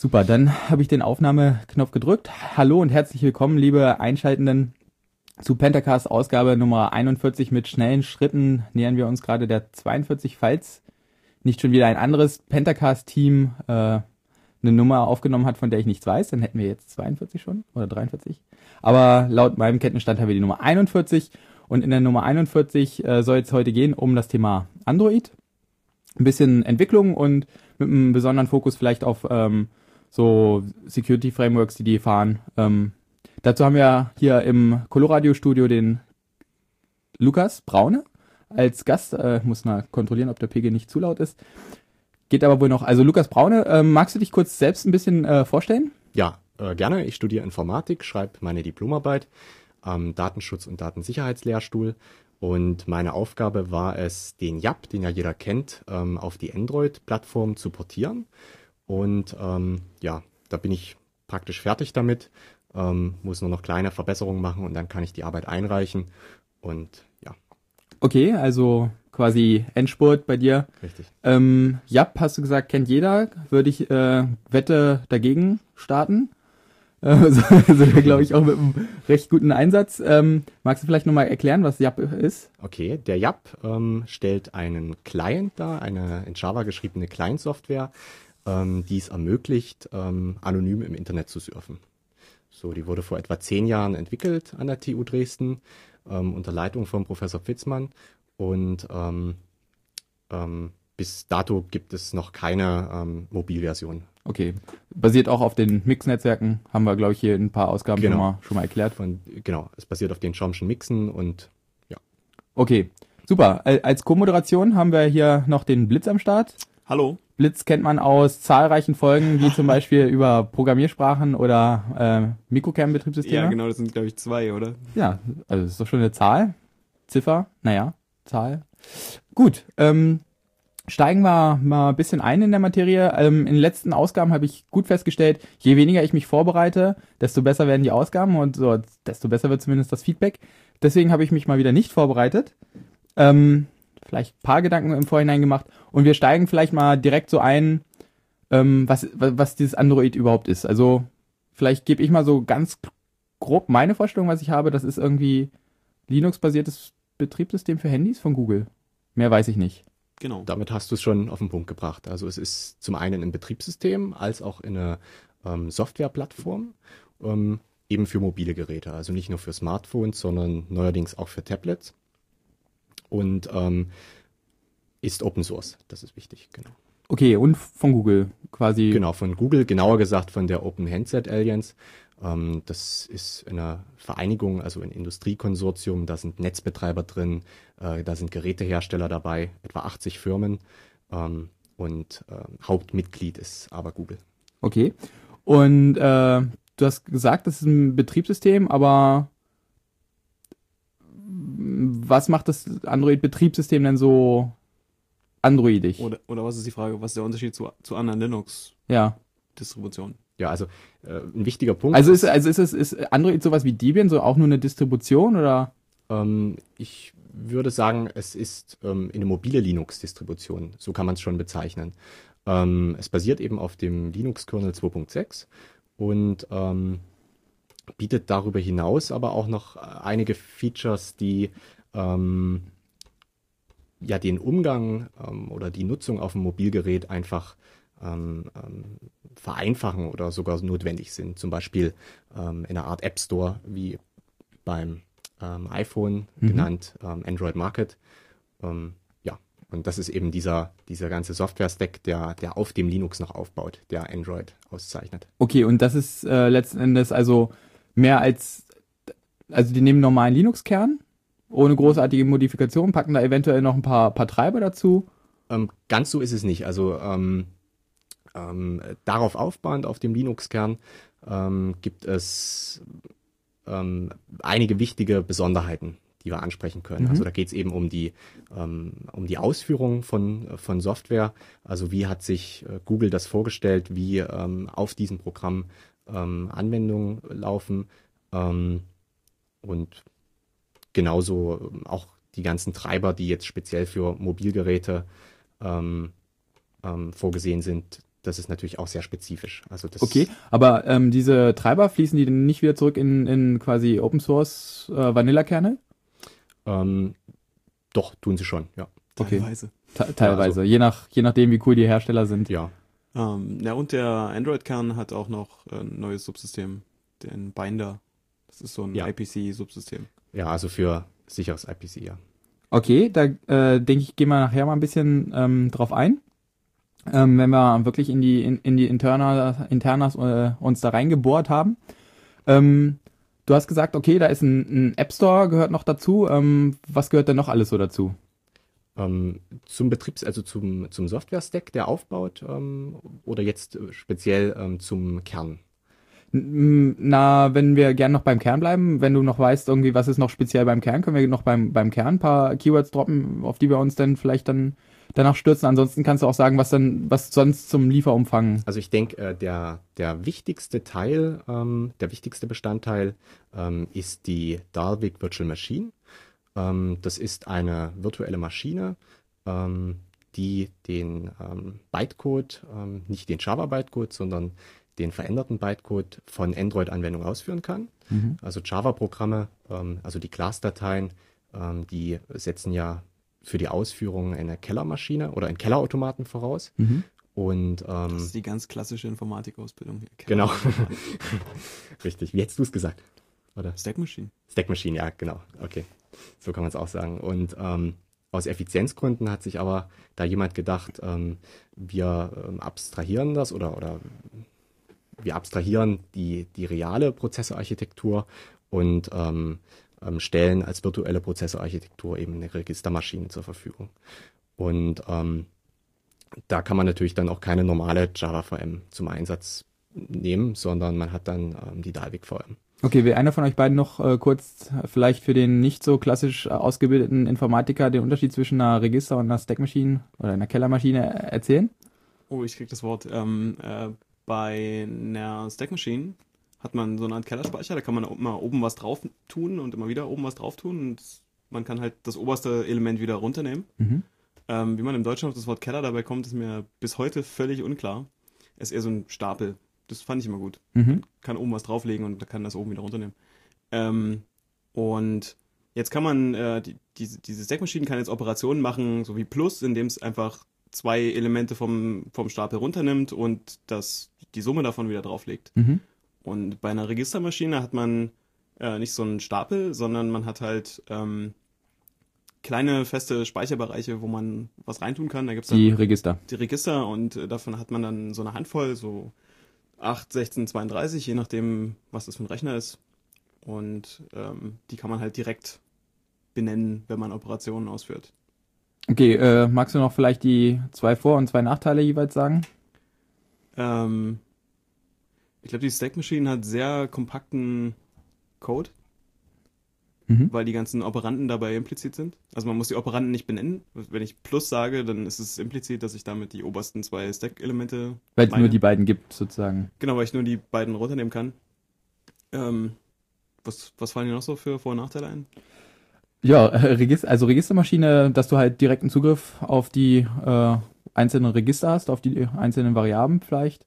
Super, dann habe ich den Aufnahmeknopf gedrückt. Hallo und herzlich willkommen, liebe Einschaltenden zu Pentacast Ausgabe Nummer 41 mit schnellen Schritten nähern wir uns gerade der 42, falls nicht schon wieder ein anderes Pentacast-Team äh, eine Nummer aufgenommen hat, von der ich nichts weiß, dann hätten wir jetzt 42 schon oder 43. Aber laut meinem Kenntnisstand haben wir die Nummer 41 und in der Nummer 41 äh, soll es heute gehen um das Thema Android. Ein bisschen Entwicklung und mit einem besonderen Fokus vielleicht auf ähm, so Security Frameworks, die die fahren. Ähm, Dazu haben wir hier im Coloradio Studio den Lukas Braune als Gast. Äh, muss mal kontrollieren, ob der Pegel nicht zu laut ist. Geht aber wohl noch. Also Lukas Braune, äh, magst du dich kurz selbst ein bisschen äh, vorstellen? Ja, äh, gerne. Ich studiere Informatik, schreibe meine Diplomarbeit am Datenschutz- und Datensicherheitslehrstuhl. Und meine Aufgabe war es, den YAP, den ja jeder kennt, ähm, auf die Android-Plattform zu portieren. Und ähm, ja, da bin ich praktisch fertig damit ähm, muss nur noch kleine Verbesserungen machen und dann kann ich die Arbeit einreichen und ja. Okay, also quasi Endspurt bei dir. Richtig. Ähm, Jap, hast du gesagt, kennt jeder. Würde ich äh, Wette dagegen starten. Äh, so, also, glaube ich, auch mit einem recht guten Einsatz. Ähm, magst du vielleicht nochmal erklären, was Jap ist? Okay, der Jap ähm, stellt einen Client dar, eine in Java geschriebene Client-Software, ähm, die es ermöglicht, ähm, anonym im Internet zu surfen. So, die wurde vor etwa zehn Jahren entwickelt an der TU Dresden ähm, unter Leitung von Professor Fitzmann und ähm, ähm, bis dato gibt es noch keine ähm, Mobilversion. Okay, basiert auch auf den Mix-Netzwerken, haben wir glaube ich hier in ein paar Ausgaben genau. schon, mal, schon mal erklärt. Von, genau, es basiert auf den Chomschen Mixen und ja. Okay, super. Als Co-Moderation haben wir hier noch den Blitz am Start. Hallo. Blitz kennt man aus zahlreichen Folgen, wie zum Beispiel über Programmiersprachen oder äh, Mikrokernbetriebssysteme. Ja, genau, das sind, glaube ich, zwei, oder? Ja, also das ist doch schon eine Zahl. Ziffer, naja, Zahl. Gut, ähm, steigen wir mal ein bisschen ein in der Materie. Ähm, in den letzten Ausgaben habe ich gut festgestellt, je weniger ich mich vorbereite, desto besser werden die Ausgaben und so, desto besser wird zumindest das Feedback. Deswegen habe ich mich mal wieder nicht vorbereitet. Ähm, vielleicht ein paar Gedanken im Vorhinein gemacht und wir steigen vielleicht mal direkt so ein, ähm, was, was dieses Android überhaupt ist. Also vielleicht gebe ich mal so ganz grob meine Vorstellung, was ich habe. Das ist irgendwie Linux-basiertes Betriebssystem für Handys von Google. Mehr weiß ich nicht. Genau. Damit hast du es schon auf den Punkt gebracht. Also es ist zum einen ein Betriebssystem als auch eine ähm, Softwareplattform, ähm, eben für mobile Geräte. Also nicht nur für Smartphones, sondern neuerdings auch für Tablets und ähm, ist Open Source. Das ist wichtig, genau. Okay, und von Google quasi. Genau, von Google, genauer gesagt von der Open Handset Alliance. Ähm, das ist eine Vereinigung, also ein Industriekonsortium, da sind Netzbetreiber drin, äh, da sind Gerätehersteller dabei, etwa 80 Firmen ähm, und äh, Hauptmitglied ist aber Google. Okay. Und äh, du hast gesagt, das ist ein Betriebssystem, aber was macht das Android-Betriebssystem denn so androidig? Oder, oder was ist die Frage, was ist der Unterschied zu, zu anderen Linux-Distributionen? Ja. ja, also äh, ein wichtiger Punkt. Also ist, also ist es ist Android sowas wie Debian, so auch nur eine Distribution oder? Ähm, ich würde sagen, es ist ähm, eine mobile Linux-Distribution, so kann man es schon bezeichnen. Ähm, es basiert eben auf dem Linux-Kernel 2.6 und ähm, bietet darüber hinaus aber auch noch einige Features, die ähm, ja den Umgang ähm, oder die Nutzung auf dem Mobilgerät einfach ähm, ähm, vereinfachen oder sogar notwendig sind. Zum Beispiel ähm, in einer Art App Store wie beim ähm, iPhone mhm. genannt, Android Market. Ja, und das ist eben dieser, dieser ganze Software-Stack, der, der auf dem Linux noch aufbaut, der Android auszeichnet. Okay, und das ist äh, letzten Endes also mehr als, also die nehmen normalen Linux-Kern, ohne großartige Modifikation, packen da eventuell noch ein paar, paar Treiber dazu. Ähm, ganz so ist es nicht. Also ähm, ähm, darauf aufbauend, auf dem Linux-Kern, ähm, gibt es ähm, einige wichtige Besonderheiten, die wir ansprechen können. Mhm. Also da geht es eben um die, ähm, um die Ausführung von, von Software. Also wie hat sich äh, Google das vorgestellt, wie auf diesem Programm Anwendungen laufen und genauso ähm, auch die ganzen Treiber, die jetzt speziell für Mobilgeräte ähm, ähm, vorgesehen sind. das ist natürlich auch sehr spezifisch. Also das Okay, aber ähm, diese Treiber fließen die denn nicht wieder zurück in, in quasi Open Source äh, Vanilla-Kernel? ähm, doch tun sie schon, ja. Okay. Teilweise. Te- Teilweise, also- je, nach, je nachdem, wie cool die Hersteller sind. Ja, Ähm, ja, und der Android-Kern hat auch noch äh, ein neues Subsystem, den Binder. Das ist so ein Ja. IPC-Subsystem. Ja, also für sicheres IPC, ja. Okay, da äh, denke ich, gehen wir nachher mal ein bisschen ähm, drauf ein. Ähm, wenn wir wirklich in die in, in die Interna, Internas äh, uns da reingebohrt haben. Ähm, du hast gesagt, okay, da ist ein, ein App Store gehört noch dazu. Ähm, was gehört denn noch alles so dazu? Ähm, zum Betriebs-, also zum, zum Software-Stack, der aufbaut, ähm, oder jetzt speziell ähm, zum Kern? Na, wenn wir gern noch beim Kern bleiben, wenn du noch weißt, irgendwie, was ist noch speziell beim Kern, können wir noch beim, beim Kern ein paar Keywords droppen, auf die wir uns dann vielleicht dann danach stürzen. Ansonsten kannst du auch sagen, was dann, was sonst zum Lieferumfang. Also ich denke, äh, der, der wichtigste Teil, ähm, der wichtigste Bestandteil ähm, ist die Dalvik Virtual Machine. Ähm, das ist eine virtuelle Maschine, ähm, die den ähm, Bytecode, ähm, nicht den Java-Bytecode, sondern den veränderten Bytecode von Android-Anwendungen ausführen kann. Also Java-Programme, ähm, also die Class-Dateien, ähm, die setzen ja für die Ausführung eine Kellermaschine oder einen Kellerautomaten voraus. Und ähm, Das ist die ganz klassische Informatikausbildung. hier. Genau. Richtig. Wie hättest du es gesagt? Oder? Stack Machine. Stack Machine, ja, genau. Okay. So kann man es auch sagen. Und ähm, aus Effizienzgründen hat sich aber da jemand gedacht, ähm, wir ähm, abstrahieren das oder, oder wir abstrahieren die, die reale Prozessorarchitektur und ähm, ähm, stellen als virtuelle Prozessorarchitektur eben eine Registermaschine zur Verfügung. Und ähm, da kann man natürlich dann auch keine normale Java VM zum Einsatz nehmen, sondern man hat dann ähm, die Dalvik VM. Okay, will einer von euch beiden noch äh, kurz äh, vielleicht für den nicht so klassisch äh, ausgebildeten Informatiker den Unterschied zwischen einer Register- und einer Stackmaschine oder einer Kellermaschine äh, erzählen? Oh, ich krieg das Wort. Ähm, äh, bei einer Stack Machine hat man so eine Art Kellerspeicher, da kann man immer oben was drauf tun und immer wieder oben was drauf tun und man kann halt das oberste Element wieder runternehmen. Mhm. Ähm, wie man im Deutschen auf das Wort Keller dabei kommt, ist mir bis heute völlig unklar. Es ist eher so ein Stapel. Das fand ich immer gut. Mhm. Kann oben was drauflegen und kann das oben wieder runternehmen. Ähm, und jetzt kann man, äh, die, diese, diese Stackmaschine kann jetzt Operationen machen, so wie Plus, indem es einfach zwei Elemente vom, vom Stapel runternimmt und das, die Summe davon wieder drauflegt. Mhm. Und bei einer Registermaschine hat man äh, nicht so einen Stapel, sondern man hat halt ähm, kleine feste Speicherbereiche, wo man was reintun kann. Da gibt's dann Die Register. die Register und äh, davon hat man dann so eine Handvoll, so 8, 16, 32, je nachdem, was das für ein Rechner ist. Und ähm, die kann man halt direkt benennen, wenn man Operationen ausführt. Okay, äh, magst du noch vielleicht die zwei Vor- und zwei Nachteile jeweils sagen? Ähm, ich glaube, die Stack Machine hat sehr kompakten Code, Mhm. weil die ganzen Operanten dabei implizit sind. Also man muss die Operanten nicht benennen. Wenn ich Plus sage, dann ist es implizit, dass ich damit die obersten zwei Stack-Elemente Weil es nur die beiden gibt, sozusagen. Genau, weil ich nur die beiden runternehmen kann. Ähm, was, was fallen dir noch so für Vor- und Nachteile ein? Ja, äh, also Registermaschine, dass du halt direkten Zugriff auf die äh, einzelnen Register hast, auf die einzelnen Variablen vielleicht.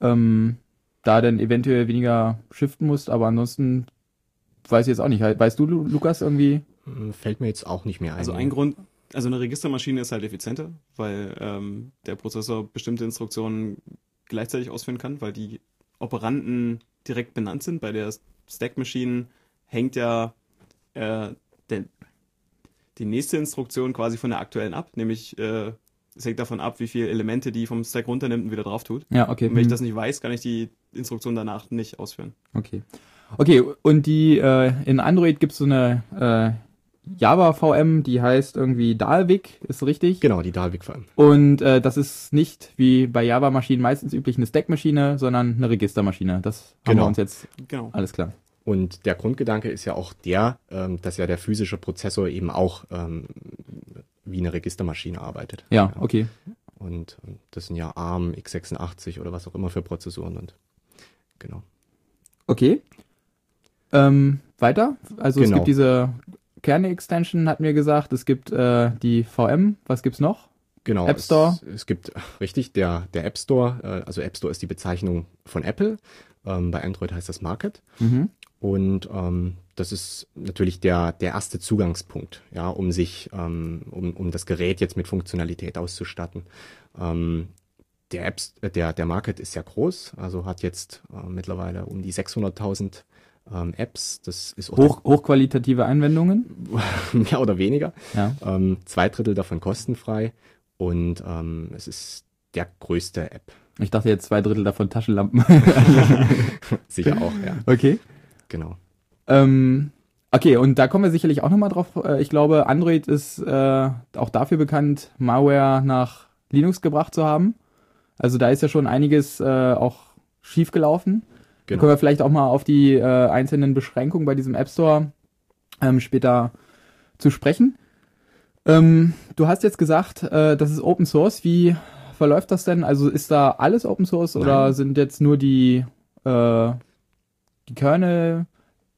Ähm, da dann eventuell weniger shiften musst, aber ansonsten weiß ich jetzt auch nicht. Weißt du, Lu- Lukas, irgendwie? Hm, Fällt mir jetzt auch nicht mehr ein. Also ein Grund, also eine Registermaschine ist halt effizienter, weil ähm, der Prozessor bestimmte Instruktionen gleichzeitig ausführen kann, weil die Operanten direkt benannt sind. Bei der Stack Machine hängt ja äh, der, die nächste Instruktion quasi von der aktuellen ab, nämlich äh, es hängt davon ab, wie viele Elemente die vom Stack runternimmt und wieder drauf tut. Ja, okay. Und wenn ich hm, das nicht weiß, kann ich die Instruktion danach nicht ausführen. Okay. Okay, und die äh, in Android gibt's so eine äh, Java VM, die heißt irgendwie Dalvik, ist richtig? Genau, die Dalvik VM. Und äh, das ist nicht wie bei Java-Maschinen meistens üblich eine Stack-Maschine, sondern eine Registermaschine. Das haben Genau. wir uns jetzt Genau. alles klar. Und der Grundgedanke ist ja auch der, ähm, dass ja der physische Prozessor eben auch ähm, wie eine Registermaschine arbeitet. Ja, okay. Und das sind ja ARM, x86 oder was auch immer für Prozessoren und genau. Okay. Ähm, weiter? Also es Genau. gibt diese Kerne-Extension, hatten wir gesagt. Es gibt äh, die VM. Was gibt's noch? Genau. App Store? Es, es gibt, richtig, der, der App Store, äh, also App Store ist die Bezeichnung von Apple. Ähm, bei Android heißt das Market. Mhm. Und ähm, das ist natürlich der, der erste Zugangspunkt, ja, um sich, ähm, um, um das Gerät jetzt mit Funktionalität auszustatten. Ähm, der, Apps, äh, der, der Market ist sehr groß, also hat jetzt äh, mittlerweile um die 600.000 ähm, Apps. Das ist Hoch, hochqualitative Anwendungen. mehr oder weniger. Ja. Ähm, zwei Drittel davon kostenfrei und ähm, es ist der größte App. Ich dachte jetzt zwei Drittel davon Taschenlampen. Sicher auch, ja. okay. Genau. Ähm, okay, und da kommen wir sicherlich auch nochmal drauf. Äh, Ich glaube, Android ist äh, auch dafür bekannt, Malware nach Linux gebracht zu haben. Also da ist ja schon einiges äh, auch schief gelaufen. Da Genau. können wir vielleicht auch mal auf die äh, einzelnen Beschränkungen bei diesem App Store ähm, später zu sprechen. Ähm, du hast jetzt gesagt, äh, das ist Open Source. Wie verläuft das denn? Also ist da alles Open Source oder Nein. sind jetzt nur die, äh, die Kernel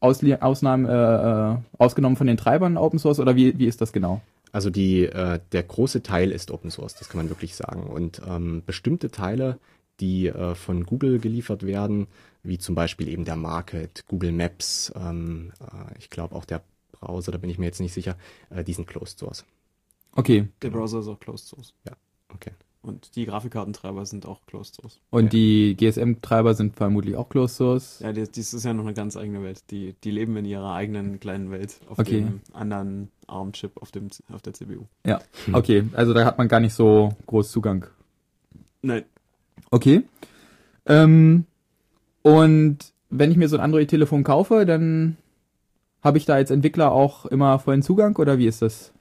Ausli Ausnahmen äh, äh, ausgenommen von den Treibern Open Source oder wie, wie ist das genau? Also die, äh, der große Teil ist Open Source, das kann man wirklich sagen. Und ähm, bestimmte Teile, die äh, von Google geliefert werden, wie zum Beispiel eben der Market, Google Maps, ähm, äh, ich glaube auch der Browser, da bin ich mir jetzt nicht sicher, äh, die sind Closed Source. Okay. Der Browser ist auch Closed Source. Okay. Und die Grafikkartentreiber sind auch Closed Source. Und Ja. die GSM-Treiber sind vermutlich auch Closed Source. Ja, die- dies ist ja noch eine ganz eigene Welt. Die, die leben in ihrer eigenen kleinen Welt auf Okay. dem anderen ARM-Chip auf, dem, auf der CPU. Ja. Okay, also da hat man gar nicht so groß Zugang. Nein, Okay. Ähm, und wenn ich mir so ein Android-Telefon kaufe, dann habe ich da als Entwickler auch immer vollen Zugang oder wie ist das?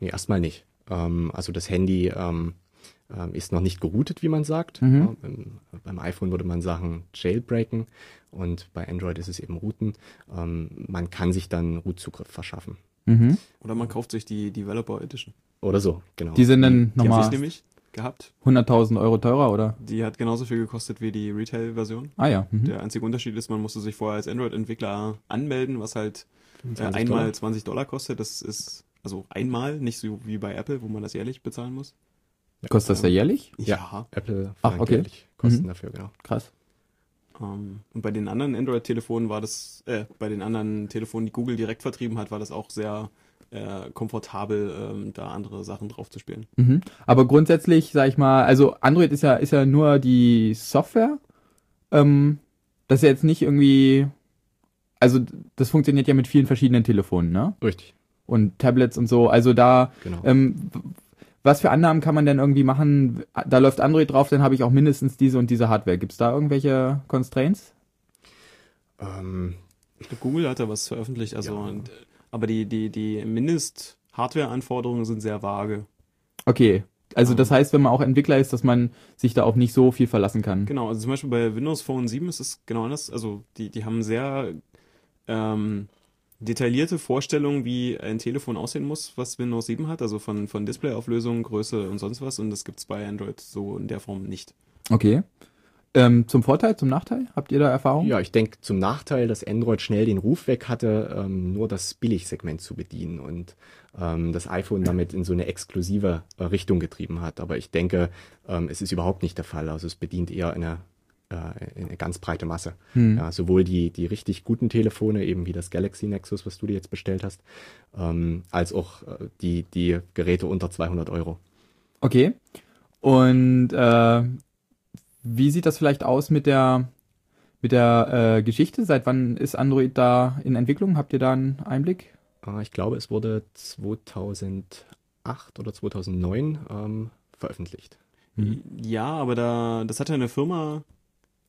Nee, erstmal nicht. Ähm, also das Handy ähm, ist noch nicht geroutet, wie man sagt. Mhm. Ja, beim, beim iPhone würde man sagen jailbreaken und bei Android ist es eben routen. Ähm, man kann sich dann Root-Zugriff verschaffen. Mhm. oder man kauft sich die Developer Edition. Oder so, genau. Die sind dann Die habe ich nochmal nämlich gehabt. 100.000 Euro teurer oder? Die hat genauso viel gekostet wie die Retail-Version. Ah ja. Mhm. Der einzige Unterschied ist, man musste sich vorher als Android-Entwickler anmelden, was halt äh, 20 einmal Dollar. 20 Dollar kostet. Das ist also einmal, nicht so wie bei Apple, wo man das jährlich bezahlen muss. Kostet das ja jährlich? Ja. Apple Ach, okay. jährlich Kosten Mhm. dafür, genau. Krass. Ähm, und bei den anderen Android-Telefonen war das, äh, bei den anderen Telefonen, die Google direkt vertrieben hat, war das auch sehr äh, komfortabel, ähm, da andere Sachen drauf zu spielen. Mhm. Aber grundsätzlich, sag ich mal, also Android ist ja, ist ja nur die Software. Ähm, das ist ja jetzt nicht irgendwie, also das funktioniert ja mit vielen verschiedenen Telefonen, ne? Richtig, Und Tablets und so. Also da, genau. ähm, was für Annahmen kann man denn irgendwie machen? Da läuft Android drauf, dann habe ich auch mindestens diese und diese Hardware. Gibt's da irgendwelche Constraints? Ähm, Ich glaube, Google hat da was veröffentlicht, also, Ja. und, aber die, die, die Mindest-Hardware-Anforderungen sind sehr vage. Okay. Also Ah. das heißt, wenn man auch Entwickler ist, dass man sich da auf nicht so viel verlassen kann. Genau, also zum Beispiel bei Windows Phone 7 ist es genau anders. Also die, die haben sehr ähm, detaillierte Vorstellungen, wie ein Telefon aussehen muss, was Windows 7 hat, also von, von Displayauflösung, Größe und sonst was. Und das gibt's bei Android so in der Form nicht. Okay. Ähm, zum Vorteil, zum Nachteil? Habt ihr da Erfahrung? ja, ich denke zum Nachteil, dass Android schnell den Ruf weg hatte, ähm, nur das Billigsegment zu bedienen und ähm, das iPhone damit in so eine exklusive äh, Richtung getrieben hat. Aber ich denke, ähm, es ist überhaupt nicht der Fall. Also es bedient eher eine, eine ganz breite Masse. Hm. Ja, sowohl die, die richtig guten Telefone, eben wie das Galaxy Nexus, was du dir jetzt bestellt hast, ähm, als auch äh, die, die Geräte unter 200 Euro. Okay. Und äh, wie sieht das vielleicht aus mit der mit der äh, Geschichte? Seit wann ist Android da in Entwicklung? Habt ihr da einen Einblick? Äh, ich glaube, es wurde 2008 oder 2009 ähm, veröffentlicht. Mhm. Ja, aber da, das hat ja eine Firma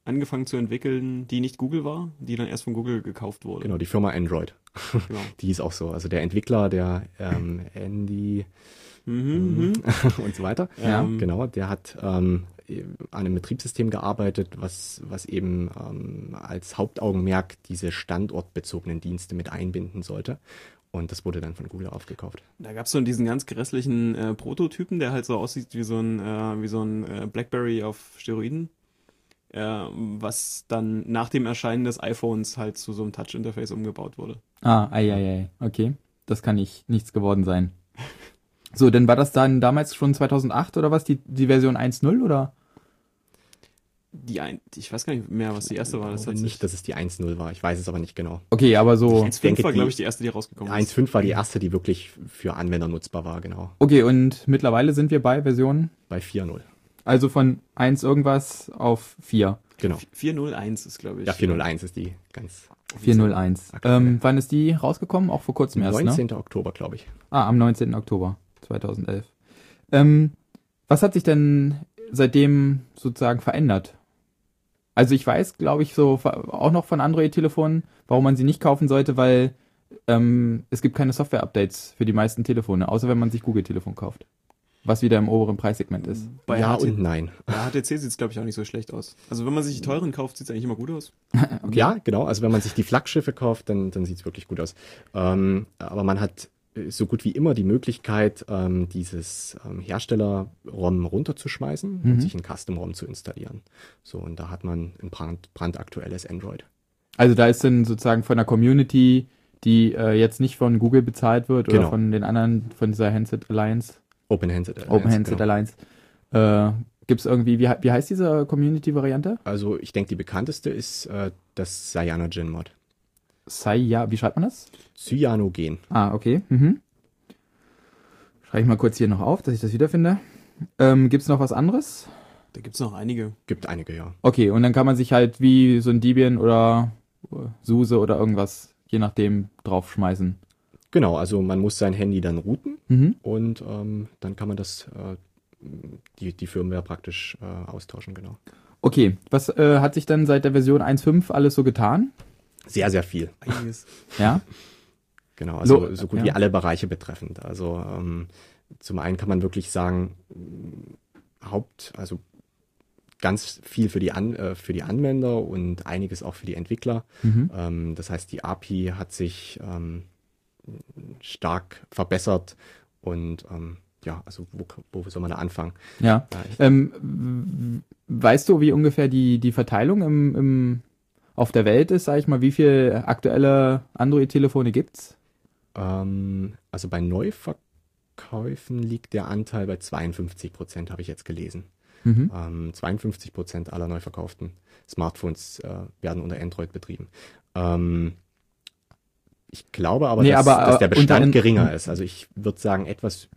angefangen zu entwickeln, die nicht Google war, die dann erst von Google gekauft wurde. Genau, die Firma Android. Genau. Die ist auch so. Also der Entwickler, der ähm, Andy Mhm, mhm. und so weiter. Ja. Genau, der hat ähm, an einem Betriebssystem gearbeitet, was, was eben ähm, als Hauptaugenmerk diese standortbezogenen Dienste mit einbinden sollte. Und das wurde dann von Google aufgekauft. Da gab's so diesen ganz grässlichen äh, Prototypen, der halt so aussieht wie so ein, äh, wie so ein äh, Blackberry auf Steroiden. Äh, was dann nach dem Erscheinen des iPhones halt zu so einem Touch-Interface umgebaut wurde. Ah, ei, ei, ei. Okay. Das kann nicht nichts geworden sein. So, denn war das dann damals schon 2008 oder was, die, die Version 1.0 oder? Die ein, ich weiß gar nicht mehr, was die erste war. Das nicht, dass es die 1.0 war. Ich weiß es aber nicht genau. Okay, aber so. 1.5 denke, war, die- glaube ich, die erste, die rausgekommen ist. 1.5 war die erste, die wirklich für Anwender nutzbar war, genau. Okay, und mittlerweile sind wir bei Version, Bei 4.0. also von 1 irgendwas auf 4. Genau. 401 ist, glaube ich. Ja, 401 ist die ganz 401. Aktuelle. Ähm, wann ist die rausgekommen? Auch vor kurzem erst, ne? 19. Oktober, glaube ich. Ah, am 19. Oktober 2011. Ähm, was hat sich denn seitdem sozusagen verändert? Also ich weiß, glaube ich, so auch noch von Android-Telefonen, warum man sie nicht kaufen sollte, weil ähm, es gibt keine Software-Updates für die meisten Telefone, außer wenn man sich Google-Telefon kauft. Was wieder im oberen Preissegment ist. Bei, ja HT und nein. bei HTC sieht es, glaube ich, auch nicht so schlecht aus. Also wenn man sich die teuren kauft, sieht es eigentlich immer gut aus. Ja, genau. Also wenn man sich die Flaggschiffe kauft, dann, dann sieht's wirklich gut aus. Ähm, aber man hat äh, so gut wie immer die Möglichkeit, ähm, dieses ähm, Hersteller-ROM runterzuschmeißen Mhm. und sich ein Custom-ROM zu installieren. So, und da hat man ein brand, brandaktuelles Android. Also da ist dann sozusagen von der Community, die äh, jetzt nicht von Google bezahlt wird oder Genau. von den anderen, von dieser Handset Alliance, Open Handset Alliance. Open Handset genau. Alliance, äh, gibt's irgendwie, wie, wie heißt diese Community-Variante? Also ich denke, die bekannteste ist äh, das Cyanogen Mod. Saya, wie schreibt man das? Cyanogen. Ah, okay. Mhm. Schreibe ich mal kurz hier noch auf, dass ich das wiederfinde. Ähm, gibt's noch was anderes? Da gibt es noch einige. Gibt einige, ja. Okay, und dann kann man sich halt wie so ein Debian oder SUSE oder irgendwas, je nachdem, draufschmeißen. Genau, also man muss sein Handy dann routen Mhm. und ähm, dann kann man das, äh, die, die Firmware praktisch äh, austauschen, genau. Okay, was äh, hat sich dann seit der Version 1.5 alles so getan? Sehr, sehr viel. Einiges. Ja? Genau, also Lo- so gut ja. wie alle Bereiche betreffend. Also ähm, zum einen kann man wirklich sagen, mh, Haupt, also ganz viel für die, An äh, für die Anwender und einiges auch für die Entwickler. Mhm. Ähm, das heißt, die API hat sich ähm, stark verbessert und ähm, ja, also wo, wo soll man da anfangen? Ja. Ähm, weißt du, wie ungefähr die, die Verteilung im, im, auf der Welt ist, sag ich mal, wie viele aktuelle Android-Telefone gibt's? ähm, also bei Neuverkäufen liegt der Anteil bei 52 Prozent, habe ich jetzt gelesen. Mhm. Ähm, 52 Prozent aller neu verkauften Smartphones äh, werden unter Android betrieben. Ähm, ich glaube aber, Nee, dass, aber, dass äh, der unter Bestand geringer ist. Also ich würde sagen, etwas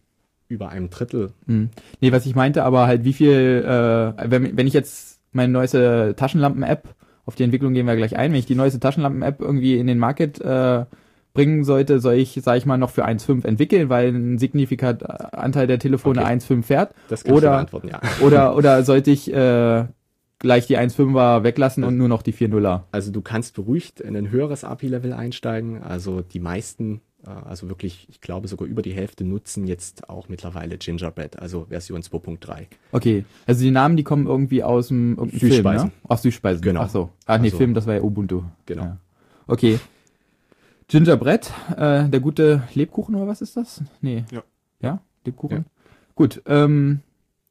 über einem Drittel. Hm. Nee, was ich meinte, aber halt wie viel, äh, wenn, wenn ich jetzt meine neueste Taschenlampen-App, auf die Entwicklung gehen wir gleich ein, wenn ich die neueste Taschenlampen-App irgendwie in den Market äh, bringen sollte, soll ich, sag ich mal, noch für 1.5 entwickeln, weil ein signifikanter Anteil der Telefone Okay. 1.5 fährt? Das kann Oder- ich beantworten, ja. Oder, oder sollte ich äh, gleich die 1.5er weglassen und nur noch die 4.0er? Also du kannst beruhigt in ein höheres API-Level einsteigen. Also die meisten, äh, also wirklich, ich glaube sogar über die Hälfte nutzen jetzt auch mittlerweile Gingerbread, also Version 2.3. Okay, also die Namen, die kommen irgendwie aus dem Film, ne? Ach, Süßspeisen. Genau. Ach so. Ach nee, Also- Film, das war ja Ubuntu. Genau. Ja. Okay. Gingerbread, äh, der gute Lebkuchen oder was ist das? Nee. Ja. Ja, Lebkuchen. Gut, ähm,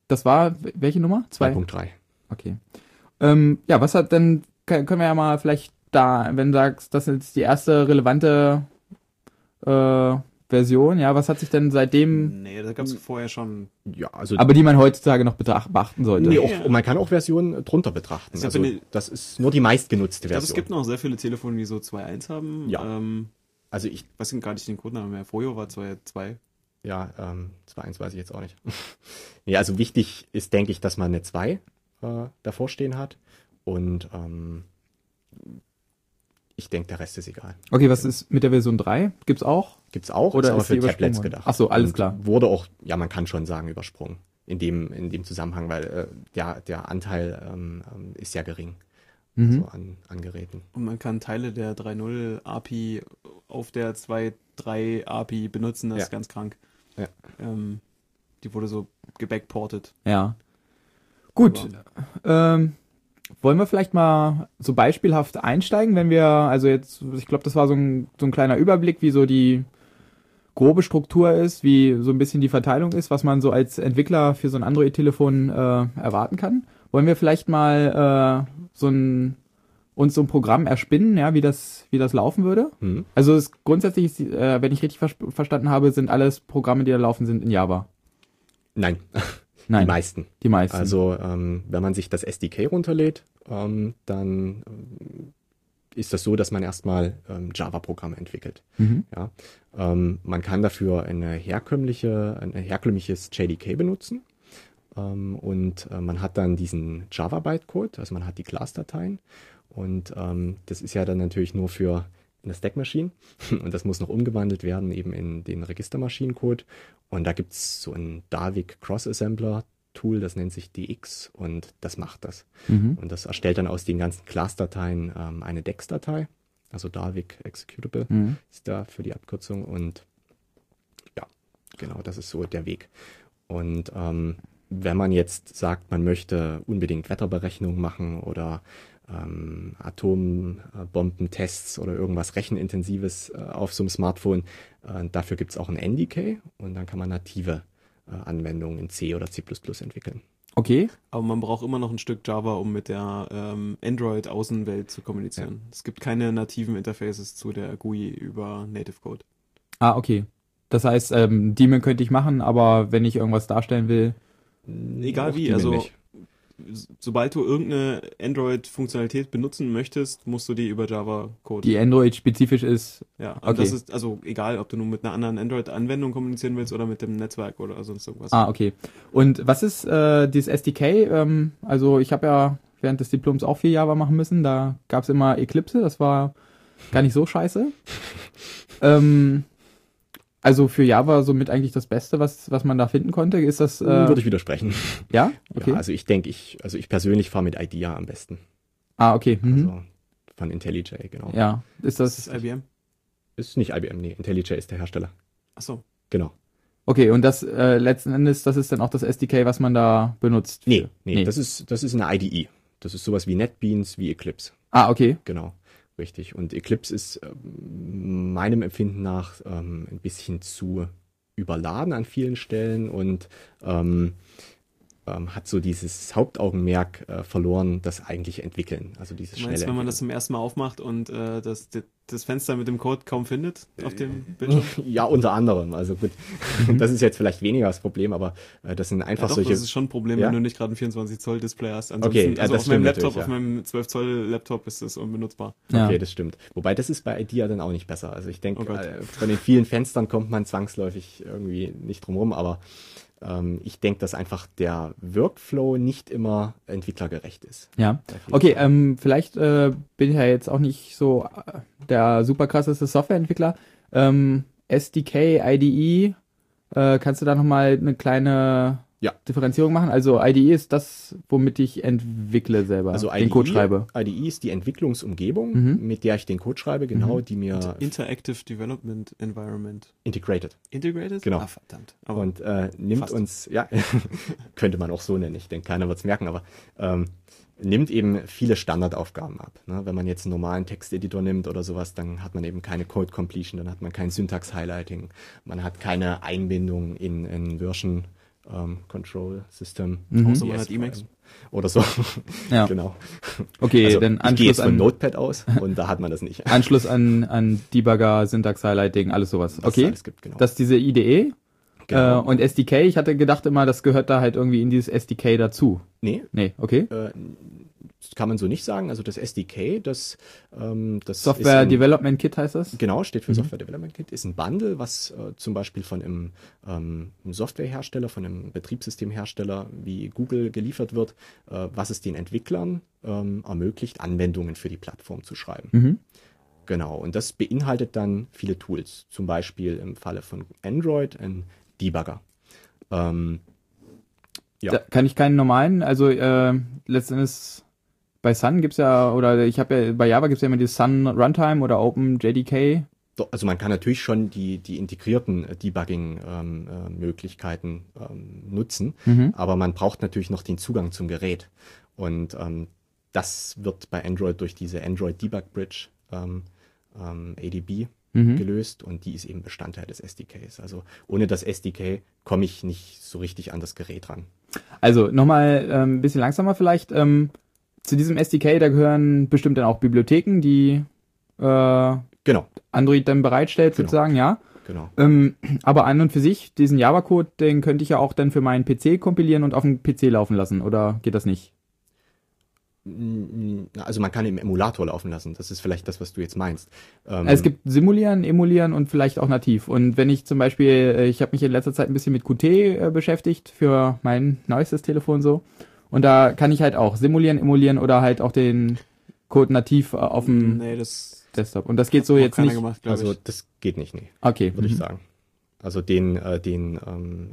das war welche Nummer? Zwei. 2.3. Okay. Ähm, ja, was hat denn, können wir ja mal vielleicht da, wenn du sagst, das ist jetzt die erste relevante äh, Version, ja, was hat sich denn seitdem, Nee, da gab es vorher schon. Ja, also aber die man heutzutage noch betracht, beachten sollte? nee, auch, man kann auch Versionen drunter betrachten. Also eine- das ist nur die meistgenutzte Ich glaube, es Version. gibt noch sehr viele Telefone, die so 2.1 haben. Ja. Ähm, also ich, weiß gar nicht den Codenamen mehr. Froyo war 2.2. ja, ähm, 2.1 weiß ich jetzt auch nicht. nee, also wichtig ist, denke ich, dass man eine 2 äh, davor stehen hat und ähm, ich denke, der Rest ist egal. Okay, was ist mit der Version 3? Gibt's auch? Gibt's auch, Oder ist aber ist für Tablets gedacht. Ach so, alles Und klar. Wurde auch, ja, man kann schon sagen, übersprungen. In dem, in dem Zusammenhang, weil äh, der, der Anteil ähm, ähm, ist ja gering Mhm. so an, an Geräten. Und man kann Teile der 3.0 API auf der 2.3 API benutzen. Das Ja. ist ganz krank. Ja. Ähm, die wurde so gebackportet. Ja. Gut. Ähm, wollen wir vielleicht mal so beispielhaft einsteigen, wenn wir, also jetzt, ich glaube, das war so ein, so ein kleiner Überblick, wie so die grobe Struktur ist, wie so ein bisschen die Verteilung ist, was man so als Entwickler für so ein Android-Telefon äh, erwarten kann. Wollen wir vielleicht mal äh, so ein uns so ein Programm erspinnen, ja, wie das, wie das laufen würde. Hm. Also es grundsätzlich, ist, äh, wenn ich richtig vers verstanden habe, sind alles Programme, die da laufen, sind in Java. Nein, Nein, die meisten. die meisten. Also ähm, wenn man sich das SDK runterlädt, ähm, dann ähm, ist das so, dass man erstmal ähm, Java-Programme entwickelt. mhm. Ja, ähm, man kann dafür eine herkömmliche, ein herkömmliches JDK benutzen. Ähm, und äh, man hat dann diesen Java-Bytecode, also man hat die Class-Dateien. Und ähm, das ist ja dann natürlich nur für eine Stack-Machine. Und das muss noch umgewandelt werden eben in den Registermaschinencode. Und da gibt's so ein Davik Cross-Assembler Tool, das nennt sich DX und das macht das. Mhm. Und das erstellt dann aus den ganzen Class-Dateien ähm, eine DEX-Datei. Also Davik Executable Mhm. ist da für die Abkürzung und ja, genau, das ist so der Weg. Und ähm, wenn man jetzt sagt, man möchte unbedingt Wetterberechnungen machen oder ähm, Atombombentests oder irgendwas Rechenintensives äh, auf so einem Smartphone, äh, dafür gibt's auch ein NDK und dann kann man native äh, Anwendungen in C oder C++ entwickeln. Okay. Aber man braucht immer noch ein Stück Java, um mit der ähm, Android-Außenwelt zu kommunizieren. Es gibt keine nativen Interfaces zu der GUI über Native Code. Ah, okay. Das heißt, ähm, Daemon könnte ich machen, aber wenn ich irgendwas darstellen will, Egal wie, also nicht. Sobald du irgendeine Android-Funktionalität benutzen möchtest, musst du die über Java-Code. die Android spezifisch ist. Ja, Okay. das ist also egal, ob du nun mit einer anderen Android-Anwendung kommunizieren willst oder mit dem Netzwerk oder sonst irgendwas. Ah, okay. Und was ist äh, dieses SDK? Ähm, also ich habe ja während des Diploms auch viel Java machen müssen. Da gab's immer Eclipse, das war gar nicht so scheiße. ähm, also für Java somit eigentlich das Beste, was, was man da finden konnte. Ist das, äh, Würde ich widersprechen. ja? Okay. Ja, also ich denke, ich, also ich persönlich fahre mit IDEA am besten. ah, okay. Mhm. Also von IntelliJ, genau. ja, ist Das das, ist IBM. Ist nicht IBM, nee, IntelliJ ist der Hersteller. Achso. Genau. okay. Und das äh, letzten Endes, das ist dann auch das SDK, was man da benutzt. Nee, für- nee, das ist das ist eine IDE. Das ist sowas wie NetBeans, wie Eclipse. Ah, okay. Genau. Richtig. Und Eclipse ist ähm, meinem Empfinden nach ähm, ein bisschen zu überladen an vielen Stellen und ähm, ähm, hat so dieses Hauptaugenmerk äh, verloren, das eigentliche Entwickeln. Also dieses meinst, schnelle wenn man das zum ersten Mal aufmacht und äh, das, das Fenster mit dem Code kaum findet auf dem Bildschirm? Ja, unter anderem. Also gut, das ist jetzt vielleicht weniger das Problem, aber äh, das sind Ja, einfach doch, solche. das ist schon ein Problem, Ja? wenn du nicht gerade ein 24 Zoll Display hast. Ansonsten, Okay, ja, also das auf meinem stimmt Laptop, natürlich, auf meinem 12 Zoll Laptop ist das unbenutzbar. Ja. Okay, das stimmt. Wobei das ist bei IDEA dann auch nicht besser. Also ich denke, Oh Gott. äh, von den vielen Fenstern kommt man zwangsläufig irgendwie nicht drum rum, aber ich denke, dass einfach der Workflow nicht immer entwicklergerecht ist. Ja. Okay, ähm, vielleicht äh, bin ich ja jetzt auch nicht so äh, der super krasseste Softwareentwickler. Ähm, SDK, IDE, äh, kannst du da nochmal eine kleine Ja. Differenzierung machen? Also IDE ist das, womit ich entwickle selber, Also den IDE, Code schreibe. IDE ist die Entwicklungsumgebung, Mhm. mit der ich den Code schreibe, genau, die mir Interactive Development Environment. integrated. Integrated? Genau. Ah, verdammt. Aber und äh, nimmt fast. uns, ja, könnte man auch so nennen, ich denke, keiner wird's merken, aber ähm, nimmt eben viele Standardaufgaben ab. Ne? Wenn man jetzt einen normalen Texteditor nimmt oder sowas, dann hat man eben keine Code Completion, dann hat man kein Syntax-Highlighting, man hat keine Einbindung in ein Version ähm, Control System. Mhm. Außer man hat Emacs. Oder so. Ja. genau. Okay, Also, dann ich gehe Anschluss jetzt von an, Notepad aus und da hat man das nicht. Anschluss an, an Debugger, Syntax Highlighting, alles sowas. Was es Okay, alles gibt, genau. das ist diese IDE. Genau. Äh, und SDK, ich hatte gedacht immer, das gehört da halt irgendwie in dieses SDK dazu. nee, Nee, okay. äh, kann man so nicht sagen. Also das SDK, das, ähm, das Software ein, Development Kit heißt das? Genau, steht für Mhm. Software Development Kit, ist ein Bundle, was äh, zum Beispiel von einem, ähm, Softwarehersteller, von einem Betriebssystemhersteller wie Google geliefert wird, äh, was es den Entwicklern ähm, ermöglicht, Anwendungen für die Plattform zu schreiben. Mhm. Genau, und das beinhaltet dann viele Tools, zum Beispiel im Falle von Android ein Debugger. Ähm, Ja. Da kann ich keinen normalen, also äh, letztendlich bei Sun gibt's ja, oder ich habe ja, bei Java gibt's ja immer die Sun Runtime oder OpenJDK. Doch, Also man kann natürlich schon die, die integrierten äh, Debugging-Möglichkeiten ähm, nutzen, Mhm. aber man braucht natürlich noch den Zugang zum Gerät. Und ähm, das wird bei Android durch diese Android Debug Bridge ähm, ähm, ADB Mhm. gelöst und die ist eben Bestandteil des SDKs. Also ohne das SDK komme ich nicht so richtig an das Gerät ran. Also nochmal ähm, ein bisschen langsamer vielleicht. Zu diesem SDK, da gehören bestimmt dann auch Bibliotheken, die äh, Genau, Android dann bereitstellt, Genau. sozusagen, ja. genau. Ähm, aber an und für sich, diesen Java-Code, den könnte ich ja auch dann für meinen PC kompilieren und auf dem PC laufen lassen, oder geht das nicht? Also man kann im Emulator laufen lassen. Das ist vielleicht das, was du jetzt meinst. Ähm, es gibt Simulieren, Emulieren und vielleicht auch nativ. Und wenn ich zum Beispiel, äh, ich habe mich in letzter Zeit ein bisschen mit Qt äh, beschäftigt für mein neuestes Telefon so. Und da kann ich halt auch simulieren, emulieren oder halt auch den Code nativ äh, auf dem Nee, das Desktop. Und das geht so jetzt keiner nicht. gemacht, glaube also ich. das geht nicht, nee, Okay. würde ich mhm. sagen. Also den, äh, den ähm,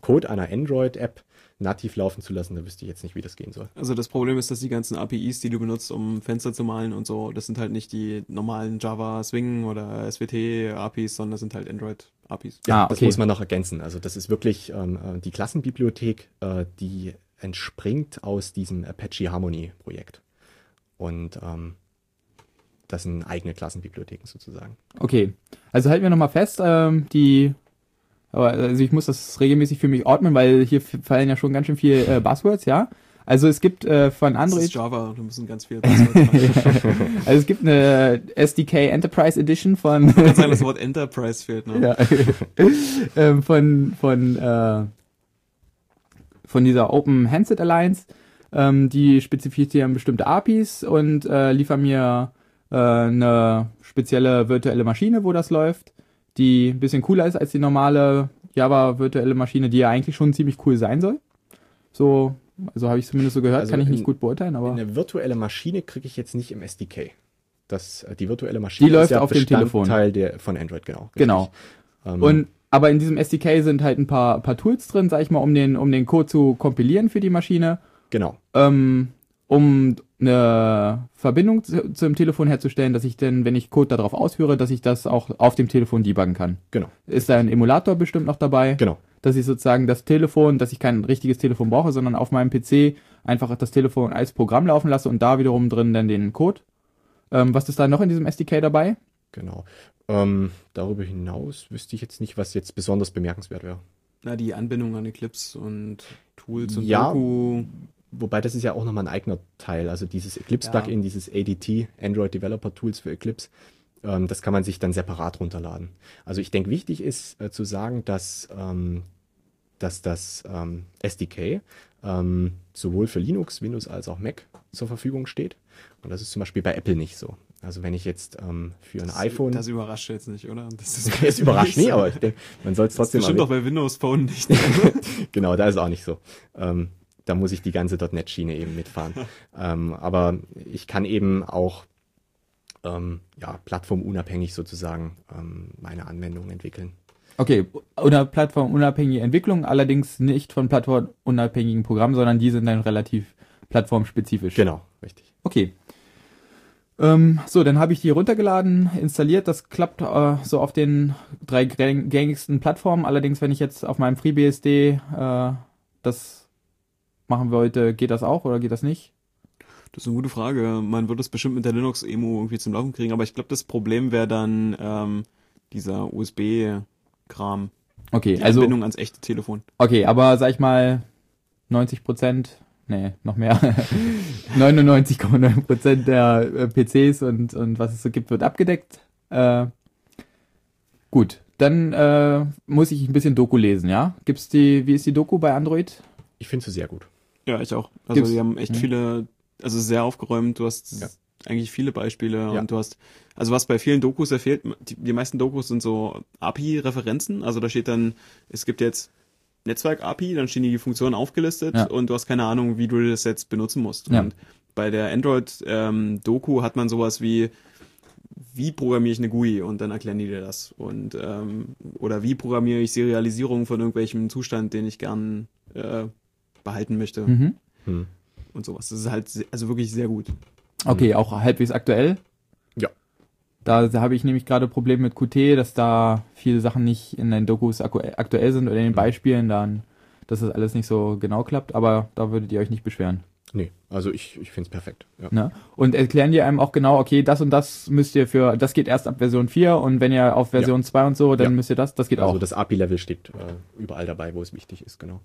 Code einer Android-App nativ laufen zu lassen, da wüsste ich jetzt nicht, wie das gehen soll. Also das Problem ist, dass die ganzen APIs, die du benutzt, um Fenster zu malen und so, das sind halt nicht die normalen Java Swing oder SWT APIs, sondern das sind halt Android APIs. Ja, Ah, das okay. muss man noch ergänzen. Also das ist wirklich ähm, äh, die Klassenbibliothek, äh, die entspringt aus diesem Apache Harmony Projekt. Und ähm, das sind eigene Klassenbibliotheken sozusagen. Okay. Also halten wir nochmal fest, ähm, die aber also ich muss das regelmäßig für mich ordnen, weil hier fallen ja schon ganz schön viel äh, Buzzwords, ja. Also es gibt äh, von Das Android ist Java, da müssen ganz viele. Also es gibt eine SDK Enterprise Edition von Ich kann sagen, das Wort Enterprise fehlt noch. ja, ähm, von von äh, von dieser Open Handset Alliance. Ähm, die spezifizieren bestimmte APIs und äh, liefern mir äh, eine spezielle virtuelle Maschine, wo das läuft, die ein bisschen cooler ist als die normale Java virtuelle Maschine, die ja eigentlich schon ziemlich cool sein soll. So, also habe ich zumindest so gehört, Also kann ich in- nicht gut beurteilen, aber Eine virtuelle Maschine kriege ich jetzt nicht im SDK. Das, äh, die virtuelle Maschine Die läuft auf dem Telefon. Bestandteil der, von Android, genau. richtig. genau. Ähm, Und aber in diesem SDK sind halt ein paar, paar Tools drin, sag ich mal, um den, um den Code zu kompilieren für die Maschine, genau, ähm, um eine Verbindung zu, zum Telefon herzustellen, dass ich denn, wenn ich Code darauf ausführe, dass ich das auch auf dem Telefon debuggen kann. genau, Ist da ein Emulator bestimmt noch dabei, genau. dass ich sozusagen das Telefon, dass ich kein richtiges Telefon brauche, sondern auf meinem PC einfach das Telefon als Programm laufen lasse und da wiederum drin dann den Code. Ähm, was ist da noch in diesem SDK dabei? Genau. Ähm, darüber hinaus wüsste ich jetzt nicht, was jetzt besonders bemerkenswert wäre. Na, die Anbindung an Eclipse und Tools und Ja. Doku. Wobei das ist ja auch nochmal ein eigener Teil. Also dieses Ja. Eclipse-Plugin, dieses ADT, Android Developer Tools für Eclipse, ähm, das kann man sich dann separat runterladen. Also ich denke, wichtig ist äh, zu sagen, dass, ähm, dass das ähm, SDK ähm, sowohl für Linux, Windows als auch Mac zur Verfügung steht. Und das ist zum Beispiel bei Apple nicht so. Also wenn ich jetzt ähm, für ein Das- iPhone... Das überrascht jetzt nicht, oder? Das ist Das überrascht nie, aber ich denke, man soll es das trotzdem bestimmt mal auch bei Windows Phone nicht. genau, da ist auch nicht so. Ähm, da muss ich die ganze .NET-Schiene eben mitfahren. ähm, aber ich kann eben auch ähm, ja, plattformunabhängig sozusagen ähm, meine Anwendung entwickeln. Okay, oder plattformunabhängige Entwicklung, allerdings nicht von plattformunabhängigen Programmen, sondern die sind dann relativ plattformspezifisch. Genau, richtig. Okay. Ähm, so, dann habe ich die runtergeladen, installiert. Das klappt äh, so auf den drei gäng- gängigsten Plattformen. Allerdings, wenn ich jetzt auf meinem FreeBSD äh, das machen wollte, geht das auch oder geht das nicht? Das ist eine gute Frage. Man wird es bestimmt mit der Linux-Emo irgendwie zum Laufen kriegen, aber ich glaube, das Problem wäre dann ähm, dieser USB-Kram. Okay, Die also Anbindung ans echte Telefon. okay, aber sag ich mal 90 Prozent, nee, noch mehr, 99,9 Prozent der äh, PCs und und was es so gibt, wird abgedeckt. Äh, gut, dann äh, muss ich ein bisschen Doku lesen, ja? Gibt's die, wie ist die Doku bei Android? Ich finde sie sehr gut. Ja, ich auch. Also Gibt's- die haben echt ja. viele, also sehr aufgeräumt. Du hast Ja. eigentlich viele Beispiele Ja. und du hast, also was bei vielen Dokus ja fehlt, die, die meisten Dokus sind so API-Referenzen. Also da steht dann, es gibt jetzt Netzwerk-API, dann stehen die Funktionen aufgelistet Ja. und du hast keine Ahnung, wie du das jetzt benutzen musst. Ja. Und bei der Android-Doku hat man sowas wie, wie programmiere ich eine GUI und dann erklären die dir das. Und ähm, oder wie programmiere ich Serialisierung von irgendwelchem Zustand, den ich gern äh, behalten möchte Mhm. Hm. und sowas. Das ist halt also wirklich sehr gut. Okay, auch halbwegs aktuell. Ja. Da habe ich nämlich gerade Probleme mit Qt, dass da viele Sachen nicht in den Dokus aktuell sind oder in den Mhm. Beispielen dann, dass das alles nicht so genau klappt, aber da würdet ihr euch nicht beschweren. Nee, also ich, ich finde es perfekt. Ja. Ne? Und erklären die einem auch genau, okay, das und das müsst ihr für, das geht erst ab Version 4 und wenn ihr auf Version 2 und so, dann Ja. müsst ihr das, das geht Also auch. das API-Level steht äh, überall dabei, wo es wichtig ist, genau.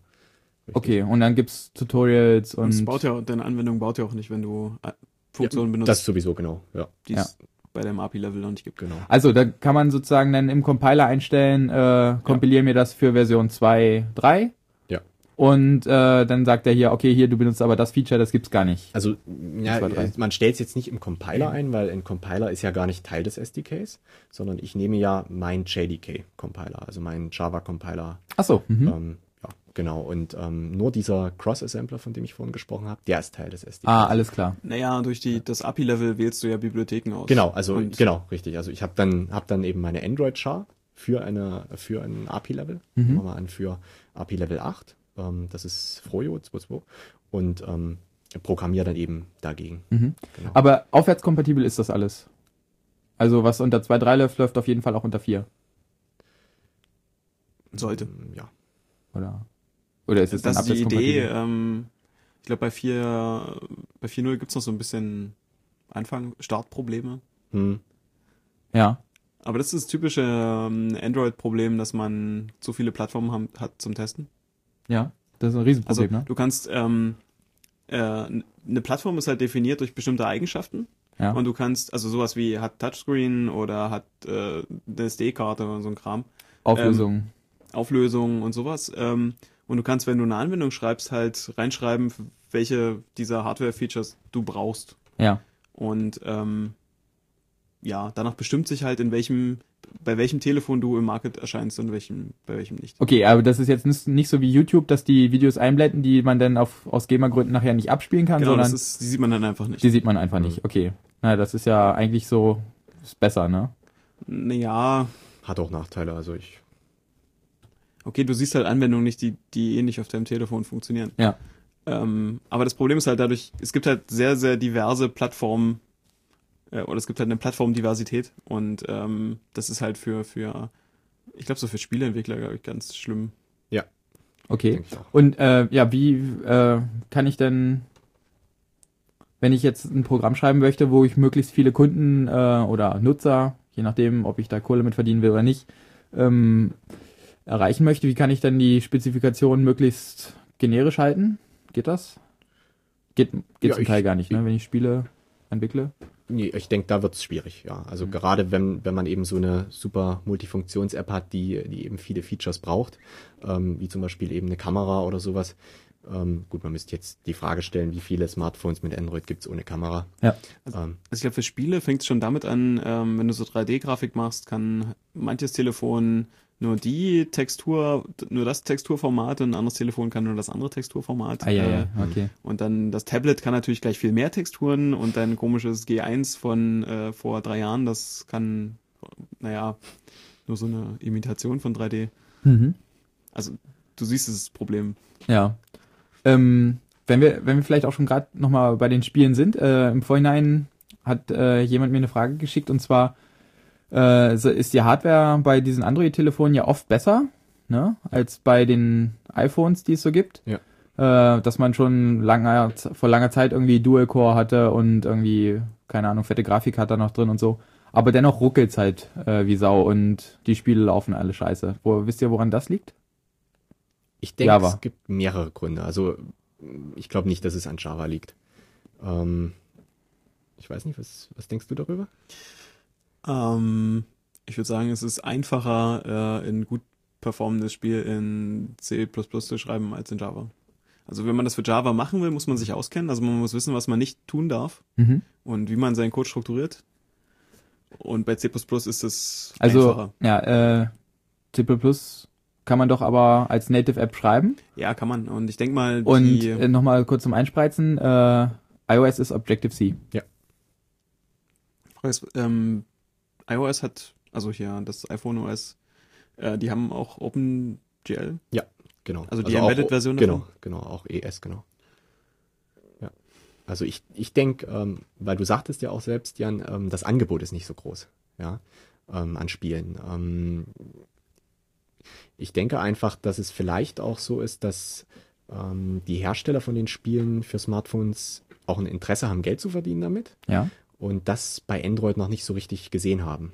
richtig. Okay, und dann gibt's Tutorials Und und. es baut ja, deine Anwendung baut ja auch nicht, wenn du äh, Funktionen ja, benutzt, Das sowieso, genau. Ja, die es bei dem API-Level noch nicht gibt. genau. Also da kann man sozusagen dann im Compiler einstellen, äh, kompilier mir das für Version 2, 3. Ja. Und äh, dann sagt er hier, okay, hier, du benutzt aber das Feature, das gibt's gar nicht. Also ja, drei. man stellt es jetzt nicht im Compiler ein, weil ein Compiler ist ja gar nicht Teil des SDKs, sondern ich nehme ja mein JDK-Compiler, also meinen Java-Compiler. Ach so. Mhm. Ähm, ja, genau. Und ähm, nur dieser Cross-Assembler, von dem ich vorhin gesprochen habe, der ist Teil des SDKs. Ah, alles klar. Naja, durch die, das API-Level wählst du ja Bibliotheken aus. Genau, also Und- genau, richtig. Also ich habe dann hab dann eben meine Android Char für eine für ein API Level. Mhm. Nehmen wir mal an für API Level 8. Ähm, das ist Froyo 2.2 und ähm, programmiere dann eben dagegen. Mhm. Genau. Aber aufwärtskompatibel ist das alles. Also was unter 2.3 läuft, läuft auf jeden Fall auch unter 4. Sollte. Ähm, Ja. Oder, oder ist es das dann ist die Idee. Ähm, ich glaube, bei 4, bei 4.0 gibt's noch so ein bisschen Anfang, Startprobleme. Hm. Ja. Aber das ist das typische ähm, Android-Problem, dass man zu viele Plattformen haben, hat zum Testen. Ja. Das ist ein Also Riesenproblem, ne? du kannst, ähm, äh, eine Plattform ist halt definiert durch bestimmte Eigenschaften. Ja. Und du kannst, also sowas wie hat Touchscreen oder hat äh, eine SD-Karte oder so ein Kram, Auflösung. Auflösung und sowas. Ähm, und du kannst, wenn du eine Anwendung schreibst, halt reinschreiben, welche dieser Hardware-Features du brauchst. ja. Und ähm, ja, danach bestimmt sich halt, in welchem, bei welchem Telefon du im Market erscheinst und welchem, bei welchem nicht. Okay, aber das ist jetzt nicht, nicht so wie YouTube, dass die Videos einblenden, die man dann auf, aus GEMA-Gründen nachher nicht abspielen kann, Genau, sondern das ist, die sieht man dann einfach nicht. die sieht man einfach Mhm. nicht. Okay. Na, das ist ja eigentlich so, ist besser, ne? Naja, Hat auch Nachteile. Also ich okay, du siehst halt Anwendungen nicht, die, die ähnlich auf deinem Telefon funktionieren. Ja. Ähm, aber das Problem ist halt dadurch, es gibt halt sehr, sehr diverse Plattformen, äh, oder es gibt halt eine Plattformdiversität und ähm, das ist halt für, für ich glaube so für Spieleentwickler, glaube ich, ganz schlimm. Okay. ich auch. Und äh, ja, wie äh, kann ich denn, wenn ich jetzt ein Programm schreiben möchte, wo ich möglichst viele Kunden äh, oder Nutzer, je nachdem, ob ich da Kohle mit verdienen will oder nicht, ähm, erreichen möchte, wie kann ich dann die Spezifikation möglichst generisch halten? Geht das? Geht, geht Ja, zum ich- Teil gar nicht, ne, wenn ich Spiele entwickle. Nee, ich denke, da wird's schwierig, ja. Also Mhm. gerade wenn, wenn man eben so eine super Multifunktions-App hat, die, die eben viele Features braucht, ähm, wie zum Beispiel eben eine Kamera oder sowas. Ähm, gut, man müsste jetzt die Frage stellen, wie viele Smartphones mit Android gibt's ohne Kamera. Ja. Ähm, Also ich glaube, für Spiele fängt es schon damit an, ähm, wenn du so 3D-Grafik machst, kann manches Telefon nur die Textur, nur das Texturformat und ein anderes Telefon kann nur das andere Texturformat. Ah, ja, ja, okay. Und dann das Tablet kann natürlich gleich viel mehr Texturen und dein komisches G1 von äh, vor drei Jahren, das kann, naja, nur so eine Imitation von 3D. Mhm. Also du siehst das Problem. Ja. Ähm, wenn wir, wenn wir vielleicht auch schon gerade nochmal bei den Spielen sind, äh, im Vorhinein hat äh, jemand mir eine Frage geschickt und zwar äh, so ist die Hardware bei diesen Android-Telefonen ja oft besser, ne, als bei den iPhones, die es so gibt. Ja. Äh, dass man schon langer, vor langer Zeit irgendwie Dual-Core hatte und irgendwie, keine Ahnung, fette Grafik hat da noch drin und so. Aber dennoch ruckelt's halt äh, wie Sau und die Spiele laufen alle scheiße. Wo, wisst ihr, woran das liegt? Ich denke, Java. es gibt mehrere Gründe. Also ich glaube nicht, dass es an Java liegt. Ähm, ich weiß nicht, was, was denkst du darüber? Ähm, ich würde sagen, es ist einfacher, äh, ein gut performendes Spiel in C++ zu schreiben als in Java. Also wenn man das für Java machen will, muss man sich auskennen. Also man muss wissen, was man nicht tun darf Mhm. und wie man seinen Code strukturiert. Und bei C++ ist es Also, einfacher. ja, äh, C++ kann man doch aber als Native App schreiben. Ja, kann man. Und ich denke mal, Und die, äh, nochmal kurz zum Einspreizen, äh, iOS ist Objective-C. Frage ist, ähm, iOS hat, also hier das iPhone OS, äh, die haben auch OpenGL. Genau. Also die auch- Embedded-Version Genau, davon? genau, auch ES, genau. Ja. Also ich, ich denke, ähm, weil du sagtest ja auch selbst, Jan, ähm, das Angebot ist nicht so groß, ja, ähm, an Spielen. Ähm, ich denke einfach, dass es vielleicht auch so ist, dass ähm, die Hersteller von den Spielen für Smartphones auch ein Interesse haben, Geld zu verdienen damit Ja. Und das bei Android noch nicht so richtig gesehen haben.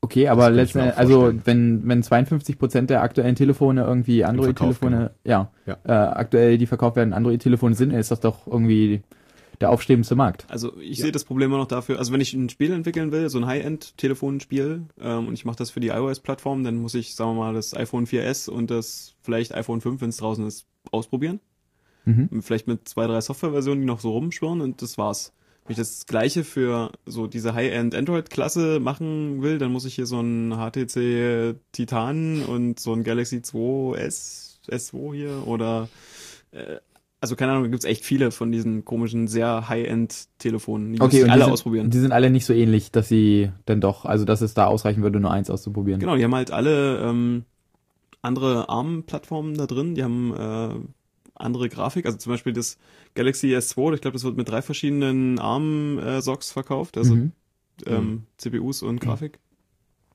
Okay, aber könnte ich letzten mir auch also wenn wenn 52 Prozent der aktuellen Telefone irgendwie Android-Telefone, ja, Ja. Äh, aktuell die verkauft werden Android-Telefone sind, ist das doch irgendwie der aufstrebendste Markt. Also ich Ja. sehe das Problem immer noch dafür, also wenn ich ein Spiel entwickeln will, so ein High-End-Telefonspiel, ähm, und ich mache das für die iOS-Plattform, dann muss ich, sagen wir mal, das iPhone 4S und das vielleicht iPhone 5, wenn es draußen ist, ausprobieren. Mhm. Vielleicht mit zwei, drei Softwareversionen, die noch so rumschwirren und das war's. Wenn ich das gleiche für so diese High-End Android-Klasse machen will, dann muss ich hier so ein HTC Titan und so ein Galaxy 2 S, S2 hier oder äh, also keine Ahnung, da gibt's echt viele von diesen komischen, sehr High-End-Telefonen. Die ich und alle die sind, ausprobieren. Die sind alle nicht so ähnlich, dass sie dann doch, also dass es da ausreichen würde, nur eins auszuprobieren. Genau, die haben halt alle ähm, andere ARM-Plattformen da drin, die haben äh, andere Grafik, also zum Beispiel das Galaxy S2, ich glaube, das wird mit drei verschiedenen ARM-Socks verkauft, also Mhm. ähm, CPUs und Grafik,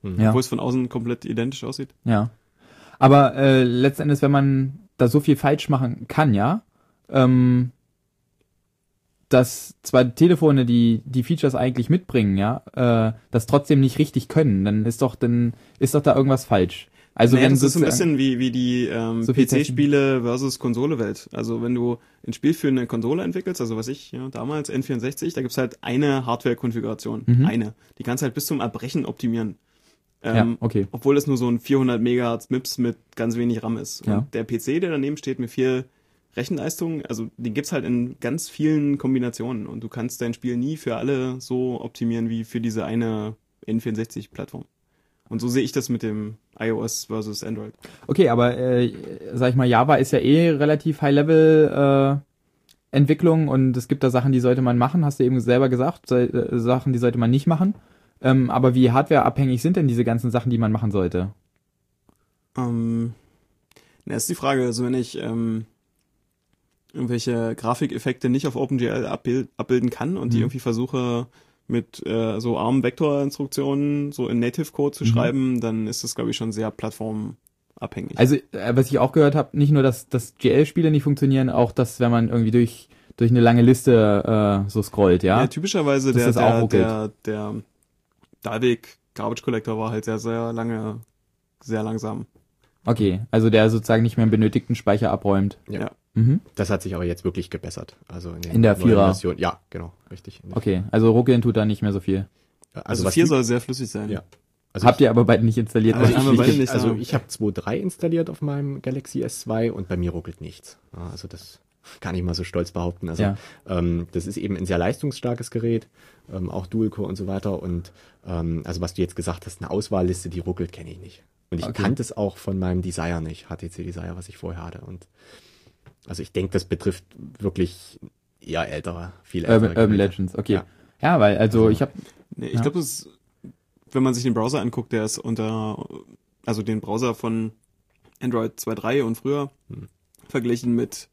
Mhm. Ja. obwohl es von außen komplett identisch aussieht. Ja. Aber äh, letzten Endes, wenn man da so viel falsch machen kann, ja, ähm, dass zwar die Telefone die die Features eigentlich mitbringen, ja, äh, das trotzdem nicht richtig können, dann ist doch dann ist doch da irgendwas falsch. Also naja, wenn das ist so ein bisschen wie, wie die ähm, So PC-Spiele versus Konsole-Welt. Also wenn du ein Spiel für eine Konsole entwickelst, also was ich, ja, damals N64, da gibt's halt eine Hardware-Konfiguration. Mhm. Eine. Die kannst du halt bis zum Erbrechen optimieren. ja, Ähm, okay. obwohl es nur so ein 400 Megahertz MIPS mit ganz wenig RAM ist. Und Ja. der PC, der daneben steht mit viel Rechenleistung, also den gibt's halt in ganz vielen Kombinationen und du kannst dein Spiel nie für alle so optimieren wie für diese eine N64-Plattform. Und so sehe ich das mit dem iOS versus Android. Okay, aber äh, sag ich mal, Java ist ja eh relativ High-Level äh, Entwicklung und es gibt da Sachen, die sollte man machen, hast du eben selber gesagt, äh, Sachen, die sollte man nicht machen. Ähm, aber wie hardwareabhängig sind denn diese ganzen Sachen, die man machen sollte? Ähm, na, ist die Frage, also wenn ich ähm, irgendwelche Grafikeffekte nicht auf OpenGL abbild, abbilden kann und die Mhm. irgendwie versuche mit äh, so ARM-Vektor-Instruktionen so in Native-Code zu Mhm. schreiben, dann ist das, glaube ich, schon sehr plattformabhängig. Also, äh, was ich auch gehört habe, nicht nur, dass, dass GL-Spiele nicht funktionieren, auch dass, wenn man irgendwie durch, durch eine lange Liste äh, so scrollt, ja? ja, typischerweise der, das auch der, der, der Dalvik Garbage Collector war halt sehr, sehr lange, sehr langsam. Okay, also der sozusagen nicht mehr einen benötigten Speicher abräumt. Ja. Ja. Mhm. Das hat sich aber jetzt wirklich gebessert. Also in, In der Vierer. Version. Ja, genau, richtig. Okay, also ruckeln tut da nicht mehr so viel. Also, was vier die- soll sehr flüssig sein. Ja. Also Habt ich, ihr aber beide nicht installiert. Aber was haben wir ich- beide nicht. also ich habe 2.3 installiert auf meinem Galaxy S2 und bei mir ruckelt nichts. Also das kann ich mal so stolz behaupten. Also Ja. ähm, das ist eben ein sehr leistungsstarkes Gerät, ähm, auch Dual-Core und so weiter. Und ähm, also was du jetzt gesagt hast, eine Auswahlliste, die ruckelt, kenne ich nicht. Und ich Okay. kannte es auch von meinem Desire nicht, HTC Desire, was ich vorher hatte. Und also ich denke, das betrifft wirklich eher ältere, viel ältere Urban, Urban. Legends, okay. Ja. Ja, weil, also Also- ich habe Nee, ich Ja. glaube, das ist, wenn man sich den Browser anguckt, der ist unter, also den Browser von Android 2.3 und früher Hm. verglichen mit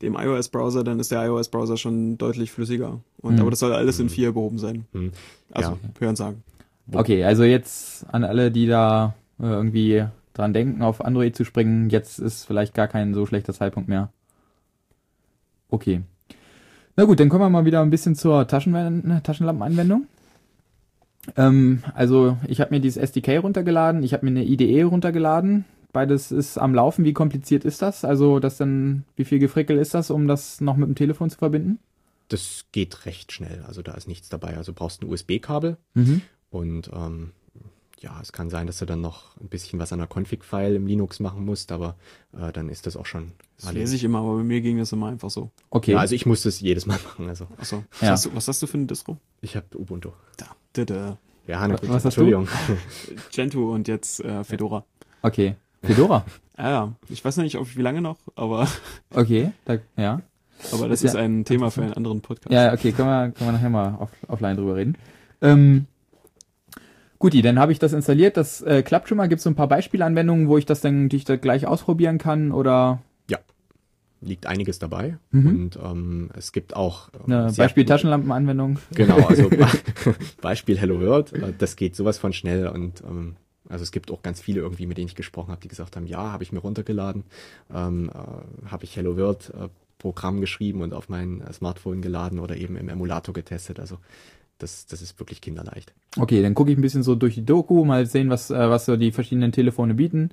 dem iOS-Browser, dann ist der iOS-Browser schon deutlich flüssiger. Und Hm. aber das soll alles in 4 behoben sein. Hm. Also Ja. hören sagen. Okay, also jetzt an alle, die da äh, irgendwie dran denken, auf Android zu springen, jetzt ist vielleicht gar kein so schlechter Zeitpunkt mehr. Okay. Na gut, dann kommen wir mal wieder ein bisschen zur Taschenwen Taschenlampenanwendung. Ähm, also ich habe mir dieses SDK runtergeladen, ich habe mir eine IDE runtergeladen. Beides ist am Laufen. Wie kompliziert ist das? Also das dann, wie viel Gefrickel ist das, um das noch mit dem Telefon zu verbinden? Das geht recht schnell. Also da ist nichts dabei. Also du brauchst ein USB-Kabel Mhm. und ähm, ja, es kann sein, dass du dann noch ein bisschen was an der Config-File im Linux machen musst, aber äh, dann ist das auch schon Das lese ich immer, aber bei mir ging das immer einfach so. Okay. Ja, also ich muss das jedes Mal machen. Also Achso. Was, Ja. hast du, was hast du für eine Distro? ich habe Ubuntu. Da. Dada. Ja, na Was gut, hast du? Entschuldigung. Gentoo und jetzt äh, Fedora. okay. Fedora. Ja, ja. Ich weiß noch nicht, ob wie lange noch, aber, Okay. Da, ja. aber das Ist ist ja ein Thema für einen anderen Podcast. Ja, okay, können wir, können wir nachher mal off, offline drüber reden. Ähm, guti, dann habe ich das installiert. Das äh, klappt schon mal. Gibt es so ein paar Beispielanwendungen, wo ich das dann die ich da gleich ausprobieren kann oder Liegt einiges dabei Mhm. und ähm, es gibt auch äh, eine Beispiel Taschenlampenanwendung? Genau, also Be Beispiel Hello World, äh, das geht sowas von schnell und ähm, also es gibt auch ganz viele irgendwie, mit denen ich gesprochen habe, die gesagt haben, ja, habe ich mir runtergeladen, ähm, äh, habe ich Hello World äh, Programm geschrieben und auf mein Smartphone geladen oder eben im Emulator getestet. Also das, das ist wirklich kinderleicht. Okay, dann gucke ich ein bisschen so durch die Doku, mal sehen, was, äh, was so die verschiedenen Telefone bieten.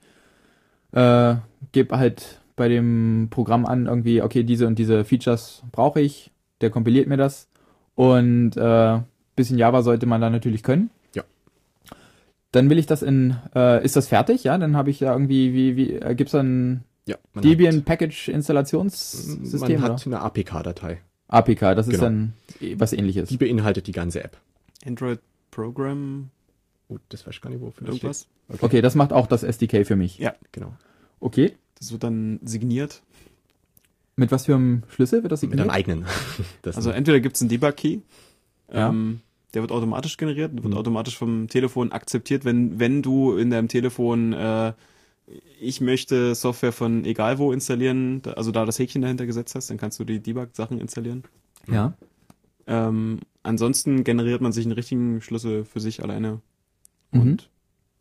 Äh, gebe halt bei dem Programm an, irgendwie, okay, diese und diese Features brauche ich. Der kompiliert mir das. Und äh, bisschen Java sollte man da natürlich können. Ja. Dann will ich das in, äh, ist das fertig? Ja, dann habe ich da irgendwie, wie, wie, äh, gibt's dann Ja, Debian Package hat, Installationssystem? man oder? hat eine APK-Datei. APK, das ist Genau. dann eh was ähnliches. Die beinhaltet die ganze App. Android Program, Oh, das weiß ich gar nicht, wofür das irgendwas. steht. Okay, das macht auch das SDK für mich. Ja. Genau. Okay. Das wird dann signiert. Mit was für einem Schlüssel wird das Mit signiert? einem eigenen. Das Also entweder gibt es einen Debug-Key, Ja. ähm, der wird automatisch generiert, wird Mhm. automatisch vom Telefon akzeptiert, wenn, wenn du in deinem Telefon äh, ich möchte Software von egal wo installieren, da- also da das Häkchen dahinter gesetzt hast, dann kannst du die Debug-Sachen installieren. Ja. Ähm, ansonsten generiert man sich einen richtigen Schlüssel für sich alleine Mhm. und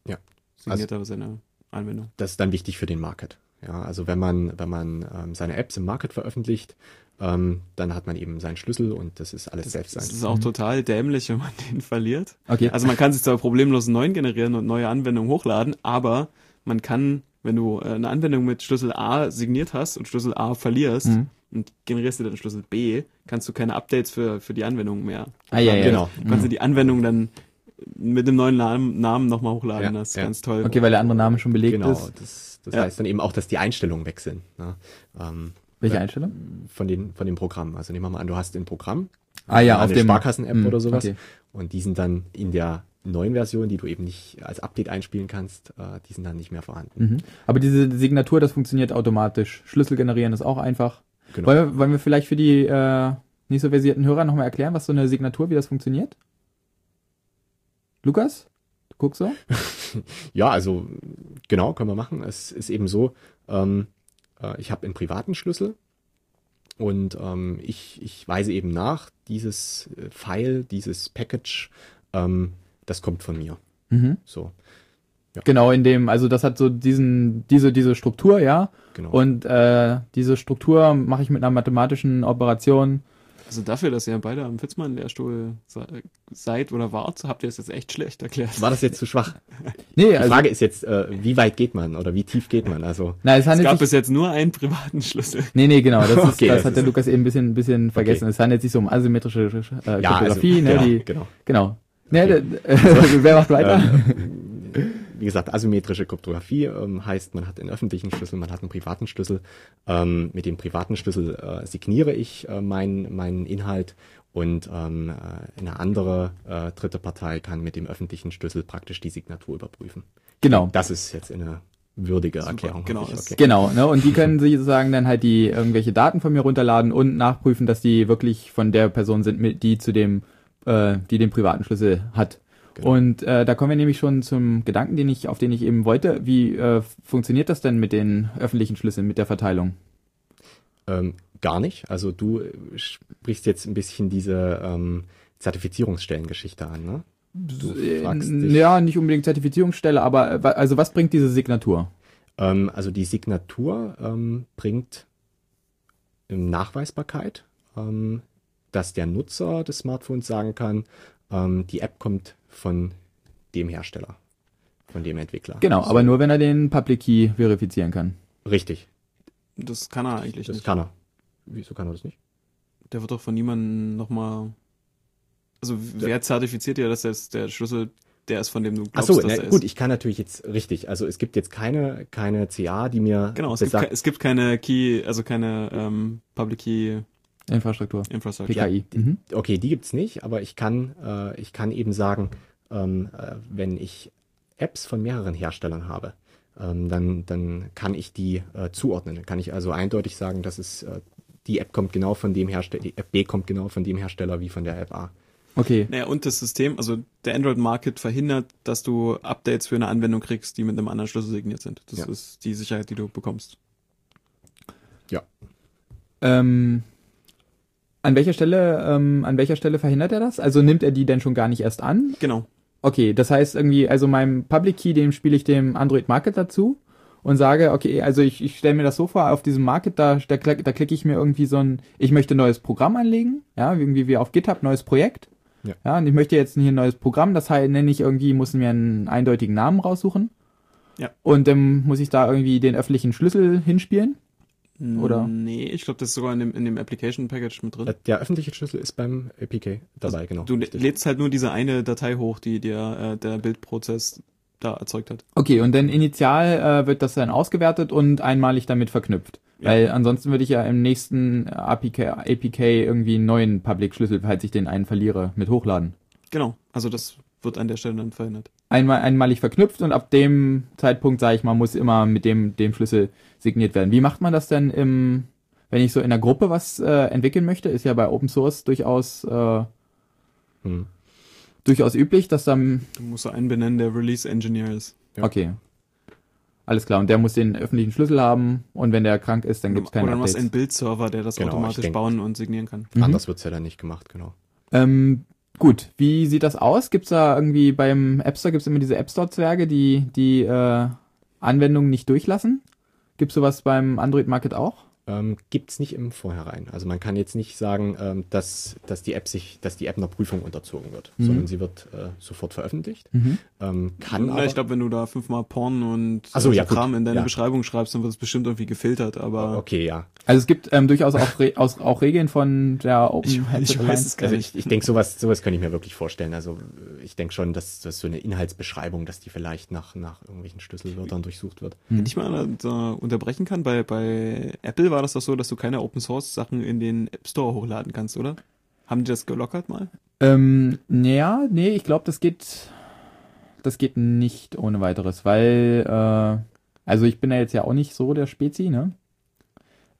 Ja. signiert aber seine Anwendung. das ist dann wichtig für den Market. Ja, also wenn man, wenn man ähm, seine Apps im Market veröffentlicht, ähm, dann hat man eben seinen Schlüssel und das ist alles Das, selbst das sein. ist auch Mhm. total dämlich, wenn man den verliert. Okay. Also man kann sich zwar problemlos einen neuen generieren und neue Anwendungen hochladen, aber man kann, wenn du äh, eine Anwendung mit Schlüssel A signiert hast und Schlüssel A verlierst Mhm. und generierst dir dann Schlüssel B, kannst du keine Updates für, für die Anwendung mehr. Ah, ja, ja. Genau. Du kannst Mhm. dir die Anwendung dann mit dem neuen Namen, Namen nochmal hochladen. Ja, das ist ja. ganz toll. Okay, weil der andere Name schon belegt Genau, ist. das, das Ja. heißt dann eben auch, dass die Einstellungen weg sind. Ne? Ähm, Welche Ja. Einstellung? von den von dem Programm. Also nehmen wir mal an, du hast ein Programm, Ah ja, auf dem Sparkassen-App Mhm, oder sowas, okay. und die sind dann in der neuen Version, die du eben nicht als Update einspielen kannst, äh, die sind dann nicht mehr vorhanden. Mhm. Aber diese Signatur, das funktioniert automatisch. Schlüssel generieren ist auch einfach. Genau. Wollen, wir, wollen wir vielleicht für die äh, nicht so versierten Hörer nochmal erklären, was so eine Signatur, wie das funktioniert? Lukas? Du guckst so? Ja, also genau, können wir machen. Es ist eben so, ähm, äh, ich habe einen privaten Schlüssel und ähm, ich, ich weise eben nach, dieses äh, File, dieses Package, ähm, das kommt von mir. Mhm. So, Genau, in dem, also das hat so diesen, diese, diese Struktur, ja. genau. Und äh, diese Struktur mache ich mit einer mathematischen Operation. Also dafür, dass ihr beide am Fitzmann-Lehrstuhl se- seid oder wart, habt ihr es jetzt echt schlecht erklärt. War das jetzt zu schwach? Nee, Die also, Frage ist jetzt, äh, wie weit geht man oder wie tief geht man? Also na, es Es gab sich, bis jetzt nur einen privaten Schlüssel. nee, nee, genau, das, ist, Okay, das, das hat der Lukas eben ein bisschen, ein bisschen vergessen. Es handelt sich so um asymmetrische äh, ja, also, ne, genau, die, genau. genau. Ne, Okay. äh, wer macht weiter? Ähm, wie gesagt, asymmetrische Kryptographie ähm, heißt, man hat einen öffentlichen Schlüssel, man hat einen privaten Schlüssel. Ähm, mit dem privaten Schlüssel äh, signiere ich äh, meinen meinen Inhalt und ähm, äh, eine andere äh, dritte Partei kann mit dem öffentlichen Schlüssel praktisch die Signatur überprüfen. genau. Das ist jetzt eine würdige Erklärung. genau, okay. Genau, ne? Und die können sich sozusagen dann halt die irgendwelche Daten von mir runterladen und nachprüfen, dass die wirklich von der Person sind, mit die zu dem, äh, die den privaten Schlüssel hat. Genau. Und äh, da kommen wir nämlich schon zum Gedanken, den ich, auf den ich eben wollte. Wie äh, funktioniert das denn mit den öffentlichen Schlüsseln, mit der Verteilung? Ähm, gar nicht. Also du sprichst jetzt ein bisschen diese ähm, Zertifizierungsstellengeschichte an, ne? Du Äh, fragst n- dich- ja, nicht unbedingt Zertifizierungsstelle, aber äh, also was bringt diese Signatur? Ähm, also die Signatur ähm, bringt Nachweisbarkeit, ähm, dass der Nutzer des Smartphones sagen kann, ähm, die App kommt von dem Hersteller, von dem Entwickler. Genau, So, aber nur wenn er den Public Key verifizieren kann. Richtig, Das kann er eigentlich das nicht. kann er. Wieso kann er das nicht? Der wird doch von niemandem nochmal. Also wer zertifiziert ja, dass das der Schlüssel der ist, von dem du Ach glaubst, so, dass na, er gut, ich kann natürlich jetzt richtig. Also es gibt jetzt keine keine CA, die mir Genau, es gibt, besagt, ke- es gibt keine Key, also keine ähm, Public Key Infrastruktur. Infrastructure. PKI. Mhm. okay, die gibt's nicht, aber ich kann, äh, ich kann eben sagen, ähm, äh, wenn ich Apps von mehreren Herstellern habe, ähm, dann, dann kann ich die äh, zuordnen. Dann kann ich also eindeutig sagen, dass es äh, die App kommt genau von dem Hersteller, die App B kommt genau von dem Hersteller wie von der App A. Okay. Naja, und das System, also der Android Market verhindert, dass du Updates für eine Anwendung kriegst, die mit einem anderen Schlüssel signiert sind. Das Ja. ist die Sicherheit, die du bekommst. Ähm, an welcher Stelle, ähm, an welcher Stelle verhindert er das? Also nimmt er die denn schon gar nicht erst an? Genau. Okay, das heißt irgendwie, also meinem Public Key, dem spiele ich dem Android Market dazu und sage, okay, also ich, ich stelle mir das so vor, auf diesem Market, da, da, klick- da klicke ich mir irgendwie so ein, ich möchte ein neues Programm anlegen, ja, irgendwie wie auf GitHub, neues Projekt. Ja. ja, und ich möchte jetzt hier ein neues Programm, das heißt, nenne ich irgendwie, muss mir einen eindeutigen Namen raussuchen. Ja. Und dann muss ich da irgendwie den öffentlichen Schlüssel hinspielen. Oder? Nee, ich glaube, das ist sogar in dem, in dem Application Package mit drin. Äh, Der öffentliche Schlüssel ist beim APK dabei, genau. Du richtig. lädst halt nur diese eine Datei hoch, die dir äh, der Bildprozess da erzeugt hat. Okay, und dann initial äh, wird das dann ausgewertet und einmalig damit verknüpft. Ja. Weil ansonsten würde ich ja im nächsten APK, APK irgendwie einen neuen Public-Schlüssel, falls ich den einen verliere, mit hochladen. Genau, also das wird an der Stelle dann verhindert. Einmal, einmalig verknüpft und ab dem Zeitpunkt, sage ich mal, muss immer mit dem, dem Schlüssel signiert werden. Wie macht man das denn im, wenn ich so in der Gruppe was äh, entwickeln möchte? Ist ja bei Open Source durchaus, äh, Hm. durchaus üblich, dass dann, Du musst so einen benennen, der Release Engineer ist. Ja. okay. Alles klar, und der muss den öffentlichen Schlüssel haben und wenn der krank ist, dann gibt's keine Oder du hast Updates. einen Bildserver, der das Genau, automatisch denk- bauen und signieren kann. Mhm. Anders wird's ja dann nicht gemacht, genau. Ähm, gut, wie sieht das aus? Gibt's da irgendwie beim App Store gibt's immer diese App Store Zwerge, die die äh, Anwendungen nicht durchlassen? Gibt's sowas beim Android Market auch? Ähm, gibt's nicht im Vorhinein. Also man kann jetzt nicht sagen, ähm, dass, dass die App sich, dass die App einer Prüfung unterzogen wird, Mhm. sondern sie wird äh, sofort veröffentlicht. Ähm, kann Na, aber, ich glaube, wenn du da fünfmal Porn und so, äh, ja, gut. Kram in deine Ja. Beschreibung schreibst, dann wird es bestimmt irgendwie gefiltert, aber okay, ja. Also es gibt ähm, durchaus auch, Re aus, auch Regeln von der Open Ich- ich weiß es gar Also nicht. ich, ich denke, sowas, sowas kann ich mir wirklich vorstellen. Also äh, ich denke schon, dass, dass so eine Inhaltsbeschreibung, dass die vielleicht nach, nach irgendwelchen Schlüsselwörtern durchsucht wird. Wenn ich mal da unterbrechen kann, bei, bei Apple war das doch so, dass du keine Open Source Sachen in den App Store hochladen kannst, oder? Haben die das gelockert mal? Ähm, naja, nee, ich glaube, das geht, das geht nicht ohne weiteres, weil, äh, also ich bin ja jetzt ja auch nicht so der Spezi, ne?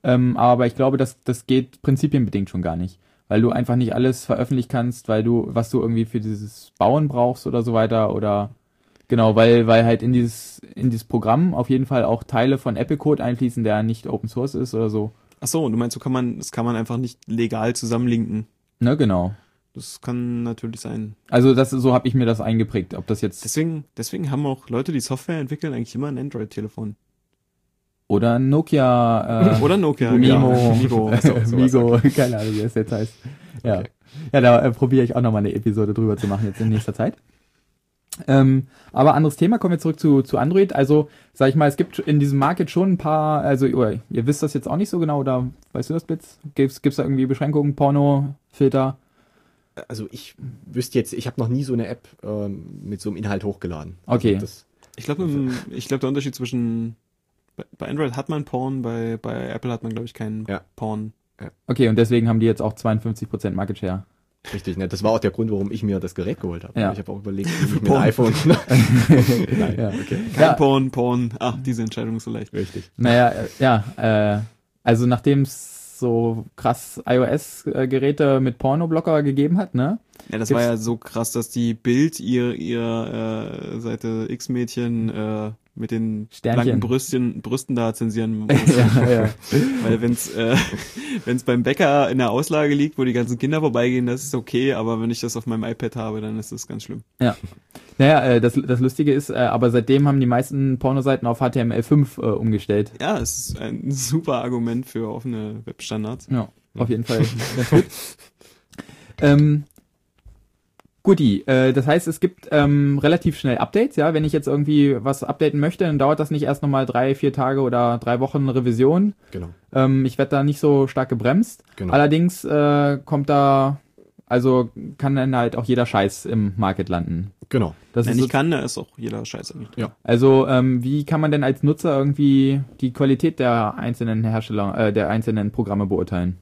Ähm, aber ich glaube, das, das geht prinzipienbedingt schon gar nicht, weil du einfach nicht alles veröffentlichen kannst, weil du, was du irgendwie für dieses Bauen brauchst oder so weiter oder genau, weil, weil halt in dieses, in dieses Programm auf jeden Fall auch Teile von Apple Code einfließen, der nicht Open Source ist oder so. Ach so, du meinst, so kann man, das kann man einfach nicht legal zusammenlinken. Ne, genau. Das kann natürlich sein. Also das, so habe ich mir das eingeprägt, ob das jetzt Deswegen, deswegen haben auch Leute, die Software entwickeln, eigentlich immer ein Android-Telefon. Oder ein Nokia, äh, Oder Nokia. Mimo, ja. Migo. so- Migo, keine Ahnung, wie das jetzt heißt. Ja, Okay. ja da äh, probiere ich auch nochmal eine Episode drüber zu machen jetzt in nächster Zeit. Ähm, aber anderes Thema, kommen wir zurück zu, zu Android. Also, sag ich mal, es gibt in diesem Market schon ein paar, also oder, ihr wisst das jetzt auch nicht so genau, oder weißt du das, Blitz? Gibt's, gibt's da irgendwie Beschränkungen, Porno, Filter? Also ich wüsste jetzt, ich habe noch nie so eine App ähm, mit so einem Inhalt hochgeladen. Okay. Also das, Ich glaube, ich glaube, der Unterschied zwischen bei, Android hat man Porn, bei, bei Apple hat man, glaube ich, keinen Ja. Porn. Okay, und deswegen haben die jetzt auch 52% Market Share. Richtig, ne? Das war auch der Grund, warum ich mir das Gerät geholt habe. Ja. Ich habe auch überlegt, wie ich mit Porn. einem iPhone. Nein, Ja. okay. Kein Ja. Porn, Porn. Ah, diese Entscheidung ist so leicht. Richtig. Naja, äh, ja, äh, also nachdem es so krass iOS-Geräte mit Pornoblocker gegeben hat, ne? Ja, das Gibt's- war ja so krass, dass die Bild ihr, ihr äh, Seite X-Mädchen äh, mit den Sternchen. blanken Brüstchen, Brüsten da zensieren muss. ja, ja. Weil wenn's äh, wenn's beim Bäcker in der Auslage liegt, wo die ganzen Kinder vorbeigehen, das ist okay, aber wenn ich das auf meinem iPad habe, dann ist das ganz schlimm. Ja. Naja, äh, das, das Lustige ist, äh, aber seitdem haben die meisten Pornoseiten auf HTML5 äh, umgestellt. Ja, es ist ein super Argument für offene Webstandards. Ja, auf jeden Fall. Ähm, Guti, äh, das heißt, es gibt ähm, relativ schnell Updates, ja. Wenn ich jetzt irgendwie was updaten möchte, dann dauert das nicht erst nochmal drei, vier Tage oder drei Wochen Revision. Genau. Ähm, ich werde da nicht so stark gebremst. Genau. Allerdings äh, kommt da, also kann dann halt auch jeder Scheiß im Market landen. Genau. Das Wenn ist ich so, kann, da ist auch jeder Scheiße nicht. Ja. also ähm, wie kann man denn als Nutzer irgendwie die Qualität der einzelnen Hersteller, äh, der einzelnen Programme beurteilen?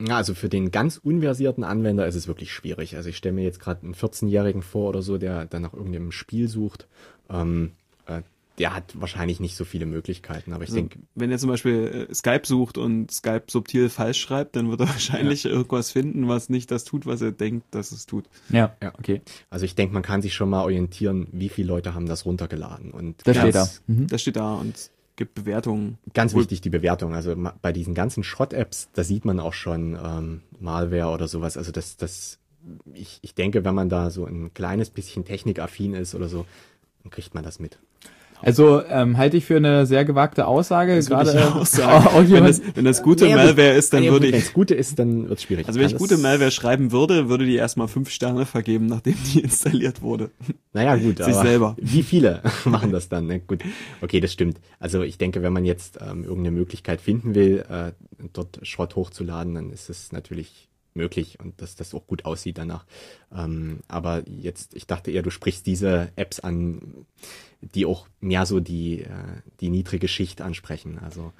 Ja, also für den ganz unversierten Anwender ist es wirklich schwierig. Also ich stelle mir jetzt gerade einen 14-Jährigen vor oder so, der dann nach irgendeinem Spiel sucht. Ähm, äh, der hat wahrscheinlich nicht so viele Möglichkeiten, aber ich Also, denke, wenn er zum Beispiel äh, Skype sucht und Skype subtil falsch schreibt, dann wird er wahrscheinlich irgendwas finden, was nicht das tut, was er denkt, dass es tut. Ja, Ja. okay. also ich denke, man kann sich schon mal orientieren, wie viele Leute haben das runtergeladen. Und Das steht da. Mhm. Das steht da und gibt Bewertungen. Ganz Obwohl- wichtig die Bewertung. Also bei diesen ganzen Schrott-Apps, da sieht man auch schon ähm, Malware oder sowas. Also das, das, ich, ich denke, wenn man da so ein kleines bisschen technikaffin ist oder so, dann kriegt man das mit. Also ähm, halte ich für eine sehr gewagte Aussage. Das gerade ich auch sagen. auch wenn, das, wenn das gute Ja, Malware ist, dann ja, würde gut, Wenn ich, es gute ist, dann wird es schwierig. also wenn ich gute Malware schreiben würde, würde die erstmal fünf Sterne vergeben, nachdem die installiert wurde. Naja, gut, Sich aber selber. wie viele machen das dann? Ne? Gut, okay, das stimmt. Also ich denke, wenn man jetzt ähm, irgendeine Möglichkeit finden will, äh, dort Schrott hochzuladen, dann ist es natürlich möglich und dass das auch gut aussieht danach. Ähm, aber jetzt, ich dachte eher, du sprichst diese Apps an, die auch mehr so die, äh, die niedrige Schicht ansprechen. Also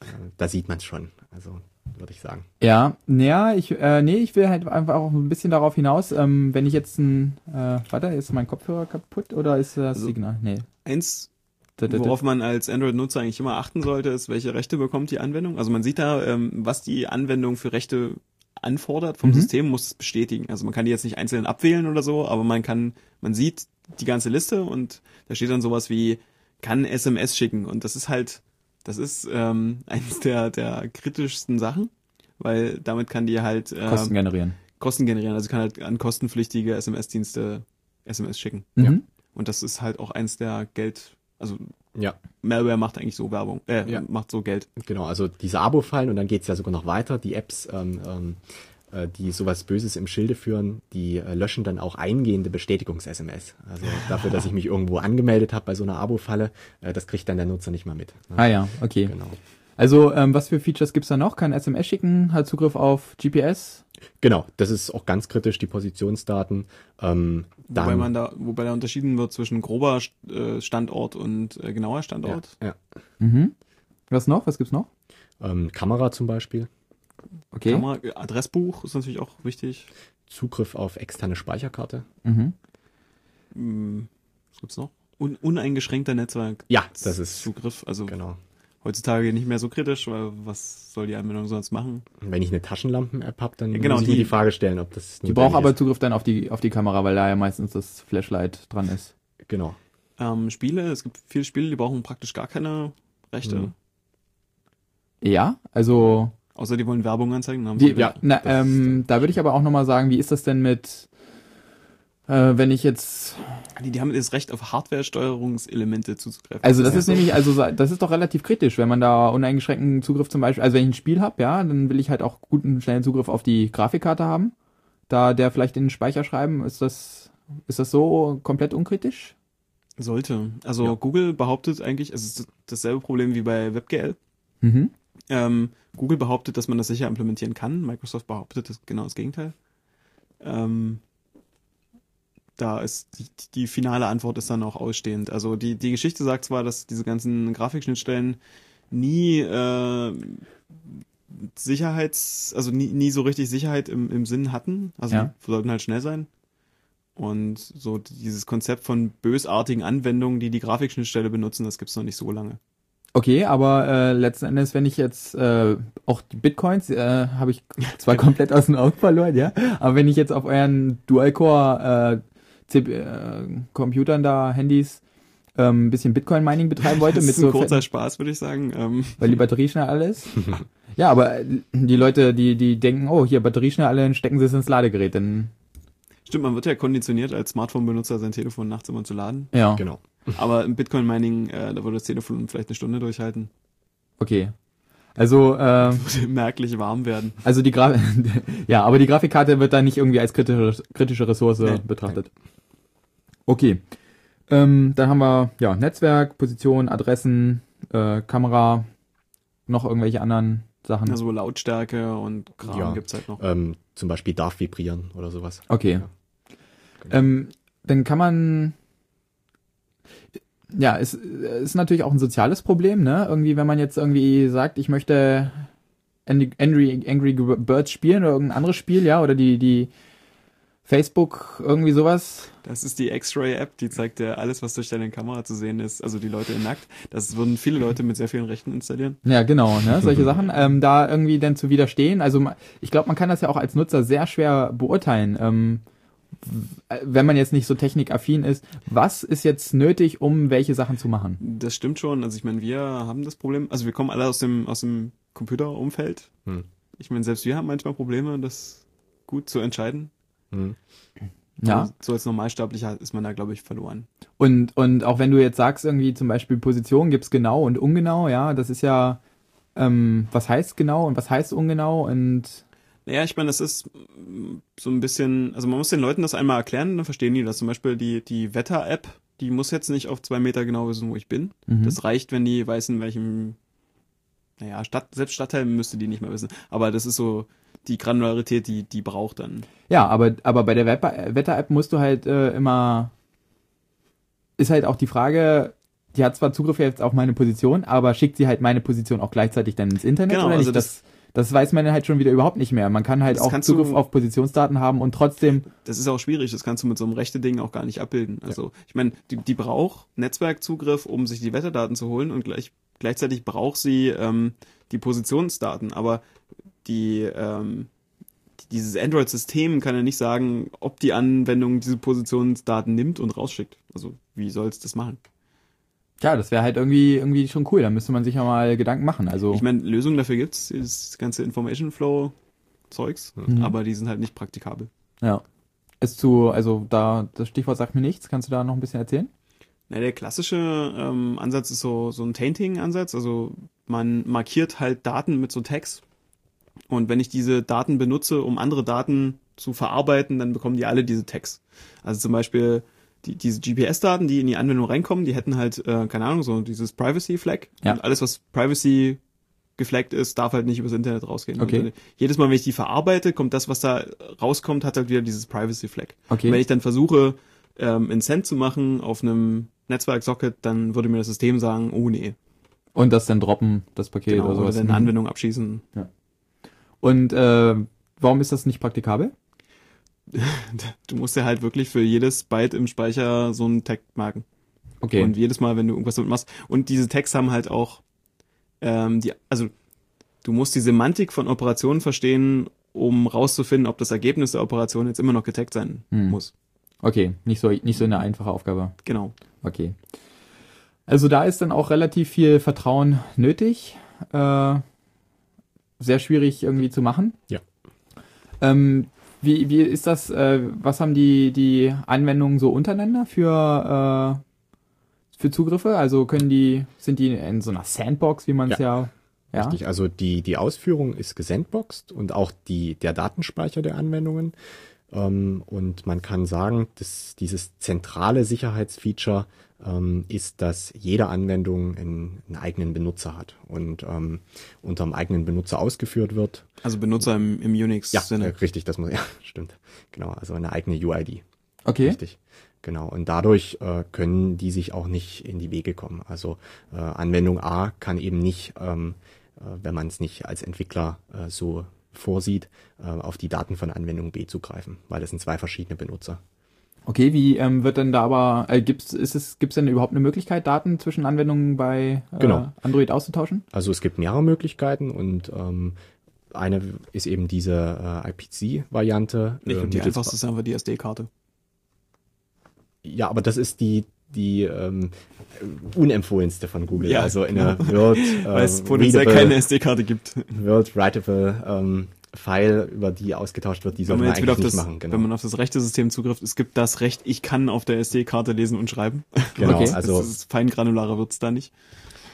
äh, da sieht man es schon. Also würde ich sagen. Ja, naja, ich, äh, nee, ich will halt einfach auch ein bisschen darauf hinaus, ähm, wenn ich jetzt ein, äh, warte, ist mein Kopfhörer kaputt oder ist das Also- Signal? Nee. Eins, worauf man als Android-Nutzer eigentlich immer achten sollte, ist, welche Rechte bekommt die Anwendung. Also man sieht da, ähm, was die Anwendung für Rechte anfordert vom Mhm. System, muss es bestätigen. Also man kann die jetzt nicht einzeln abwählen oder so, aber man kann, man sieht die ganze Liste und da steht dann sowas wie, kann SMS schicken. Und das ist halt, das ist ähm, eines der, der kritischsten Sachen, weil damit kann die halt ähm, Kosten generieren. Kosten generieren. Also kann halt an kostenpflichtige SMS-Dienste SMS schicken. Mhm. Und das ist halt auch eins der Geld, also Ja, Malware macht eigentlich so Werbung, äh, Ja. macht so Geld. Genau, also diese Abo-Fallen und dann geht's ja sogar noch weiter. Die Apps, ähm, ähm, äh, die sowas Böses im Schilde führen, die äh, löschen dann auch eingehende Bestätigungs-SMS. Also dafür, dass ich mich irgendwo angemeldet habe bei so einer Abo-Falle, äh, das kriegt dann der Nutzer nicht mal mit. ne? Ah ja, okay. Genau. Also, ähm, was für Features gibt's da noch? Kann SMS schicken, hat Zugriff auf GPS? Genau, das ist auch ganz kritisch, die Positionsdaten. Ähm, dann, Wobei man da, wobei da unterschieden wird zwischen grober äh, Standort und äh, genauer ja, Standort. ja. Mhm. Was noch? Was gibt's noch? Ähm, Kamera zum Beispiel, Okay. Kamera, äh, Adressbuch ist natürlich auch wichtig. Zugriff auf externe Speicherkarte. Mhm. Hm, was gibt's noch? Un uneingeschränkter Netzwerk. Ja, das ist Zugriff. Also genau. heutzutage nicht mehr so kritisch, weil was soll die Anwendung sonst machen? Wenn ich eine Taschenlampen-App habe, dann Ja, genau, muss ich mir die- die Frage stellen, ob das Die braucht aber ist. Zugriff dann auf die, auf die Kamera, weil da ja meistens das Flashlight dran ist. Genau. Ähm, Spiele, es gibt viele Spiele, die brauchen praktisch gar keine Rechte. Mhm. Ja, also Außer die wollen Werbung anzeigen. dann haben Die, sie ja, na, ähm, da würde ich aber auch nochmal sagen, wie ist das denn mit, äh, wenn ich jetzt, die, die haben das Recht auf Hardware-Steuerungselemente zuzugreifen. also das Ja. ist nämlich, also das ist doch relativ kritisch, wenn man da uneingeschränkten Zugriff zum Beispiel, also wenn ich ein Spiel habe, ja, dann will ich halt auch guten, schnellen Zugriff auf die Grafikkarte haben. Da der vielleicht in den Speicher schreiben, ist das, ist das so komplett unkritisch? Sollte. Also Ja. Google behauptet eigentlich, es ist dasselbe Problem wie bei WebGL. Mhm. Ähm, Google behauptet, dass man das sicher implementieren kann. Microsoft behauptet das genau das Gegenteil. Ähm, da ist die, die finale Antwort ist dann auch ausstehend. Also die, die Geschichte sagt zwar, dass diese ganzen Grafikschnittstellen nie äh, Sicherheits, also nie, nie so richtig Sicherheit im, im Sinn hatten. Also Ja. sollten halt schnell sein. Und so dieses Konzept von bösartigen Anwendungen, die die Grafikschnittstelle benutzen, das gibt's noch nicht so lange. Okay, aber äh, letzten Endes, wenn ich jetzt äh, auch die Bitcoins äh, habe ich zwar komplett aus den Augen verloren, ja, aber wenn ich jetzt auf euren Dual-Core äh, CP äh, Computern da Handys ähm, ein bisschen Bitcoin-Mining betreiben wollte, das mit ist ein so kurzer Spaß, würde ich sagen. Ähm, weil die Batterie schnell alle ist. ja, aber die Leute, die die denken, oh hier Batterie schnell alle, dann stecken sie es ins Ladegerät, dann stimmt, man wird ja konditioniert als Smartphone-Benutzer sein Telefon nachts immer zu laden. ja, Genau. Aber im Bitcoin-Mining, äh, da würde das Telefon vielleicht eine Stunde durchhalten. okay. Also äh, Würde merklich warm werden. Also die Gra ja, aber die Grafikkarte wird da nicht irgendwie als kritische, kritische Ressource Nee, betrachtet. Okay. Ähm, dann haben wir ja Netzwerk, Position, Adressen, äh, Kamera, noch irgendwelche anderen Sachen. Also Lautstärke und Kram Ja. gibt's halt noch. Ähm, zum Beispiel darf vibrieren oder sowas. okay. Ja. Genau. Ähm, dann kann man ja, es ist natürlich auch ein soziales Problem, ne? Irgendwie, wenn man jetzt irgendwie sagt, ich möchte Angry, Angry, Birds spielen oder irgendein anderes Spiel, ja, oder die, die Facebook, irgendwie sowas. Das ist die X-Ray-App, die zeigt dir alles, was durch deine Kamera zu sehen ist. Also die Leute in nackt. Das würden viele Leute mit sehr vielen Rechten installieren. Ja, genau, ne, solche Sachen, ähm, da irgendwie dann zu widerstehen. Also ich glaube, man kann das ja auch als Nutzer sehr schwer beurteilen, ähm, wenn man jetzt nicht so technikaffin ist. Was ist jetzt nötig, um welche Sachen zu machen? Das stimmt schon. Also ich meine, wir haben das Problem. Also wir kommen alle aus dem aus dem Computerumfeld. Hm. Ich meine, selbst wir haben manchmal Probleme, das gut zu entscheiden. Hm. Ja. So als Normalsterblicher ist man da, glaube ich, verloren. Und, und auch wenn du jetzt sagst, irgendwie zum Beispiel Position gibt's genau und ungenau, ja, das ist ja, ähm, was heißt genau und was heißt ungenau und Naja, ich meine, das ist so ein bisschen, also man muss den Leuten das einmal erklären, dann verstehen die das. Zum Beispiel die, die Wetter-App, die muss jetzt nicht auf zwei Meter genau wissen, wo ich bin. Mhm. Das reicht, wenn die weiß, in welchem, naja, Stadt, selbst Stadtteil müsste die nicht mehr wissen. Aber das ist so die Granularität, die die braucht dann. Ja, aber, aber bei der Wetter-App musst du halt äh, immer, ist halt auch die Frage, die hat zwar Zugriff jetzt auf meine Position, aber schickt sie halt meine Position auch gleichzeitig dann ins Internet Genau, oder also nicht? Das, das weiß man halt schon wieder überhaupt nicht mehr. Man kann halt Das auch Zugriff du- auf Positionsdaten haben und trotzdem, Das ist auch schwierig, das kannst du mit so einem rechte Ding auch gar nicht abbilden. Also ich meine, die, die braucht Netzwerkzugriff, um sich die Wetterdaten zu holen und gleich, gleichzeitig braucht sie ähm, die Positionsdaten, aber die ähm, dieses Android-System kann ja nicht sagen, ob die Anwendung diese Positionsdaten nimmt und rausschickt. Also wie soll es das machen? Ja, das wäre halt irgendwie, irgendwie schon cool. Da müsste man sich ja mal Gedanken machen. Also, Ich meine, Lösungen dafür gibt's, das ganze Information Flow Zeugs, Mhm. aber die sind halt nicht praktikabel. ja. Ist zu, also da, das Stichwort sagt mir nichts. Kannst du da noch ein bisschen erzählen? Na, der klassische ähm, Ansatz ist so, so ein Tainting-Ansatz. Also man markiert halt Daten mit so Tags. Und wenn ich diese Daten benutze, um andere Daten zu verarbeiten, dann bekommen die alle diese Tags. Also zum Beispiel die, diese GPS-Daten, die in die Anwendung reinkommen, die hätten halt, äh, keine Ahnung, so dieses Privacy-Flag. Ja. Und alles, was Privacy geflaggt ist, darf halt nicht übers Internet rausgehen. Okay. Und, äh, jedes Mal, wenn ich die verarbeite, kommt das, was da rauskommt, hat halt wieder dieses Privacy-Flag. Okay. Und wenn ich dann versuche, ähm, einen Cent zu machen auf einem Netzwerksocket, dann würde mir das System sagen, oh nee, Und das dann droppen, das Paket genau, oder oder sowas. dann Mhm. eine Anwendung abschießen. Und äh, warum ist das nicht praktikabel? Du musst ja halt wirklich für jedes Byte im Speicher so einen Tag marken. Okay. Und jedes Mal, wenn du irgendwas damit machst. Und diese Tags haben halt auch ähm, die, also du musst die Semantik von Operationen verstehen, um rauszufinden, ob das Ergebnis der Operation jetzt immer noch getaggt sein Hm. muss. okay, nicht so, nicht so eine einfache Aufgabe. Genau. Okay. Also da ist dann auch relativ viel Vertrauen nötig. Äh, sehr schwierig irgendwie zu machen. Ja. Ähm, wie, wie ist das, äh, was haben die, die Anwendungen so untereinander für, äh, für Zugriffe? Also können die, sind die in so einer Sandbox, wie man es ja, ja, Richtig, also die, die Ausführung ist gesandboxed und auch die, der Datenspeicher der Anwendungen. Ähm, und man kann sagen, dass dieses zentrale Sicherheitsfeature ist, dass jede Anwendung einen, einen eigenen Benutzer hat und ähm, unter dem eigenen Benutzer ausgeführt wird. Also Benutzer im, im Ja, Unix-Sinne. äh, richtig, das muss, ja, stimmt. Genau, also eine eigene UID. okay. Richtig. Genau. Und dadurch äh, können die sich auch nicht in die Wege kommen. Also äh, Anwendung A kann eben nicht, ähm, äh, wenn man es nicht als Entwickler äh, so vorsieht, äh, auf die Daten von Anwendung B zugreifen, weil das sind zwei verschiedene Benutzer. Okay, wie ähm, wird denn da aber, äh, gibt's, ist es, gibt's denn überhaupt eine Möglichkeit, Daten zwischen Anwendungen bei äh, Genau. Android auszutauschen? Also es gibt mehrere Möglichkeiten und ähm, eine ist eben diese äh, IPC-Variante. Ich äh, glaube, die einfachste ist einfach die SD-Karte. Ja, aber das ist die die ähm, unempfohlenste von Google. Ja, also in genau. der Word, äh, Weil es potenziell readable- keine SD-Karte gibt. World Writable ähm, File, über die ausgetauscht wird, die sollte man man jetzt wieder auf nicht das, machen. Genau, wenn man auf das rechte System zugreift, es gibt das Recht, ich kann auf der SD-Karte lesen und schreiben. genau okay. also das ist feingranularer wird's da nicht.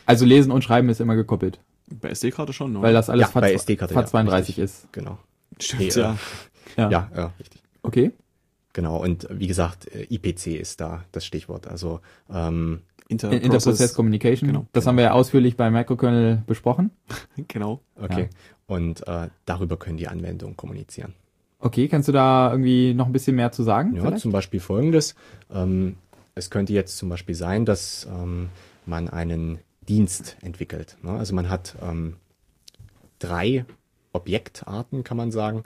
Also lesen und schreiben ist immer gekoppelt, Bei SD-Karte schon, ne? weil das alles Ja, bei FAT, SD-Karte, ja, FAT32 richtig. ist. genau. Stimmt, Nee, ja. Ja. Ja, ja, richtig. Okay. Genau. Und wie gesagt, äh, IPC ist da das Stichwort. Also ähm, Inter In- Interprocess Communication. Genau. Das haben wir ja ausführlich bei Microkernel besprochen. Genau. okay. Und äh, darüber können die Anwendungen kommunizieren. Okay, kannst du da irgendwie noch ein bisschen mehr zu sagen? Ja, vielleicht? zum Beispiel folgendes. Ähm, es könnte jetzt zum Beispiel sein, dass ähm, man einen Dienst entwickelt. Ne? Also man hat ähm, drei Objektarten, kann man sagen,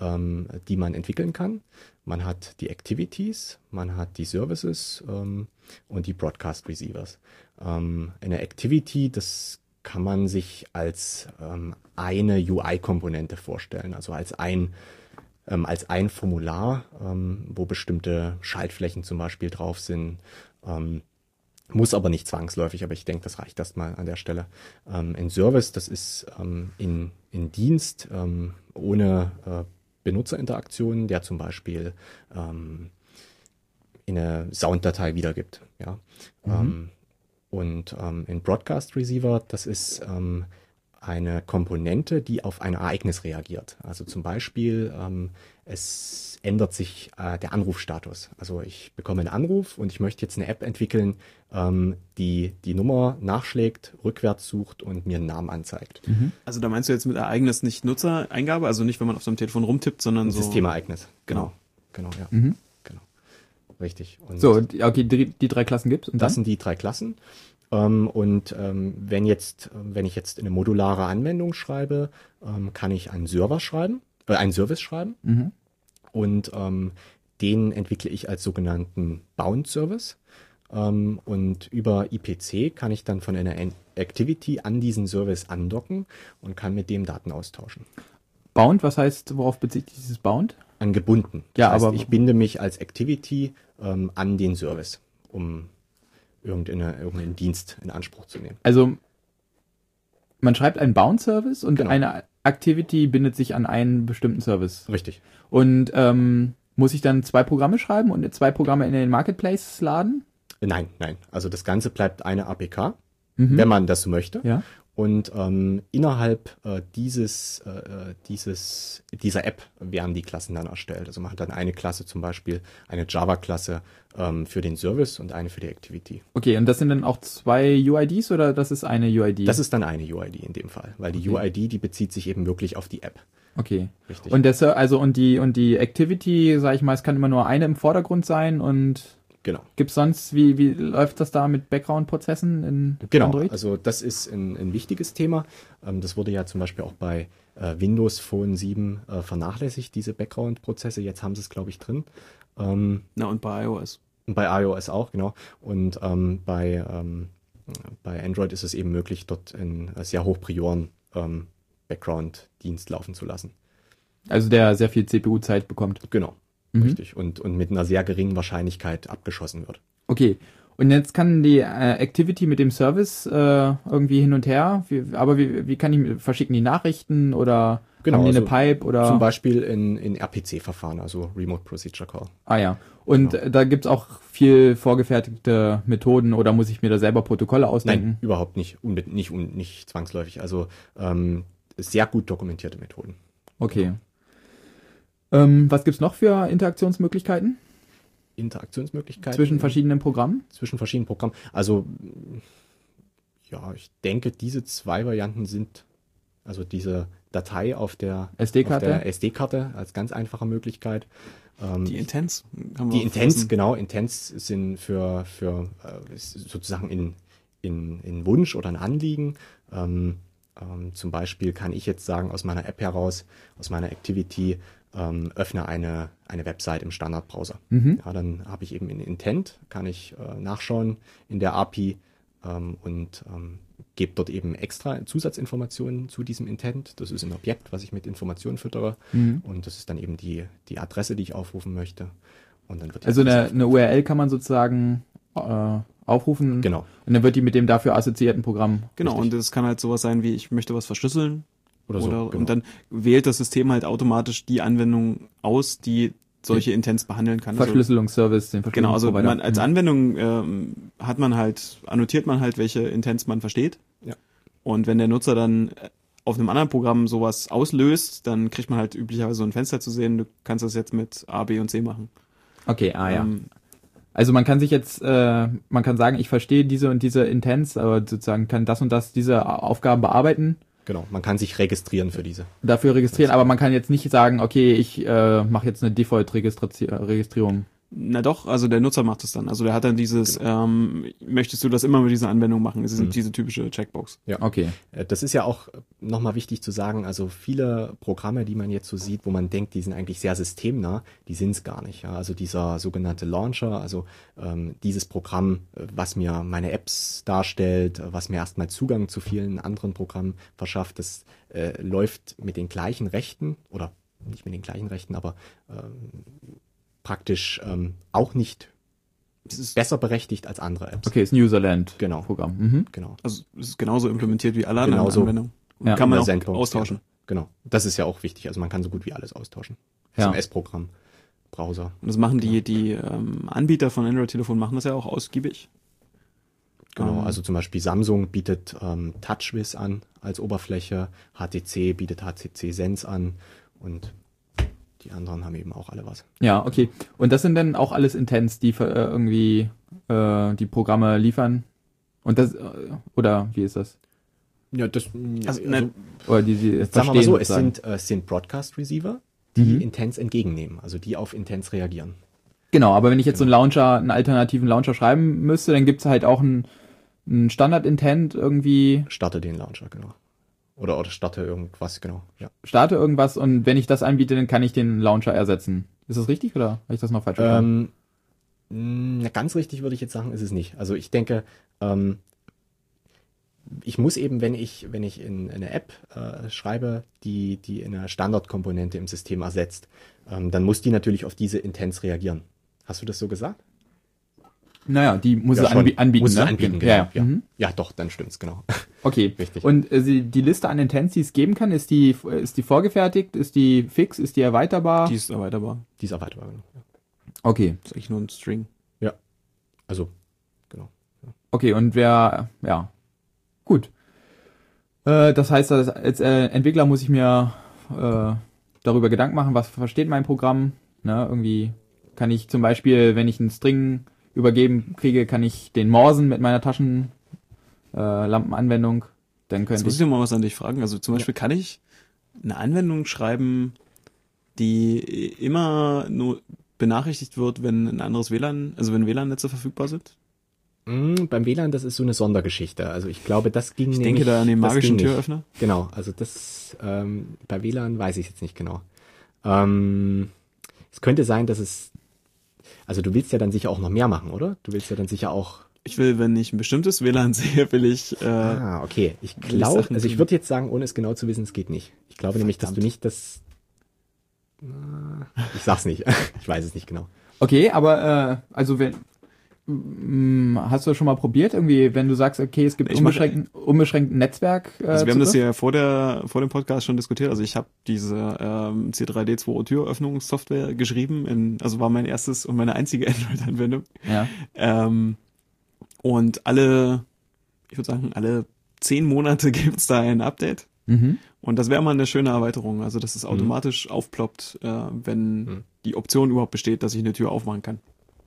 ähm, die man entwickeln kann. Man hat die Activities, man hat die Services ähm, und die Broadcast Receivers. Ähm, eine Activity, das kann man sich als ähm, eine UI-Komponente vorstellen, also als ein ähm, als ein Formular, ähm, wo bestimmte Schaltflächen zum Beispiel drauf sind. Ähm, muss aber nicht zwangsläufig, aber ich denke, das reicht erstmal an der Stelle. Ähm, ein Service, das ist ähm, in, in Dienst ähm, ohne äh, Benutzerinteraktion, der zum Beispiel ähm, in eine Sounddatei wiedergibt. Ja. Mhm. Ähm, und ähm, ein Broadcast Receiver, das ist ähm, eine Komponente, die auf ein Ereignis reagiert. Also zum Beispiel, ähm, es ändert sich äh, der Anrufstatus. Also ich bekomme einen Anruf und ich möchte jetzt eine App entwickeln, ähm, die die Nummer nachschlägt, rückwärts sucht und mir einen Namen anzeigt. Also da meinst du jetzt mit Ereignis nicht Nutzereingabe, also nicht, wenn man auf seinem Telefon rumtippt, sondern Ein so. Systemereignis. Genau. Genau, ja. Mhm. Richtig. Und So, die- okay, die, die drei Klassen gibt's und Das dann? sind die drei Klassen. Ähm, und ähm, wenn jetzt, ähm, wenn ich jetzt eine modulare Anwendung schreibe, ähm, kann ich einen Server schreiben, äh, einen Service schreiben Mhm. und ähm, den entwickle ich als sogenannten Bound Service. Ähm, und über IPC kann ich dann von einer Activity an diesen Service andocken und kann mit dem Daten austauschen. Bound, was heißt, worauf bezieht sich dieses Bound? Angebunden. Ja, das heißt, aber- ich binde mich als Activity ähm, an den Service, um irgendeine, irgendeinen Dienst in Anspruch zu nehmen. Also, man schreibt einen Bound-Service und Genau. eine Activity bindet sich an einen bestimmten Service. Richtig. Und ähm, muss ich dann zwei Programme schreiben und zwei Programme in den Marketplace laden? Nein, nein. Also das Ganze bleibt eine APK, Mhm. wenn man das so möchte. Ja. Und ähm, innerhalb äh, dieses, äh, äh, dieses, dieser App werden die Klassen dann erstellt. Also man hat dann eine Klasse zum Beispiel, eine Java-Klasse ähm, für den Service und eine für die Activity. Okay, und das sind dann auch zwei UIDs oder das ist eine UID? Das ist dann eine UID in dem Fall, weil die Okay. UID, die bezieht sich eben wirklich auf die App. okay. Richtig. Und der Ser- also und die und die Activity, sage ich mal, es kann immer nur eine im Vordergrund sein und genau. gibt's sonst wie wie läuft das da mit Background-Prozessen in Genau, Android? also das ist ein, ein wichtiges Thema. Ähm, das wurde ja zum Beispiel auch bei äh, Windows Phone 7 äh, vernachlässigt, diese Background-Prozesse. Jetzt haben sie es, glaube ich, drin. Ähm, Na und bei iOS. und bei iOS auch, genau. Und ähm, bei, ähm, bei Android ist es eben möglich, dort einen sehr hochprioren ähm, Background-Dienst laufen zu lassen. Also der sehr viel CPU-Zeit bekommt. Genau, Mhm. richtig. Und, und mit einer sehr geringen Wahrscheinlichkeit abgeschossen wird. Okay. Und jetzt kann die äh, Activity mit dem Service äh, irgendwie hin und her. Wie, aber wie, wie kann ich verschicken die Nachrichten oder Genau, haben die eine also Pipe oder Zum Beispiel in, in RPC-Verfahren, also Remote Procedure Call. Ah ja. Und Genau. da gibt's auch viel vorgefertigte Methoden oder muss ich mir da selber Protokolle ausdenken? Nein, überhaupt nicht, unbe nicht, un nicht zwangsläufig. Also ähm, sehr gut dokumentierte Methoden. Okay. Ähm, was gibt's noch für Interaktionsmöglichkeiten Interaktionsmöglichkeiten zwischen verschiedenen Programmen? zwischen verschiedenen Programmen. Also ja, ich denke, diese zwei Varianten sind also diese Datei auf der SD-Karte? auf der SD-Karte als ganz einfache Möglichkeit. Ähm, Die Intents. haben wir die Intents, vergessen. genau, Intents sind für, für äh, ist sozusagen in, in, in Wunsch oder ein Anliegen. Ähm, ähm, zum Beispiel kann ich jetzt sagen, aus meiner App heraus, aus meiner Activity, ähm, öffne eine, eine Website im Standardbrowser. Mhm. Ja, dann habe ich eben in Intent, kann ich äh, nachschauen in der API ähm, und ähm, gebe dort eben extra Zusatzinformationen zu diesem Intent. Das ist ein Objekt, was ich mit Informationen füttere. Mhm. Und das ist dann eben die, die Adresse, die ich aufrufen möchte. Und dann wird Also eine, eine URL kann man sozusagen äh, aufrufen Genau. und dann wird die mit dem dafür assoziierten Programm. Genau, Richtig. und das kann halt sowas sein wie, ich möchte was verschlüsseln. Oder Oder, so. genau. Und dann wählt das System halt automatisch die Anwendung aus, die solche Intents behandeln kann. Also- Verschlüsselungsservice, den Genau, also Verschlüsselungsprovider. man, als Mhm. Anwendung ähm, hat man halt, annotiert man halt, welche Intents man versteht. Ja. Und wenn der Nutzer dann äh, auf einem anderen Programm sowas auslöst, dann kriegt man halt üblicherweise so ein Fenster zu sehen, du kannst das jetzt mit A, B und C machen. Okay, ah ja. Ähm, Also man kann sich jetzt, äh, man kann sagen, ich verstehe diese und diese Intents, aber sozusagen kann das und das diese Aufgaben bearbeiten, Genau. Man kann sich registrieren für diese. dafür registrieren, aber man kann jetzt nicht sagen, okay, ich äh, mache jetzt eine Default-Registrierung. Na doch, also der Nutzer macht es dann. Also der hat dann dieses, ähm, möchtest du das immer mit dieser Anwendung machen? Es ist Mhm. diese typische Checkbox. Okay. Äh, Das ist ja auch nochmal wichtig zu sagen, also viele Programme, die man jetzt so sieht, wo man denkt, die sind eigentlich sehr systemnah, die sind es gar nicht. Ja. Also dieser sogenannte Launcher, also ähm, dieses Programm, äh, was mir meine Apps darstellt, äh, was mir erstmal Zugang zu vielen anderen Programmen verschafft, das äh, läuft mit den gleichen Rechten oder nicht mit den gleichen Rechten, aber ähm, praktisch ähm, auch nicht Es ist, besser berechtigt als andere Apps. Okay, ist ein Userland Genau. Programm. Mhm. Genau. also es ist genauso implementiert wie alle anderen Genauso. Anwendungen. Und Ja. kann man auch austauschen. Ja, genau. Das ist ja auch wichtig. Also man kann so gut wie alles austauschen. Ja. SMS-Programm Browser. Und das machen die, die ähm, Anbieter von Android-Telefonen machen das ja auch ausgiebig. Genau, Ähm, also zum Beispiel Samsung bietet ähm, TouchWiz an als Oberfläche, HTC bietet HTC Sense an und die anderen haben eben auch alle was. Ja, okay. Und das sind dann auch alles Intents, die äh, irgendwie äh, die Programme liefern? Und das, äh, oder wie ist das? Ja, das Also, ne, Oder die sie sagen wir mal so, es sozusagen. sind, äh, es sind Broadcast Receiver, die Mhm. Intents entgegennehmen, also die auf Intents reagieren. Genau, aber wenn ich jetzt so einen Launcher, einen alternativen Launcher schreiben müsste, dann gibt's halt auch einen, einen Standard-Intent irgendwie, Starte den Launcher, genau. Oder, oder starte irgendwas, genau. Ja. starte irgendwas und wenn ich das anbiete, dann kann ich den Launcher ersetzen. Ist das richtig oder habe ich das noch falsch verstanden? Ähm, mh, ganz richtig würde ich jetzt sagen, ist es nicht. Also ich denke, ähm, ich muss eben, wenn ich, wenn ich in, eine App äh, schreibe, die, die eine Standardkomponente im System ersetzt, ähm, dann muss die natürlich auf diese Intents reagieren. Hast du das so gesagt? Naja, die muss Ja, es anbieten, Muss ne? anbieten, ja, ja. genau. Ja. Mhm. ja, doch, dann stimmt's, genau. Okay. Richtig. Und äh, die Liste an Intents, die es geben kann, ist die, ist die vorgefertigt, ist die fix, ist die erweiterbar? die ist erweiterbar. Die ist erweiterbar, genau. Ja. okay. Das ist eigentlich nur ein String. Also, genau. Okay, und wer, ja, gut. Äh, das heißt, als, als äh, Entwickler muss ich mir äh, darüber Gedanken machen, was versteht mein Programm. Ne? Irgendwie kann ich zum Beispiel, wenn ich einen String übergeben kriege, kann ich den morsen mit meiner Taschenlampenanwendung. Äh, Lampenanwendung. Dann Jetzt könnte muss ich, ich noch mal was an dich fragen. Also zum Beispiel kann ich eine Anwendung schreiben, die immer nur benachrichtigt wird, wenn ein anderes WLAN, also wenn WLAN-Netze verfügbar sind. Mm, beim WLAN, das ist so eine Sondergeschichte. Also ich glaube, das ging Ich nämlich, denke da an den magischen ging nicht. Türöffner. Genau, also das ähm, bei WLAN weiß ich jetzt nicht genau. Ähm, es könnte sein, dass es also du willst ja dann sicher auch noch mehr machen, oder? Du willst ja dann sicher auch Ich will, wenn ich ein bestimmtes WLAN sehe, will ich äh, Ah, okay. Ich glaube, also ich würde jetzt sagen, ohne es genau zu wissen, es geht nicht. Ich glaube nämlich, dass du Verdammt. nicht das Na, ich sag's nicht. ich weiß es nicht genau. okay, aber äh, also wenn mm, Hast du schon mal probiert, irgendwie, wenn du sagst, okay, es gibt Ich unbeschränkten, unbeschränkten Netzwerk? Äh, Also wir haben das ja vor der vor dem Podcast schon diskutiert. Also ich habe diese ähm, C3D2 Türöffnungssoftware geschrieben. In, also war mein erstes und meine einzige Android-Anwendung. Ja. Ähm, und alle, ich würde sagen, alle zehn Monate gibt's da ein Update. Mhm. Und das wäre mal eine schöne Erweiterung. Also dass es automatisch aufploppt, äh, wenn Mhm. die Option überhaupt besteht, dass ich eine Tür aufmachen kann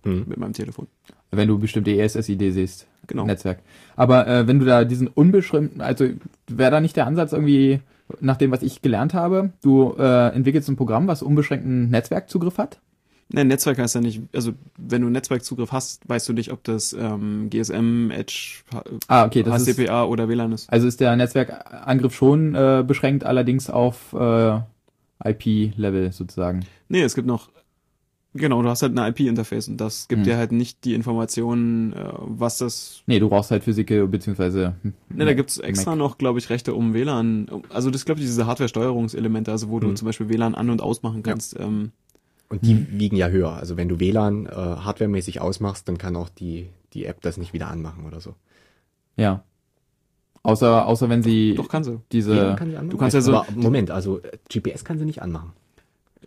Hm. mit meinem Telefon. Wenn du bestimmte E ESS-ID siehst. Genau. Netzwerk. Aber äh, wenn du da diesen unbeschränkten, also wäre da nicht der Ansatz irgendwie, nach dem, was ich gelernt habe, du äh, entwickelst ein Programm, was unbeschränkten Netzwerkzugriff hat? Nein, Netzwerk heißt ja nicht, also wenn du Netzwerkzugriff hast, weißt du nicht, ob das ähm, GSM, Edge, Ah, okay, das ist, HCPA oder WLAN ist. also ist der Netzwerkangriff schon äh, beschränkt, allerdings auf äh, IP-Level sozusagen. Nee, es gibt noch, genau, du hast halt eine IP-Interface und das gibt Hm. dir halt nicht die Informationen, äh, was das Nee, du brauchst halt Physik beziehungsweise Ne, da gibt's extra Mac. noch, glaube ich, Rechte um WLAN. Also das glaube ich diese Hardware-Steuerungselemente, also wo du Mhm. zum Beispiel WLAN an- und ausmachen kannst. Ähm, Und die wiegen ja höher. Also wenn du WLAN äh, hardwaremäßig ausmachst, dann kann auch die, die App das nicht wieder anmachen oder so. Ja. Außer, außer wenn sie doch kann sie. diese. WLAN kann sie anmachen? du kannst ja so- Aber Moment, also äh, GPS kann sie nicht anmachen.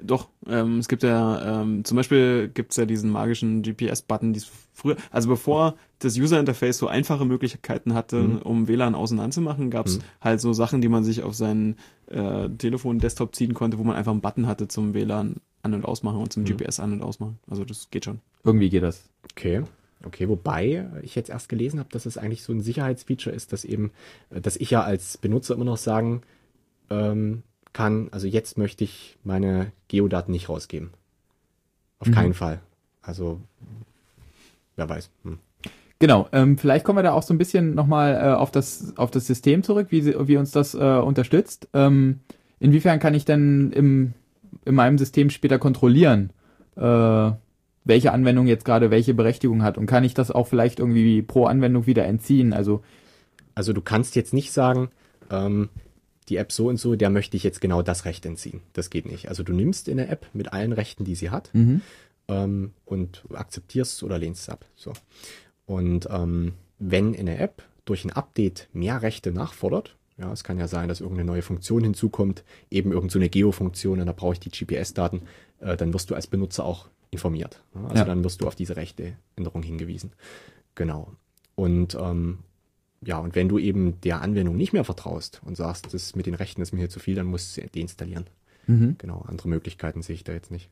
Doch, ähm, es gibt ja, ähm, zum Beispiel gibt's ja diesen magischen GPS-Button, die es früher, also bevor das User-Interface so einfache Möglichkeiten hatte, Mhm. um WLAN außen anzumachen, gab's Mhm. halt so Sachen, die man sich auf seinen äh, Telefon, Desktop ziehen konnte, wo man einfach einen Button hatte zum WLAN an- und ausmachen und zum Mhm. GPS an- und ausmachen. Also das geht schon. Irgendwie geht das. Okay. Okay, wobei ich jetzt erst gelesen habe, dass es eigentlich so ein Sicherheitsfeature ist, dass eben, dass ich ja als Benutzer immer noch sagen ähm, kann, also jetzt möchte ich meine Geodaten nicht rausgeben. Auf Mhm. keinen Fall. Also, wer weiß. Hm. Genau, ähm, vielleicht kommen wir da auch so ein bisschen nochmal äh, auf, das, auf das System zurück, wie, sie, wie uns das äh, unterstützt. Ähm, inwiefern kann ich denn im, in meinem System später kontrollieren, äh, welche Anwendung jetzt gerade welche Berechtigung hat? Und kann ich das auch vielleicht irgendwie pro Anwendung wieder entziehen? Also, Also du kannst jetzt nicht sagen, ähm, die App so und so, der möchte ich jetzt genau das Recht entziehen. Das geht nicht. Also du nimmst in der App mit allen Rechten, die sie hat, mhm. ähm, und akzeptierst oder lehnst es ab. So. Und ähm, wenn in der App durch ein Update mehr Rechte nachfordert, Ja, es kann ja sein, dass irgendeine neue Funktion hinzukommt, eben irgendeine so eine Geo-Funktion und da brauche ich die GPS-Daten. Äh, dann wirst du als Benutzer auch informiert. Ja? Also Ja. dann wirst du auf diese Rechteänderung hingewiesen. Genau. Und ähm, ja, und wenn du eben der Anwendung nicht mehr vertraust und sagst, das mit den Rechten ist mir hier zu viel, dann musst du sie deinstallieren. Mhm. Genau, andere Möglichkeiten sehe ich da jetzt nicht.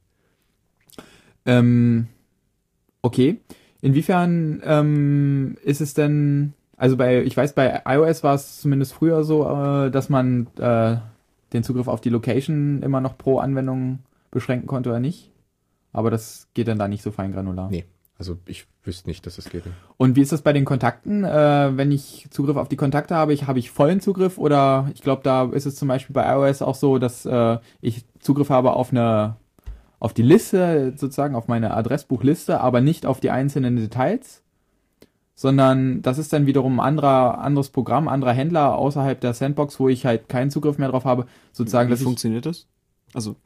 Ähm, okay. Inwiefern ähm, ist es denn, also bei, ich weiß, bei iOS war es zumindest früher so, äh, dass man äh, den Zugriff auf die Location immer noch pro Anwendung beschränken konnte oder nicht. Aber das geht dann da nicht so fein granular. Nee, also ich wüsste nicht, dass das geht. Und wie ist das bei den Kontakten? Äh, wenn ich Zugriff auf die Kontakte habe, ich, habe ich vollen Zugriff oder ich glaube, da ist es zum Beispiel bei iOS auch so, dass äh, ich Zugriff habe auf eine auf die Liste, sozusagen auf meine Adressbuchliste, aber nicht auf die einzelnen Details, sondern das ist dann wiederum ein anderer, anderes Programm, anderer Händler außerhalb der Sandbox, wo ich halt keinen Zugriff mehr drauf habe, sozusagen, Wie funktioniert das? Also,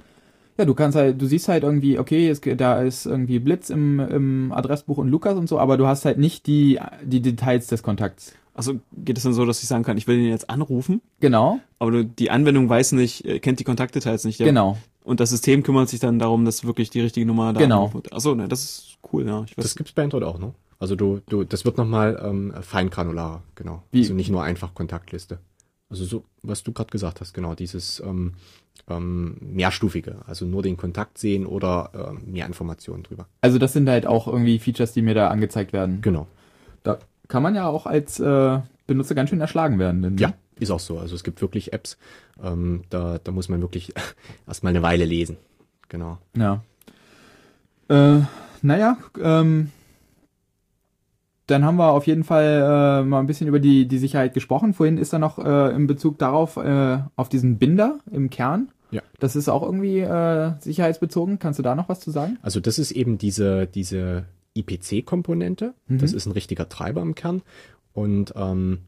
ja, du kannst halt, du siehst halt irgendwie, okay, es, da ist irgendwie Blitz im, im Adressbuch und Lukas und so, aber du hast halt nicht die, die Details des Kontakts. also geht es dann so, dass ich sagen kann, ich will ihn jetzt anrufen, Genau, aber du, die Anwendung weiß nicht, äh, kennt die Kontaktdetails nicht. Der- genau. Und das System kümmert sich dann darum, dass wirklich die richtige Nummer da Genau. angerufen wird. Achso, ne, das ist cool, ja. Ich weiß, Das gibt's bei Android auch, ne? Also du, du, das wird nochmal ähm, feingranularer, genau. Wie- Also nicht nur einfach Kontaktliste. Also so, was du gerade gesagt hast, genau, dieses ähm, ähm, mehrstufige, also nur den Kontakt sehen oder ähm, mehr Informationen drüber. Also das sind halt auch irgendwie Features, die mir da angezeigt werden. Genau. Da kann man ja auch als äh, Benutzer ganz schön erschlagen werden. Denn, Ja, ist auch so. Also es gibt wirklich Apps, ähm, da, da muss man wirklich erstmal eine Weile lesen. Genau. Ja. Äh, naja, ähm, dann haben wir auf jeden Fall äh, mal ein bisschen über die, die Sicherheit gesprochen. Vorhin ist da noch äh, in Bezug darauf, äh, auf diesen Binder im Kern. Ja. Das ist auch irgendwie äh, sicherheitsbezogen. Kannst du da noch was zu sagen? Also das ist eben diese, diese IPC-Komponente. Mhm. Das ist ein richtiger Treiber im Kern. Und ähm,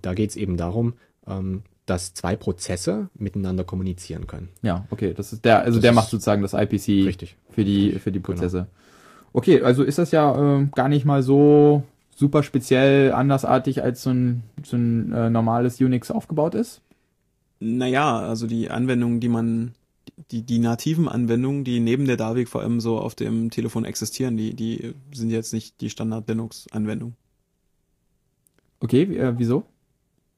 da geht es eben darum, ähm, dass zwei Prozesse miteinander kommunizieren können. Ja, okay. Das ist der, also Das der macht sozusagen das IPC Richtig. für die, für die Prozesse. Okay, also ist das ja äh, gar nicht mal so super speziell andersartig, als so ein, so ein äh, normales Unix aufgebaut ist. naja, also die Anwendungen, die man, die, die nativen Anwendungen, die neben der Davik vor allem so auf dem Telefon existieren, die, die sind jetzt nicht die Standard-Linux-Anwendung. Okay, äh, wieso?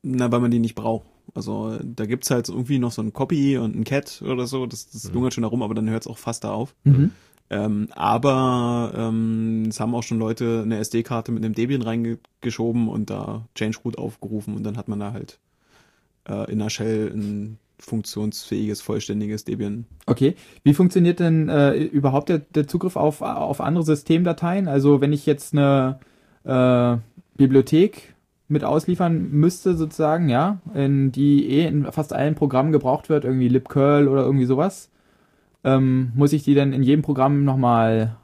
Na, weil man die nicht braucht. Also da gibt's halt irgendwie noch so ein Copy und ein Cat oder so, das, das Mhm. lungert schon herum, aber dann hört's auch fast da auf. Mhm. Ähm, aber ähm, es haben auch schon Leute eine SD-Karte mit einem Debian reingeschoben und da Change Root aufgerufen und dann hat man da halt äh, in der Shell ein funktionsfähiges, vollständiges Debian. Okay. Wie funktioniert denn äh, überhaupt der, der Zugriff auf, auf andere Systemdateien? Also wenn ich jetzt eine äh, Bibliothek mit ausliefern müsste, sozusagen, ja, in die eh in fast allen Programmen gebraucht wird, irgendwie libcurl oder irgendwie sowas, ähm, muss ich die dann in jedem Programm nochmal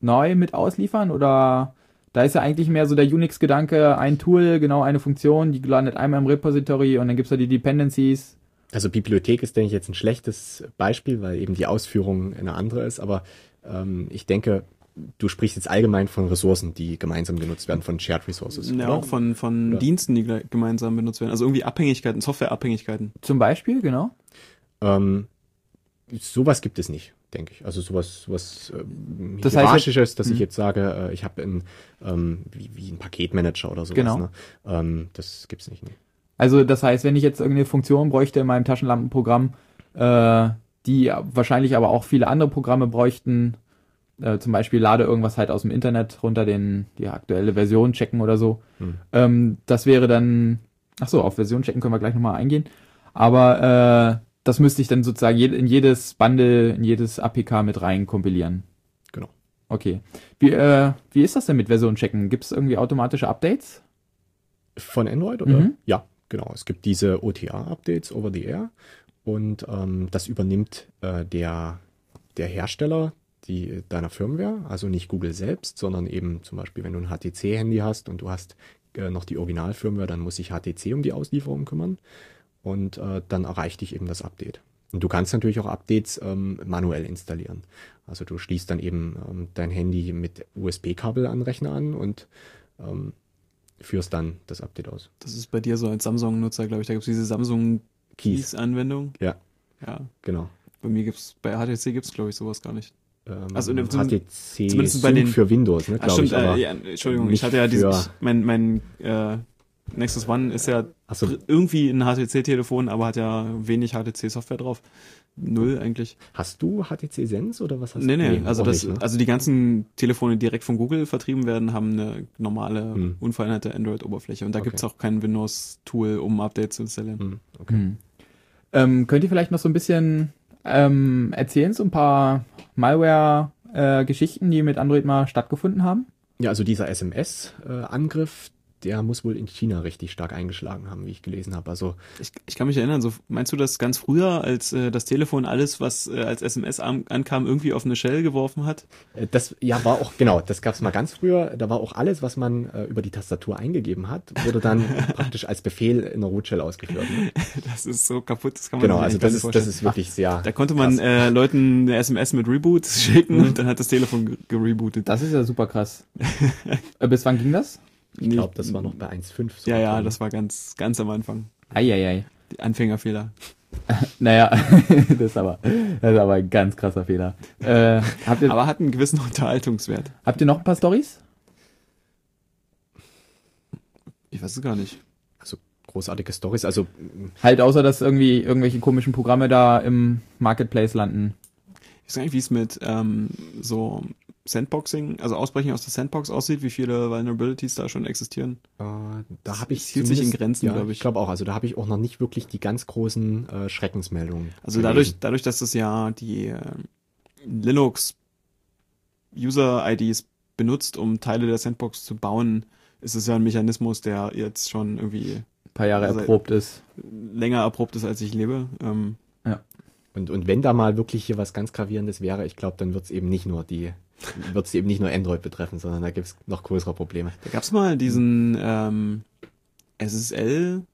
neu mit ausliefern? Oder da ist ja eigentlich mehr so der Unix-Gedanke, ein Tool, genau eine Funktion, die landet einmal im Repository und dann gibt's da die Dependencies. Also Bibliothek ist, denke ich, jetzt ein schlechtes Beispiel, weil eben die Ausführung eine andere ist. Aber ähm, ich denke, du sprichst jetzt allgemein von Ressourcen, die gemeinsam genutzt werden, von Shared Resources. Ja, oder? auch von, von Oder? Diensten, die gemeinsam benutzt werden. Also irgendwie Abhängigkeiten, Softwareabhängigkeiten. Zum Beispiel, genau. Ähm, sowas gibt es nicht, denke ich. Also sowas, sowas ähm, Das heißt hierarchisches, dass ich Mhm. jetzt sage, äh, ich habe ein ähm, wie, wie ein Paketmanager oder sowas. Genau. Ne? Ähm, das gibt's nicht. Nee. Also das heißt, wenn ich jetzt irgendeine Funktion bräuchte in meinem Taschenlampenprogramm, äh, die wahrscheinlich aber auch viele andere Programme bräuchten, äh, zum Beispiel lade irgendwas halt aus dem Internet runter, den die aktuelle Version checken oder so. Hm. Ähm, das wäre dann, ach so, auf Version checken können wir gleich nochmal eingehen. Aber äh, das müsste ich dann sozusagen in jedes Bundle, in jedes APK mit rein kompilieren. Genau. Okay. Wie, äh, wie ist das denn mit Version checken? Gibt es irgendwie automatische Updates? Von Android oder? Mhm. Ja, genau. Es gibt diese OTA-Updates over the air und ähm, das übernimmt äh, der, der Hersteller die, deiner Firmware, also nicht Google selbst, sondern eben zum Beispiel, wenn du ein HTC-Handy hast und du hast äh, noch die Original-Firmware, dann muss sich HTC um die Auslieferung kümmern und äh, dann erreicht dich eben das Update. Und du kannst natürlich auch Updates ähm, manuell installieren. Also du schließt dann eben ähm, dein Handy mit USB-Kabel an Rechner an und ähm, führst dann das Update aus. Das ist bei dir so als Samsung-Nutzer, glaube ich. Da gibt es diese Samsung Keys-Anwendung. Ja, Ja. genau. Bei mir gibt's, bei HTC gibt's, glaube ich, sowas gar nicht. Ähm, Also in dem- HTC zumindest bei den- für Windows, ne, Ah, glaube ich. Aber, äh, ja, Entschuldigung, ich hatte ja dieses, mein, mein äh, Nexus One ist ja Achso, irgendwie ein HTC-Telefon, aber hat ja wenig HTC-Software drauf. Null eigentlich. hast du HTC Sense oder was hast Nee, du? nee, also auch das, nicht, ne? also die ganzen Telefone, die direkt von Google vertrieben werden, haben eine normale, Hm. unveränderte Android-Oberfläche. Und da Okay. gibt's auch kein Windows-Tool, um Updates zu installieren. Hm, okay. Hm. Ähm, könnt ihr vielleicht noch so ein bisschen ähm, erzählen, so ein paar Malware-Geschichten, die mit Android mal stattgefunden haben? Ja, also dieser SMS-Angriff, der muss wohl in China richtig stark eingeschlagen haben, wie ich gelesen habe. Also Ich, ich kann mich erinnern, so meinst du das ganz früher, als äh, das Telefon alles, was äh, als SMS an, ankam, irgendwie auf eine Shell geworfen hat? äh, das ja war auch genau, das gab's mal ganz früher. Da war auch alles, was man äh, über die Tastatur eingegeben hat, wurde dann praktisch als Befehl in der Root Shell ausgeführt. Ne? Das ist so kaputt, das kann man Genau, also das ist vorstellen. das ist wirklich sehr. Da konnte man krass. äh, Leuten eine SMS mit Reboot schicken und dann hat das Telefon ge- gerebootet. Das ist ja super krass. äh, bis wann ging das? Ich glaube, das war noch bei 1.5. so Ja, ja, das war ganz, ganz am Anfang. Eieiei. Anfängerfehler. Naja, das ist aber, das ist aber ein ganz krasser Fehler. Äh, ihr, Aber hat einen gewissen Unterhaltungswert. habt ihr noch ein paar Stories? Ich weiß es gar nicht. also großartige Stories. Also Halt außer, dass irgendwie irgendwelche komischen Programme da im Marketplace landen. Ich weiß gar nicht, wie es mit ähm, so Sandboxing, also Ausbrechen aus der Sandbox aussieht, wie viele Vulnerabilities da schon existieren. Äh, da habe ich Es hielt sich in Grenzen, ja, glaub ich. Ich glaube auch. Also da habe ich auch noch nicht wirklich die ganz großen äh, Schreckensmeldungen. Also gelesen. dadurch, dadurch, dass das ja die äh, Linux User-IDs benutzt, um Teile der Sandbox zu bauen, ist es ja ein Mechanismus, der jetzt schon irgendwie Ein paar Jahre Also- erprobt ist. länger erprobt ist, als ich lebe. Ähm, Und, und wenn da mal wirklich hier was ganz Gravierendes wäre, ich glaube, dann wird es eben nicht nur die, wird es eben nicht nur Android betreffen, sondern da gibt es noch größere Probleme. da gab's mal diesen ähm, SSL-Bug,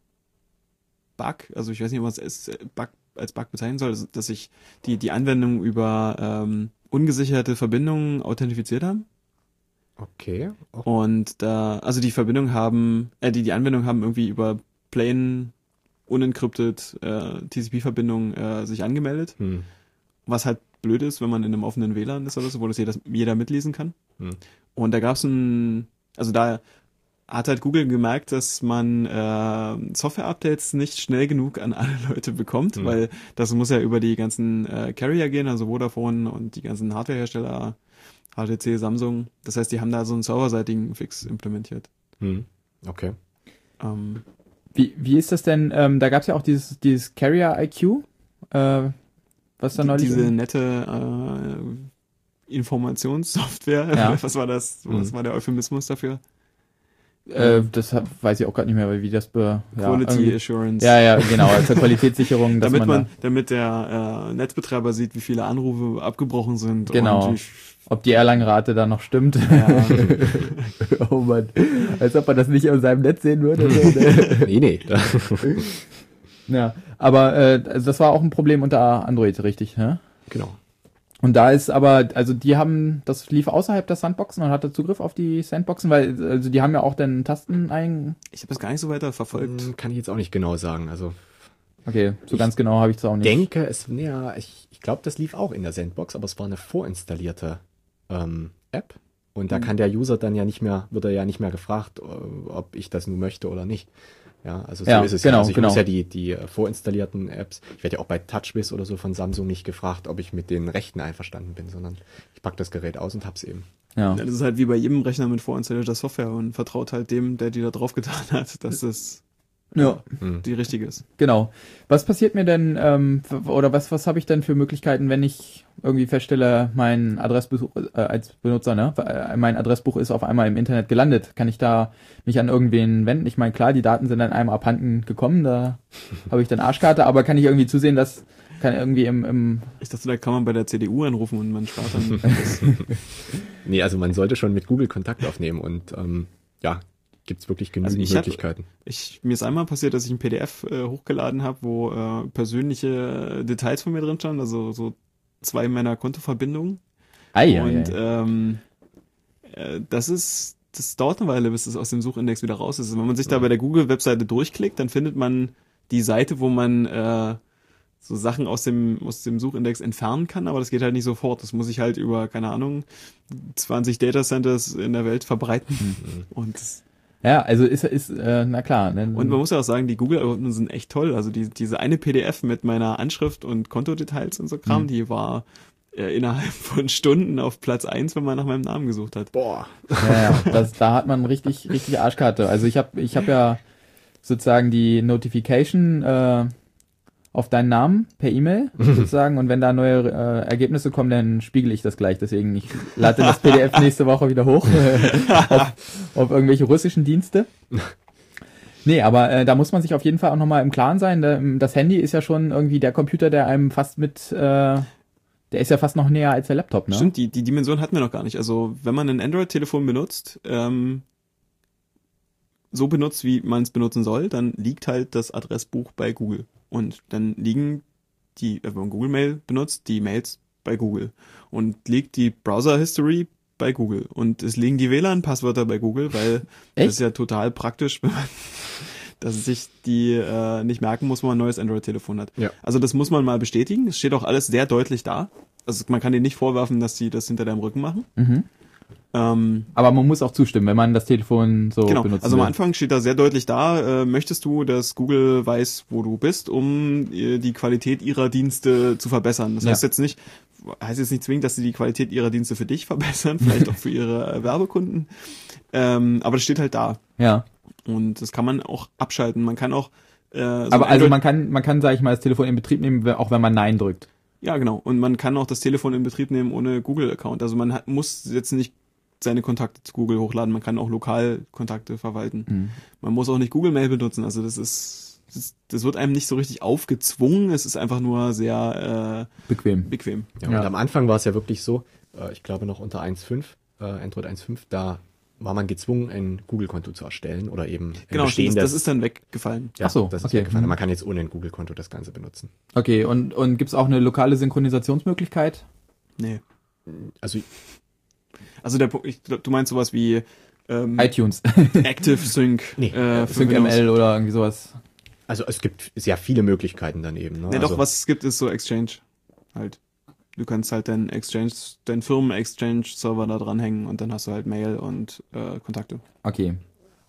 also ich weiß nicht, was SSL-Bug als Bug bezeichnen soll, dass- dass sich die, die Anwendung über ähm, ungesicherte Verbindungen authentifiziert haben. Okay. Auch, Und da, also die Verbindung haben, äh, die, die Anwendung haben irgendwie über plain unencrypted äh, TCP-Verbindung äh, sich angemeldet, hm, was halt blöd ist, wenn man in einem offenen WLAN ist oder so, wo das jeder, jeder mitlesen kann. hm. Und da gab's ein, also da hat halt Google gemerkt, dass man äh, Software-Updates nicht schnell genug an alle Leute bekommt, Hm. weil das muss ja über die ganzen äh, Carrier gehen, also Vodafone und die ganzen Hardwarehersteller, HTC, Samsung. Das heißt, die haben da so einen serverseitigen Fix implementiert. Hm. Okay. Ähm, Wie, wie ist das denn? Ähm, da gab's ja auch dieses, dieses Carrier IQ, äh, was da die, neulich. diese nette äh, Informationssoftware, Ja. was war das? Was Mhm. war der Euphemismus dafür? äh, das hab, weiß ich auch gerade nicht mehr, wie das be, ja, Quality Assurance. Ja, ja, genau, zur Qualitätssicherung, dass damit man, man, damit der äh, Netzbetreiber sieht, wie viele Anrufe abgebrochen sind. Genau. Da, ob die Erlangenrate da noch stimmt. ja, oh Mann, als ob man das nicht auf seinem Netz sehen würde. Ne? Nee, nee. Ja, aber äh, also das war auch ein Problem unter Android, richtig? Ne? genau. Und da ist aber, also die haben, das lief außerhalb der Sandboxen und hatte Zugriff auf die Sandboxen, weil, also die haben ja auch dann Tasten ein. ich habe das gar nicht so weiter verfolgt. Hm, Kann ich jetzt auch nicht genau sagen. Also Okay, so ganz genau habe ich es auch nicht. denke, es, ja, ich, ich glaube, das lief auch in der Sandbox, aber es war eine vorinstallierte ähm, App. Und da Mhm. kann der User dann ja nicht mehr, wird er ja nicht mehr gefragt, äh, ob ich das nun möchte oder nicht. Ja, also so Ja, ist es genau, ja. Also ich genau. muss ja die, die äh, vorinstallierten Apps, ich werde ja auch bei TouchWiz oder so von Samsung nicht gefragt, ob ich mit den Rechten einverstanden bin, sondern ich pack das Gerät aus und hab's eben. Ja. Ja, das ist halt wie bei jedem Rechner mit vorinstallierter Software und vertraut halt dem, der die da drauf getan hat, dass das ja. Hm. die richtige ist. Genau. Was passiert mir denn, ähm, oder was, was habe ich denn für Möglichkeiten, wenn ich irgendwie feststelle, mein Adressbuch äh, als Benutzer, ne, äh, mein Adressbuch ist auf einmal im Internet gelandet? Kann ich da mich an irgendwen wenden? Ich meine, klar, die Daten sind an einem abhanden gekommen, da habe ich dann Arschkarte, aber kann ich irgendwie zusehen, dass kann irgendwie im, im Ich dachte, da kann man bei der CDU anrufen und man spart dann das. Nee, also man sollte schon mit Google Kontakt aufnehmen und ähm, ja, gibt's wirklich genügend Also ich hab- Möglichkeiten. Ich, mir ist einmal passiert, dass ich ein PDF äh, hochgeladen habe, wo äh, persönliche Details von mir drin standen, also so zwei meiner Kontoverbindungen. Ei, ei, und ei. ähm, äh, das ist das dauert eine Weile, bis es aus dem Suchindex wieder raus ist. Wenn man sich da bei der Google-Webseite durchklickt, dann findet man die Seite, wo man äh, so Sachen aus dem, aus dem Suchindex entfernen kann, aber das geht halt nicht sofort. Das muss ich halt über, keine Ahnung, 20 Datacenters in der Welt verbreiten. Mhm. Und, das, Ja, also ist, ist äh, na klar. Ne? und man muss ja auch sagen, die Google-Algorithmen sind echt toll. Also die, diese eine PDF mit meiner Anschrift und Kontodetails und so Kram, Mhm. die war äh, innerhalb von Stunden auf Platz eins, wenn man nach meinem Namen gesucht hat. Boah. Ja, ja, das, da hat man richtig, richtig Arschkarte. Also ich habe ich hab ja sozusagen die Notification äh, auf deinen Namen per E-Mail sozusagen und wenn da neue äh, Ergebnisse kommen, dann spiegel ich das gleich. Deswegen, ich lade das PDF nächste Woche wieder hoch auf, auf irgendwelche russischen Dienste. Nee, aber äh, da muss man sich auf jeden Fall auch nochmal im Klaren sein. Da, Das Handy ist ja schon irgendwie der Computer, der einem fast mit, äh, der ist ja fast noch näher als der Laptop, ne? Stimmt, die, die Dimension hatten wir noch gar nicht. Also wenn man ein Android-Telefon benutzt, ähm, so benutzt, wie man es benutzen soll, dann liegt halt das Adressbuch bei Google. Und dann liegen die, äh, wenn man Google Mail benutzt, die Mails bei Google. Und liegt die Browser-History bei Google. Und es liegen die WLAN-Passwörter bei Google, weil das Echt? ist ja total praktisch, wenn man dass es sich die äh, nicht merken muss, wenn man ein neues Android-Telefon hat. Ja. Also das muss man mal bestätigen. Es steht auch alles sehr deutlich da. Also man kann denen nicht vorwerfen, dass sie das hinter deinem Rücken machen. Mhm. Ähm, Aber man muss auch zustimmen, wenn man das Telefon so genau. benutzt. Also am Anfang steht da sehr deutlich da, äh, möchtest du, dass Google weiß, wo du bist, um äh, die Qualität ihrer Dienste zu verbessern. Das Ja. heißt jetzt nicht, heißt jetzt nicht zwingend, dass sie die Qualität ihrer Dienste für dich verbessern, vielleicht auch für ihre Werbekunden. Ähm, aber das steht halt da. Ja. Und das kann man auch abschalten. Man kann auch äh, so Aber also man kann, man kann, sag ich mal, das Telefon in Betrieb nehmen, auch wenn man Nein drückt. Ja, genau. Und man kann auch das Telefon in Betrieb nehmen ohne Google-Account. Also man hat, muss jetzt nicht seine Kontakte zu Google hochladen. Man kann auch lokal Kontakte verwalten. Mhm. Man muss auch nicht Google Mail benutzen. Also das ist, das, das wird einem nicht so richtig aufgezwungen. Es ist einfach nur sehr Bequem. äh, bequem. Ja, Ja. Und am Anfang war es ja wirklich so, äh, ich glaube noch unter 1.5, äh, Android 1.5, da war man gezwungen, ein Google-Konto zu erstellen oder eben ein Genau, das, bestehendes. das ist dann weggefallen. ja, Ach so, das ist okay. weggefallen. Mhm. Man kann jetzt ohne ein Google-Konto das Ganze benutzen. Okay, und, und gibt's auch eine lokale Synchronisationsmöglichkeit? Nee. Also Also der Punkt, ich, du meinst sowas wie ähm, iTunes, Active Sync. Nee, äh, für Sync Windows. ML oder irgendwie sowas. Also es gibt sehr viele Möglichkeiten daneben. Ne? Ja, also, doch, was es gibt, ist so Exchange. Halt. Du kannst halt deinen Exchange, deinen Firmen-Exchange-Server da dranhängen und dann hast du halt Mail und äh, Kontakte. Okay.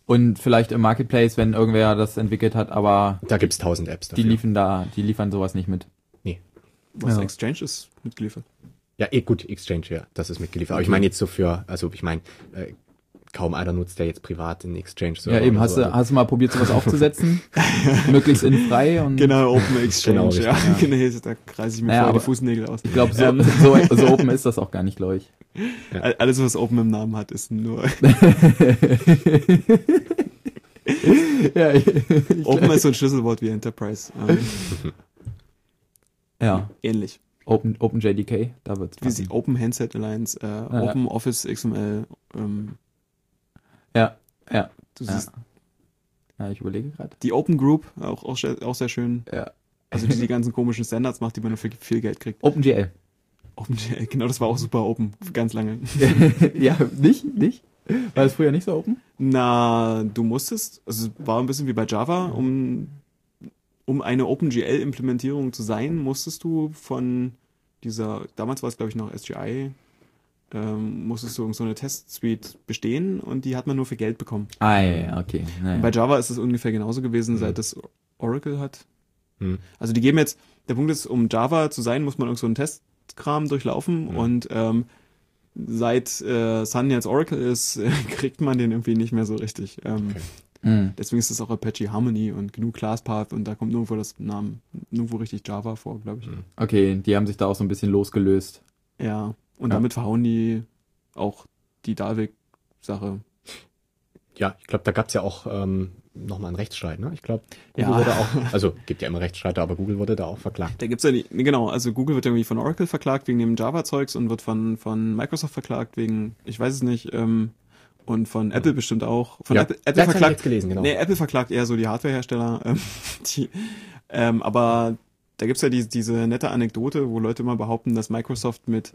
Und vielleicht im Marketplace, wenn irgendwer das entwickelt hat, aber Da gibt's tausend Apps die dafür. liefen da, die liefern sowas nicht mit. Was Ja. Exchange ist mitgeliefert. Ja, eh gut, Exchange, ja, das ist mitgeliefert. Aber ich meine jetzt so für, also ich meine, äh, kaum einer nutzt ja jetzt privat den Exchange-Server. Ja, eben, hast so. du, hast du mal probiert, sowas aufzusetzen? Möglichst in frei und Genau, Open Exchange, Genau, ja. richtig, genau. Da kreise ich mir Naja, vor die Fußnägel aus. ich glaube, so, Ähm. so, so open ist das auch gar nicht, glaube ich. All- Alles, was Open im Namen hat, ist nur. ja, ich, Open ist so ein Schlüsselwort wie Enterprise. Ähm, ja, ähnlich. Open, OpenJDK, da wird's Wie sie passen. Open Handset Alliance, äh, ja. Open Office XML. Ähm, Ja, ja, du ja. siehst ja, ich überlege gerade. die Open Group, auch, auch, sehr- auch sehr schön. Ja. Also die die ganzen komischen Standards macht, die man nur für viel Geld kriegt. OpenGL. OpenGL, genau, das war auch super open, ganz lange. ja, nicht, nicht? War das früher nicht so open? Na, du musstest, also es war ein bisschen wie bei Java, um, um eine OpenGL-Implementierung zu sein, musstest du von dieser, damals war es glaube ich noch SGI, ähm, musstest du so eine Test-Suite bestehen und die hat man nur für Geld bekommen. Ah, ja, okay. Naja. Bei Java ist es ungefähr genauso gewesen, Mhm. seit es Oracle hat. Hm. Also die geben jetzt, der Punkt ist, um Java zu sein, muss man irgend so einen Testkram durchlaufen Mhm. und ähm, seit äh, Sun jetzt Oracle ist, äh, kriegt man den irgendwie nicht mehr so richtig. Ähm, Okay. Mhm. Deswegen ist es auch Apache Harmony und genug ClassPath und da kommt nirgendwo das Namen, nirgendwo richtig Java vor, glaube ich. Mhm. Okay, die haben sich da auch so ein bisschen losgelöst. Ja. Und Ja. damit verhauen die auch die Dalvik-Sache. Ja, ich glaube, da gab's ja auch ähm, nochmal einen Rechtsstreit, ne? Ich glaube, Google Ja. wurde auch, also gibt ja immer Rechtsstreite, aber Google wurde da auch verklagt. Da gibt's ja die, nee, genau, also Google wird irgendwie von Oracle verklagt wegen dem Java-Zeugs und wird von, von Microsoft verklagt wegen, ich weiß es nicht, ähm, und von Apple bestimmt auch. Von ja, Apple, das Apple verklagt, gelesen, genau. nee, Apple verklagt eher so die Hardwarehersteller, ähm, die, ähm, aber da gibt's ja die, diese nette Anekdote, wo Leute immer behaupten, dass Microsoft mit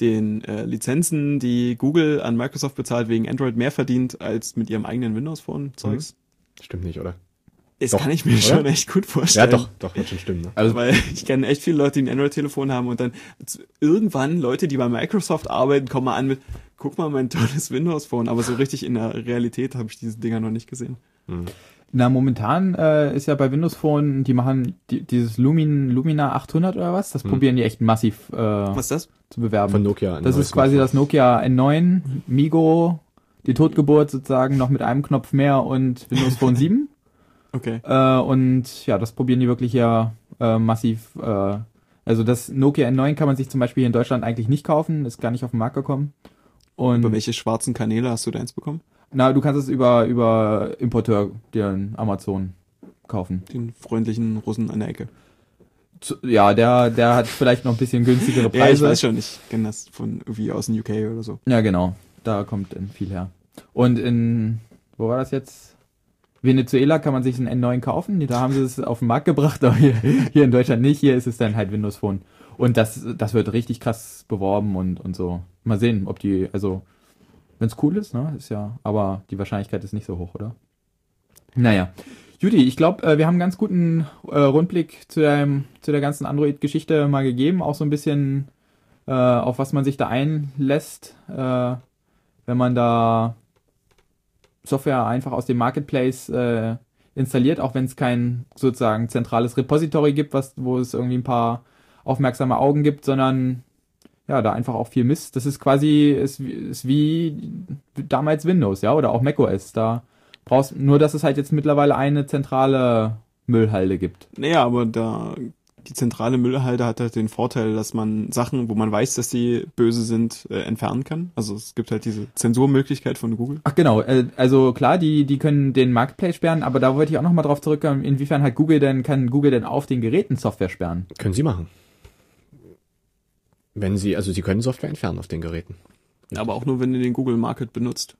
den äh, Lizenzen, die Google an Microsoft bezahlt, wegen Android mehr verdient als mit ihrem eigenen Windows Phone Zeugs. Stimmt nicht, oder? Das Doch, kann ich mir oder? schon echt gut Ja, vorstellen. doch, doch, wird schon stimmen. Ne? Also Weil ich kenne echt viele Leute, die ein Android-Telefon haben und dann irgendwann Leute, die bei Microsoft arbeiten, kommen mal an mit, guck mal mein tolles Windows-Phone. Aber so richtig in der Realität habe ich diese Dinger noch nicht gesehen. Na, momentan äh, ist ja bei Windows Phone, die machen die, dieses Lumin, Lumina 800 oder was, das probieren die echt massiv äh, Was ist das? zu bewerben. Von Nokia. das ist quasi Smartphone. das Nokia N9, Migo, die Totgeburt sozusagen noch mit einem Knopf mehr und Windows Phone 7. Okay. Äh, und ja, das probieren die wirklich ja äh, massiv. Äh, also das Nokia N9 kann man sich zum Beispiel hier in Deutschland eigentlich nicht kaufen, ist gar nicht auf den Markt gekommen. Und Über welche schwarzen Kanäle hast du deins bekommen? na, du kannst es über über Importeur in Amazon kaufen. Den freundlichen Russen an der Ecke. Zu, ja, der der hat vielleicht noch ein bisschen günstigere Ja, ich Preise. weiß schon, ich kenne das von irgendwie aus dem UK oder so. Ja, genau. Da kommt viel her. Und in wo war das jetzt? Venezuela kann man sich ein N9 kaufen. Da haben sie es auf den Markt gebracht, aber hier, hier in Deutschland nicht. Hier ist es dann halt Windows Phone. Und das, das wird richtig krass beworben und, und so. Mal sehen, ob die, also, wenn es cool ist, ne, ist ja, aber die Wahrscheinlichkeit ist nicht so hoch, oder? Naja. Judy, ich glaube, äh, wir haben einen ganz guten äh, Rundblick zu der, zu der ganzen Android-Geschichte mal gegeben. Auch so ein bisschen, äh, auf was man sich da einlässt, äh, wenn man da Software einfach aus dem Marketplace äh, installiert, auch wenn es kein sozusagen zentrales Repository gibt, was, wo es irgendwie ein paar aufmerksame Augen gibt, sondern ja, da einfach auch viel Mist. Das ist quasi, ist, wie- ist wie damals Windows, ja, oder auch macOS. Da brauchst nur, dass es halt jetzt mittlerweile eine zentrale Müllhalde gibt. Naja, aber da die zentrale Müllhalde hat halt den Vorteil, dass man Sachen, wo man weiß, dass die böse sind, äh, entfernen kann. Also es gibt halt diese Zensurmöglichkeit von Google. Ach genau, äh, also klar, die, die können den Marketplace sperren, aber da wollte ich auch nochmal drauf zurückkommen, inwiefern hat Google denn, kann Google denn auf den Geräten Software sperren? Können Sie machen. Wenn Sie, also Sie können Software entfernen auf den Geräten. Aber auch nur, wenn du den Google Market benutzt.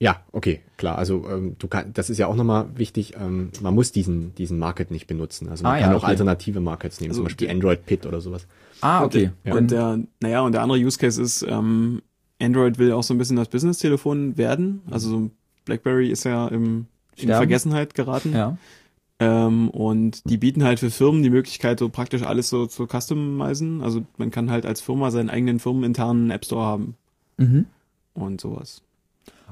Ja, okay, klar. Also ähm, du kann, das ist ja auch nochmal wichtig. Ähm, man muss diesen diesen Market nicht benutzen. Also man Ah, kann ja, auch okay. alternative Markets nehmen, Also zum Beispiel die- Android Pit oder sowas. Ah, okay. Und, Dann- und der, naja, und der andere Use Case ist, ähm, Android will auch so ein bisschen das Business-Telefon werden. Also so BlackBerry ist ja im, in Sterben. Vergessenheit geraten. ja. Ähm, und die bieten halt für Firmen die Möglichkeit, so praktisch alles so zu customizen. Also man kann halt als Firma seinen eigenen firmeninternen App Store haben Mhm. und sowas.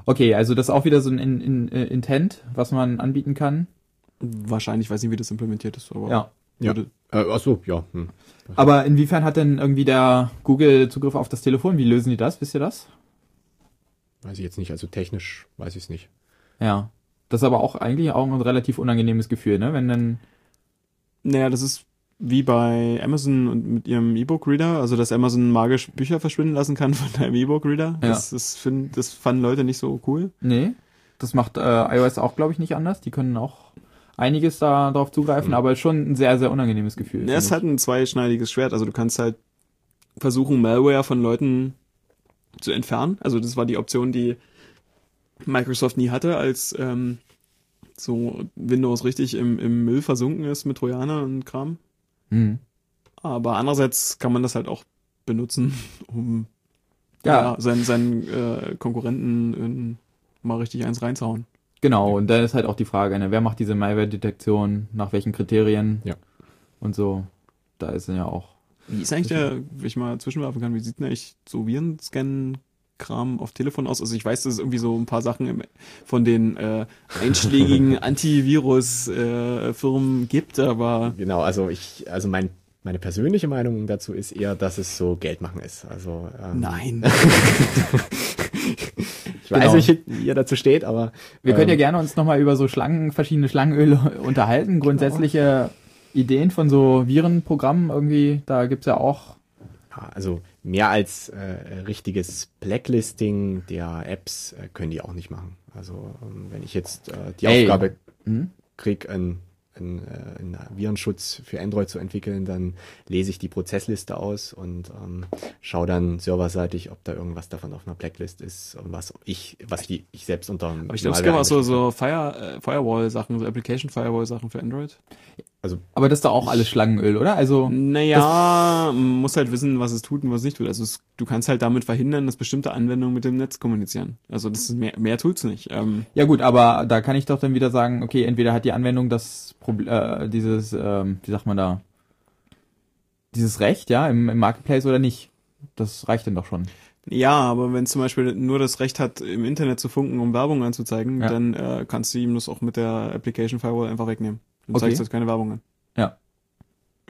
Okay, also das ist auch wieder so ein in, in, äh, Intent, was man anbieten kann. Wahrscheinlich, weiß nicht, wie das implementiert ist, aber Ja. Ja. Äh, ach so, ja. Hm. Aber inwiefern hat denn irgendwie der Google Zugriff auf das Telefon? Wie lösen die das? Wisst ihr das? Weiß ich jetzt nicht. Also technisch weiß ich es nicht. Ja. Das ist aber auch eigentlich auch ein relativ unangenehmes Gefühl, ne? Wenn dann, Naja, das ist wie bei Amazon und mit ihrem E-Book-Reader, also dass Amazon magisch Bücher verschwinden lassen kann von deinem E-Book-Reader. Ja. Das, das, find, das fanden Leute nicht so cool. nee, das macht äh, iOS auch, glaube ich, nicht anders. Die können auch einiges da drauf zugreifen, Mhm. aber schon ein sehr, sehr unangenehmes Gefühl. Ja, es halt ein zweischneidiges Schwert. Also du kannst halt versuchen, Malware von Leuten zu entfernen. Also das war die Option, die Microsoft nie hatte, als ähm, so Windows richtig im, im Müll versunken ist mit Trojaner und Kram. Mhm. Aber andererseits kann man das halt auch benutzen, um Ja, ja, seinen, seinen äh, Konkurrenten in, mal richtig eins reinzuhauen. genau. Und dann ist halt auch die Frage, ne? wer macht diese Malware-Detektion, nach welchen Kriterien Ja. und so. Da ist ja auch. Wie ist eigentlich der, wenn ich mal zwischenwerfen kann, wie sieht denn eigentlich so Virenscan-Kram auf Telefon aus? Also ich weiß, dass es irgendwie so ein paar Sachen im, von den äh, einschlägigen Antivirus-Firmen gibt, aber Genau, also ich, also mein, meine persönliche Meinung dazu ist eher, dass es so Geld machen ist. Also ähm, nein. ich weiß Genau. nicht, wie ihr dazu steht, aber Wir können ja ähm, gerne uns nochmal über so Schlangen, verschiedene Schlangenöle unterhalten. Grundsätzliche Ideen von so Virenprogrammen irgendwie, da gibt's ja auch. Ja, also mehr als äh, richtiges Blacklisting der Apps äh, können die auch nicht machen. Also ähm, wenn ich jetzt äh, die Ey. Aufgabe Hm? krieg, einen, einen, äh, einen Virenschutz für Android zu entwickeln, dann lese ich die Prozessliste aus und ähm, schaue dann serverseitig, ob da irgendwas davon auf einer Blacklist ist und was ich, was die ich selbst unter Aber ich glaube, es gibt auch so, so Fire, äh, Firewall-Sachen, so Application-Firewall-Sachen für Android. Also Aber das ist doch auch alles Schlangenöl, oder? Also, Naja, man muss halt wissen, was es tut und was es nicht tut. Also es, du kannst halt damit verhindern, dass bestimmte Anwendungen mit dem Netz kommunizieren. Also das ist mehr, mehr tut's nicht. Ähm, ja gut, aber da kann ich doch dann wieder sagen, okay, entweder hat die Anwendung das Problem, äh, dieses, ähm, wie sagt man da, dieses Recht, ja, im, im Marketplace oder nicht. Das reicht dann doch schon. ja, aber wenn zum Beispiel nur das Recht hat, im Internet zu funken, um Werbung anzuzeigen, Ja. dann äh, kannst du ihm das auch mit der Application Firewall einfach wegnehmen. Dann Okay. zeigst du jetzt keine Werbung an. Ja.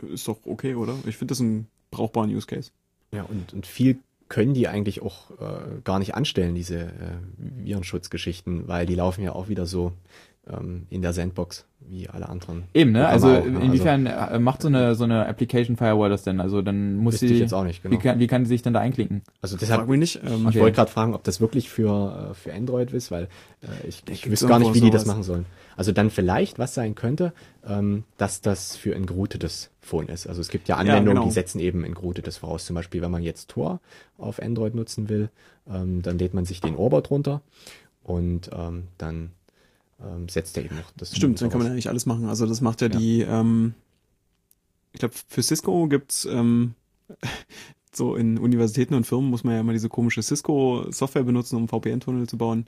Ist doch okay, oder? Ich finde das einen brauchbaren Use Case. Ja, und, und viel können die eigentlich auch äh, gar nicht anstellen, diese äh, Virenschutzgeschichten, weil die laufen ja auch wieder so ähm, in der Sandbox wie alle anderen. Eben, ne? Also auch, ne? inwiefern äh, macht so eine so eine Application Firewall das denn? Also dann muss sie ich jetzt auch nicht, genau. wie, kann, wie kann sie sich dann da einklinken? Also Frag deshalb, mich nicht. Ähm, Okay. ich wollte gerade fragen, ob das wirklich für, äh, für Android ist, weil äh, ich, ich wüsste gar nicht, wie die das machen sollen. Also dann vielleicht, was sein könnte, ähm, dass das für ein geroutetes Phone ist. Also es gibt ja Anwendungen, genau. die setzen eben ein geroutetes voraus. Zum Beispiel, wenn man jetzt Tor auf Android nutzen will, ähm, dann lädt man sich den Orbit runter und ähm, dann ähm, setzt er eben noch das Stimmt, dann kann man voraus. eigentlich alles machen. Also das macht ja, Ja. die, ähm, ich glaube, für Cisco gibt's ähm, so in Universitäten und Firmen muss man ja immer diese komische Cisco-Software benutzen, um VPN-Tunnel zu bauen.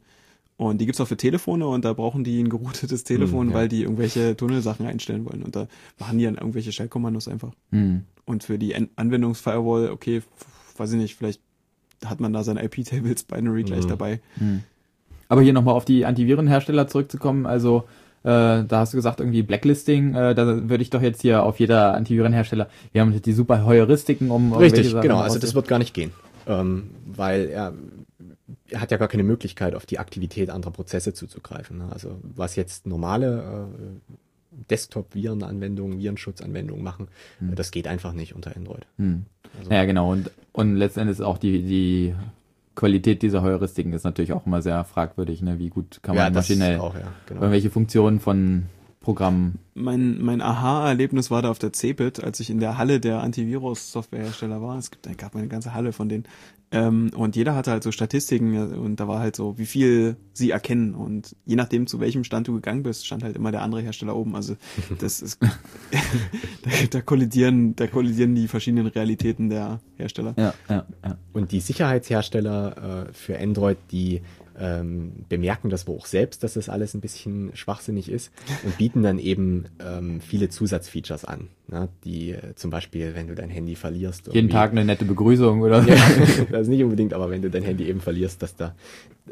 Und die gibt's auch für Telefone und da brauchen die ein geroutetes Telefon, Hm, ja. weil die irgendwelche Tunnelsachen einstellen wollen. Und da machen die dann irgendwelche Shell-Kommandos einfach. Hm. Und für die An Anwendungsfirewall, okay, weiß ich nicht, vielleicht hat man da sein IP-Tables Binary gleich Mhm. dabei. Hm. Aber hier nochmal auf die Antivirenhersteller zurückzukommen, also äh, da hast du gesagt, irgendwie Blacklisting, äh, da würde ich doch jetzt hier auf jeder Antivirenhersteller, wir haben die super Heuristiken, um Richtig, Sachen genau. Also das wird gar nicht gehen, ähm, weil er, er hat ja gar keine Möglichkeit, auf die Aktivität anderer Prozesse zuzugreifen. Ne? Also was jetzt normale äh, Desktop-Virenanwendungen, Virenschutzanwendungen machen, äh, das geht einfach nicht unter Android. Hm. Also, Ja, genau. Und, und letztendlich auch die, die Qualität dieser Heuristiken ist natürlich auch immer sehr fragwürdig, ne? Wie gut kann man das maschinell auch, ja, genau. irgendwelche Funktionen von Programmen. Mein, mein Aha-Erlebnis war da auf der CeBIT, als ich in der Halle der Antivirus-Softwarehersteller war. Es gibt, da gab eine ganze Halle von denen. Ähm, und jeder hatte halt so Statistiken und da war halt so, wie viel sie erkennen. Und je nachdem, zu welchem Stand du gegangen bist, stand halt immer der andere Hersteller oben. Also das ist da, da kollidieren, da kollidieren die verschiedenen Realitäten der Hersteller. Ja, ja, ja. Und die Sicherheitshersteller äh, für Android, die ähm, bemerken das wohl auch selbst, dass das alles ein bisschen schwachsinnig ist und bieten dann eben ähm, viele Zusatzfeatures an. Ne? Die äh, zum Beispiel, wenn du dein Handy verlierst. Jeden Tag eine nette Begrüßung oder Ja, das nicht unbedingt, aber wenn du dein Handy eben verlierst, dass da,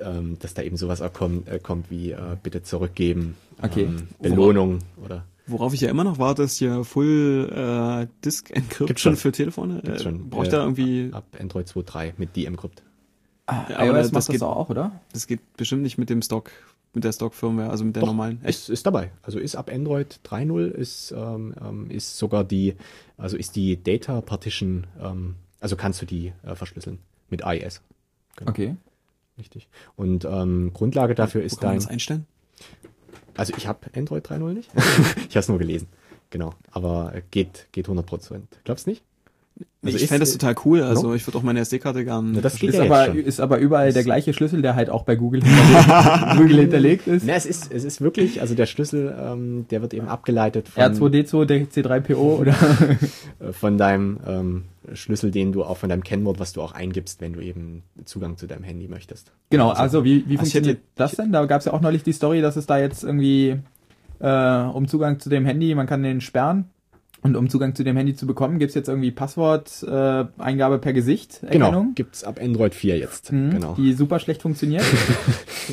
ähm, dass da eben sowas auch kommt, äh, kommt wie äh, bitte zurückgeben, Okay. ähm, Belohnung oder Worauf ich ja immer noch warte, ist hier Full äh, Disk Encryption Gibt's schon. für Telefone. Gibt's Äh, schon. Braucht Äh, da irgendwie, ab Android 2.3 mit D-Encrypt. Ah, Ja, aber iOS das macht das geht- auch, oder? das geht bestimmt nicht mit dem Stock, mit der Stock-Firmware, also mit der Doch, normalen. Ist, ist dabei. Also ist ab Android 3.0 ist, ähm, ähm, ist sogar die, also ist die Data Partition, ähm, also kannst du die äh, verschlüsseln mit IS. Genau, Okay. Richtig. Und ähm, Grundlage dafür Wo ist kann man dein, das einstellen? also ich habe Android 3.0 nicht. ich habe es nur gelesen. Genau. Aber äh, geht, geht 100 Prozent. Glaubst nicht? Also ich ist- fände das total cool. Also no? ich würde auch meine SD-Karte gern. Na, das geht Ist ja aber, ist aber überall der gleiche Schlüssel, der halt auch bei Google hinterlegt, Google hinterlegt ist. Na, es ist, es ist wirklich, also der Schlüssel, ähm, der wird eben abgeleitet von, R2D2, der C3PO oder? äh, von deinem ähm, Schlüssel, den du auch von deinem Kennwort, was du auch eingibst, wenn du eben Zugang zu deinem Handy möchtest. Genau, also wie, wie Also ich funktioniert hätte- das denn? Da gab es ja auch neulich die Story, dass es da jetzt irgendwie äh, um Zugang zu dem Handy, man kann den sperren. Und um Zugang zu dem Handy zu bekommen, gibt's jetzt irgendwie Passwort-Eingabe äh, Eingabe per Gesicht, Genau, gibt's ab Android 4 jetzt. mhm, Genau. die super schlecht funktioniert.